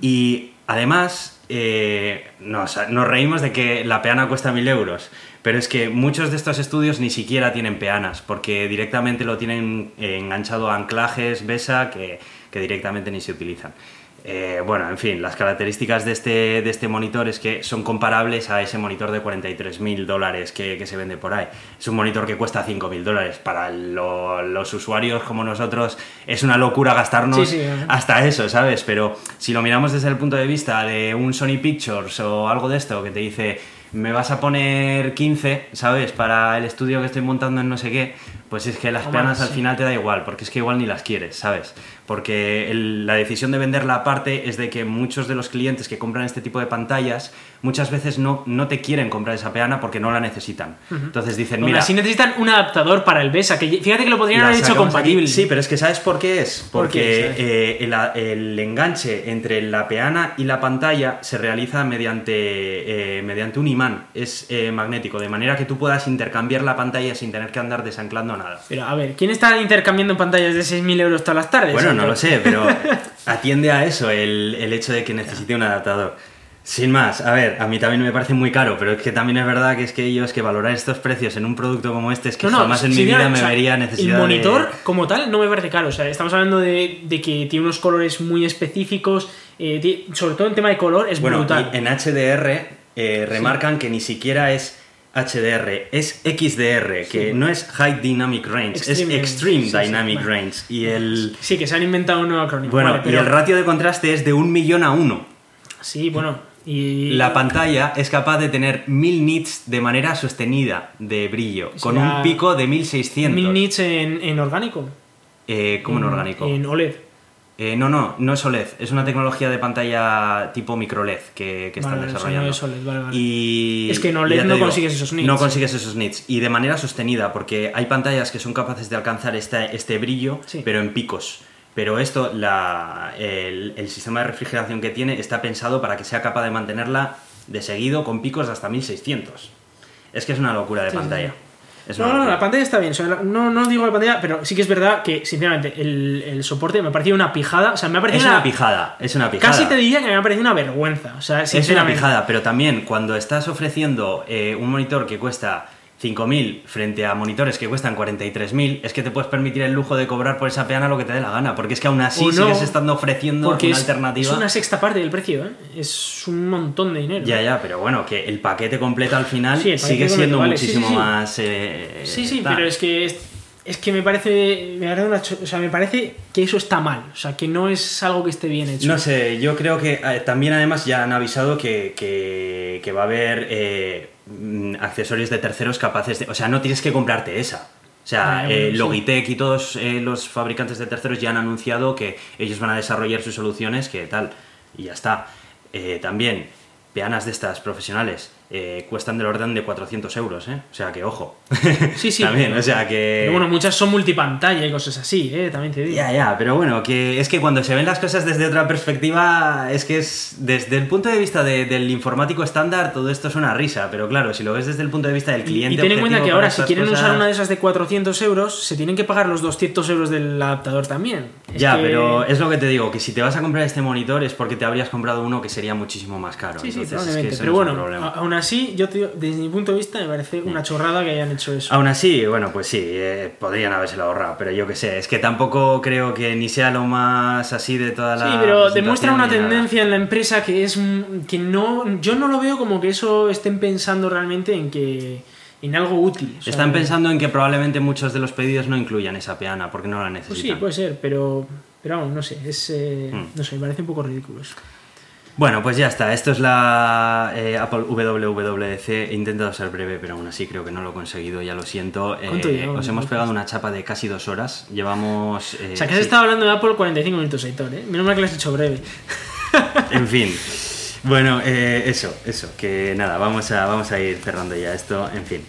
Y además, eh, nos, nos reímos de que la peana cuesta 1.000 euros, pero es que muchos de estos estudios ni siquiera tienen peanas, porque directamente lo tienen enganchado a anclajes, BESA, que, que directamente ni se utilizan. Eh, bueno, en fin, las características de este, de este monitor es que son comparables a ese monitor de 43.000 dólares que, que se vende por ahí. Es un monitor que cuesta 5.000 dólares. Para lo- los usuarios como nosotros es una locura gastarnos Sí, sí, ¿eh? hasta eso, ¿sabes? Pero si lo miramos desde el punto de vista de un Sony Pictures o algo de esto que te dice, me vas a poner 15, ¿sabes? Para el estudio que estoy montando en no sé qué, Pues es que las O peanas más, al sí. final te da igual, porque es que igual ni las quieres, ¿sabes? Porque el- la decisión de venderla aparte es de que muchos de los clientes que compran este tipo de pantallas muchas veces no, no te quieren comprar esa peana porque no la necesitan. Entonces dicen, mira, así necesitan un adaptador para el BESA, que fíjate que lo podrían haber hecho compatible. aquí. Sí, pero es que ¿sabes por qué es? ¿Por Porque eh, el, el enganche entre la peana y la pantalla se realiza mediante, eh, mediante un imán. Es eh, magnético, de manera que tú puedas intercambiar la pantalla sin tener que andar desanclando nada. Pero a ver, ¿quién está intercambiando pantallas de 6.000 euros todas las tardes? Bueno, no lo sé, pero atiende a eso el, el hecho de que necesite un adaptador. Sin más, a ver, a mí también me parece muy caro, pero es que también es verdad que es que ellos que valorar estos precios en un producto como este es que No, no, jamás en mi vida o me sea, vería necesidad El monitor, de... como tal, no me parece caro. O sea, estamos hablando de, de que tiene unos colores muy específicos. eh, sobre todo en tema de color, es Bueno, brutal. y en HDR eh, remarcan que ni siquiera es HDR, es XDR, que no es High Dynamic Range, Extreme, es Extreme sí, Dynamic. Range. Y el, Sí, que se han inventado un nuevo acrónimo. bueno, Vale, y el ratio de contraste es de un millón a uno. Sí, bueno. Y... La pantalla es capaz de tener 1000 nits de manera sostenida de brillo, con un pico de 1600. 1000 nits en, en orgánico. Eh, ¿Cómo en En- orgánico? En OLED. Eh, no, no, no es OLED, es una tecnología de pantalla tipo micro LED que, que están eso no desarrollando. es OLED, vale, vale. Y, Es que en OLED no consigues esos nits. No consigues esos nits. Y de manera sostenida, porque hay pantallas que son capaces de alcanzar este, este brillo, Sí. pero en picos. Pero esto, la, el, el sistema de refrigeración que tiene está pensado para que sea capaz de mantenerla de seguido con picos de hasta 1600. Es que es una locura de sí, pantalla. sí. Es No, no, no, la pantalla está bien. o sea, la- no, no digo la pantalla, pero sí que es verdad que, sinceramente, el, el soporte me ha parecido una pijada. O sea, me ha parecido Es una pijada, es una pijada. Casi te diría que me ha parecido una vergüenza. O sea, Es una pijada, pero también cuando estás ofreciendo eh, un monitor que cuesta 5.000 frente a monitores que cuestan 43.000, es que te puedes permitir el lujo de cobrar por esa peana lo que te dé la gana, porque es que aún así no, sigues estando ofreciendo Porque una es, alternativa. es una sexta parte del precio, ¿eh? Es un montón de dinero. Ya, ya, pero bueno, que el paquete completo al final Sí, sigue siendo vale, muchísimo sí, sí. más... eh, Sí, sí, tal. pero es que es, que me parece, me parece una o sea, me parece que eso está mal, o sea, que no es algo que esté bien hecho. No sé, yo creo que eh, también además ya han avisado que, que- que va a haber eh, mm, accesorios de terceros capaces de... O sea, no tienes que comprarte esa. O sea, Ah, bueno, eh, sí. Logitech y todos los fabricantes de terceros ya han anunciado que ellos van a desarrollar sus soluciones, que tal, y ya está. También, peanas de estas profesionales eh, cuestan del orden de 400 euros, ¿eh? O sea, que ojo. Sí, sí. también, o sea, que... Pero bueno, muchas son multipantalla y cosas así, ¿eh? También te digo. Ya, ya, pero bueno, que es que cuando se ven las cosas desde otra perspectiva, es que es desde el punto de vista de- del informático estándar, todo esto es una risa, pero claro, si lo ves desde el punto de vista del Y- cliente. y ten en cuenta que ahora, si quieren cosas- usar una de esas de 400 euros, se tienen que pagar los 200 euros del adaptador también. Es Ya, que- pero es lo que te digo, que si te vas a comprar este monitor es porque te habrías comprado uno que sería muchísimo más caro. Sí, sí, Entonces, es que Pero bueno, a- aún así, yo te desde mi punto de vista, me parece una chorrada que hayan hecho eso. Aún así, bueno, pues sí, eh, podrían habérselo ahorrado, pero yo qué sé, es que tampoco creo que ni sea lo más así de toda la. Sí, pero demuestra una tendencia en la empresa que es que no yo no lo veo como que eso estén pensando realmente en que en algo útil. o sea, Están pensando en que probablemente muchos de los pedidos no incluyan esa peana porque no la Pues sí, necesitan. puede ser, pero pero vamos, no sé, es eh, Mm. no sé, me parece un poco ridículo. eso. Bueno, pues ya está. Esto es la eh, Apple WWDC. He intentado ser breve, pero aún así creo que no lo he conseguido. Ya lo siento. Eh, os hemos pegado una chapa de casi dos horas. Llevamos. eh, O sea, que has sí. estado hablando de Apple 45 minutos, Aitor, ¿eh? Menos mal que lo has hecho breve. En fin. Bueno, eh, eso, eso. Que nada, vamos a, vamos a ir cerrando ya esto. En fin.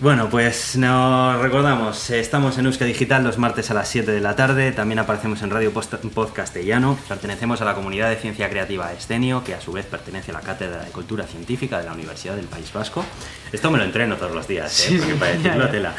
Bueno, pues nos recordamos, estamos en Euska Digital los martes a las 7 de la tarde, también aparecemos en Radio Post Podcastellano, pertenecemos a la comunidad de ciencia creativa Escenio, que a su vez pertenece a la Cátedra de Cultura Científica de la Universidad del País Vasco. Esto me lo entreno todos los días, ¿eh? Porque para decirlo ya. tela.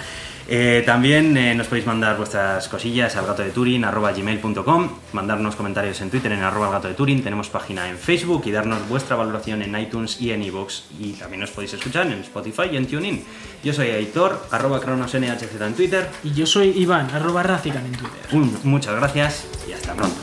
Eh, también eh, nos podéis mandar vuestras cosillas al gato de Turing arroba gmail.com, mandarnos comentarios en Twitter en arroba gato de Turing, tenemos página en Facebook y darnos vuestra valoración en iTunes y en iVoox y también nos podéis escuchar en Spotify y en TuneIn. Yo soy Aitor, arroba cronosnhz en Twitter. Y yo soy Iván, arroba Razican en Twitter. Un- muchas gracias y hasta pronto.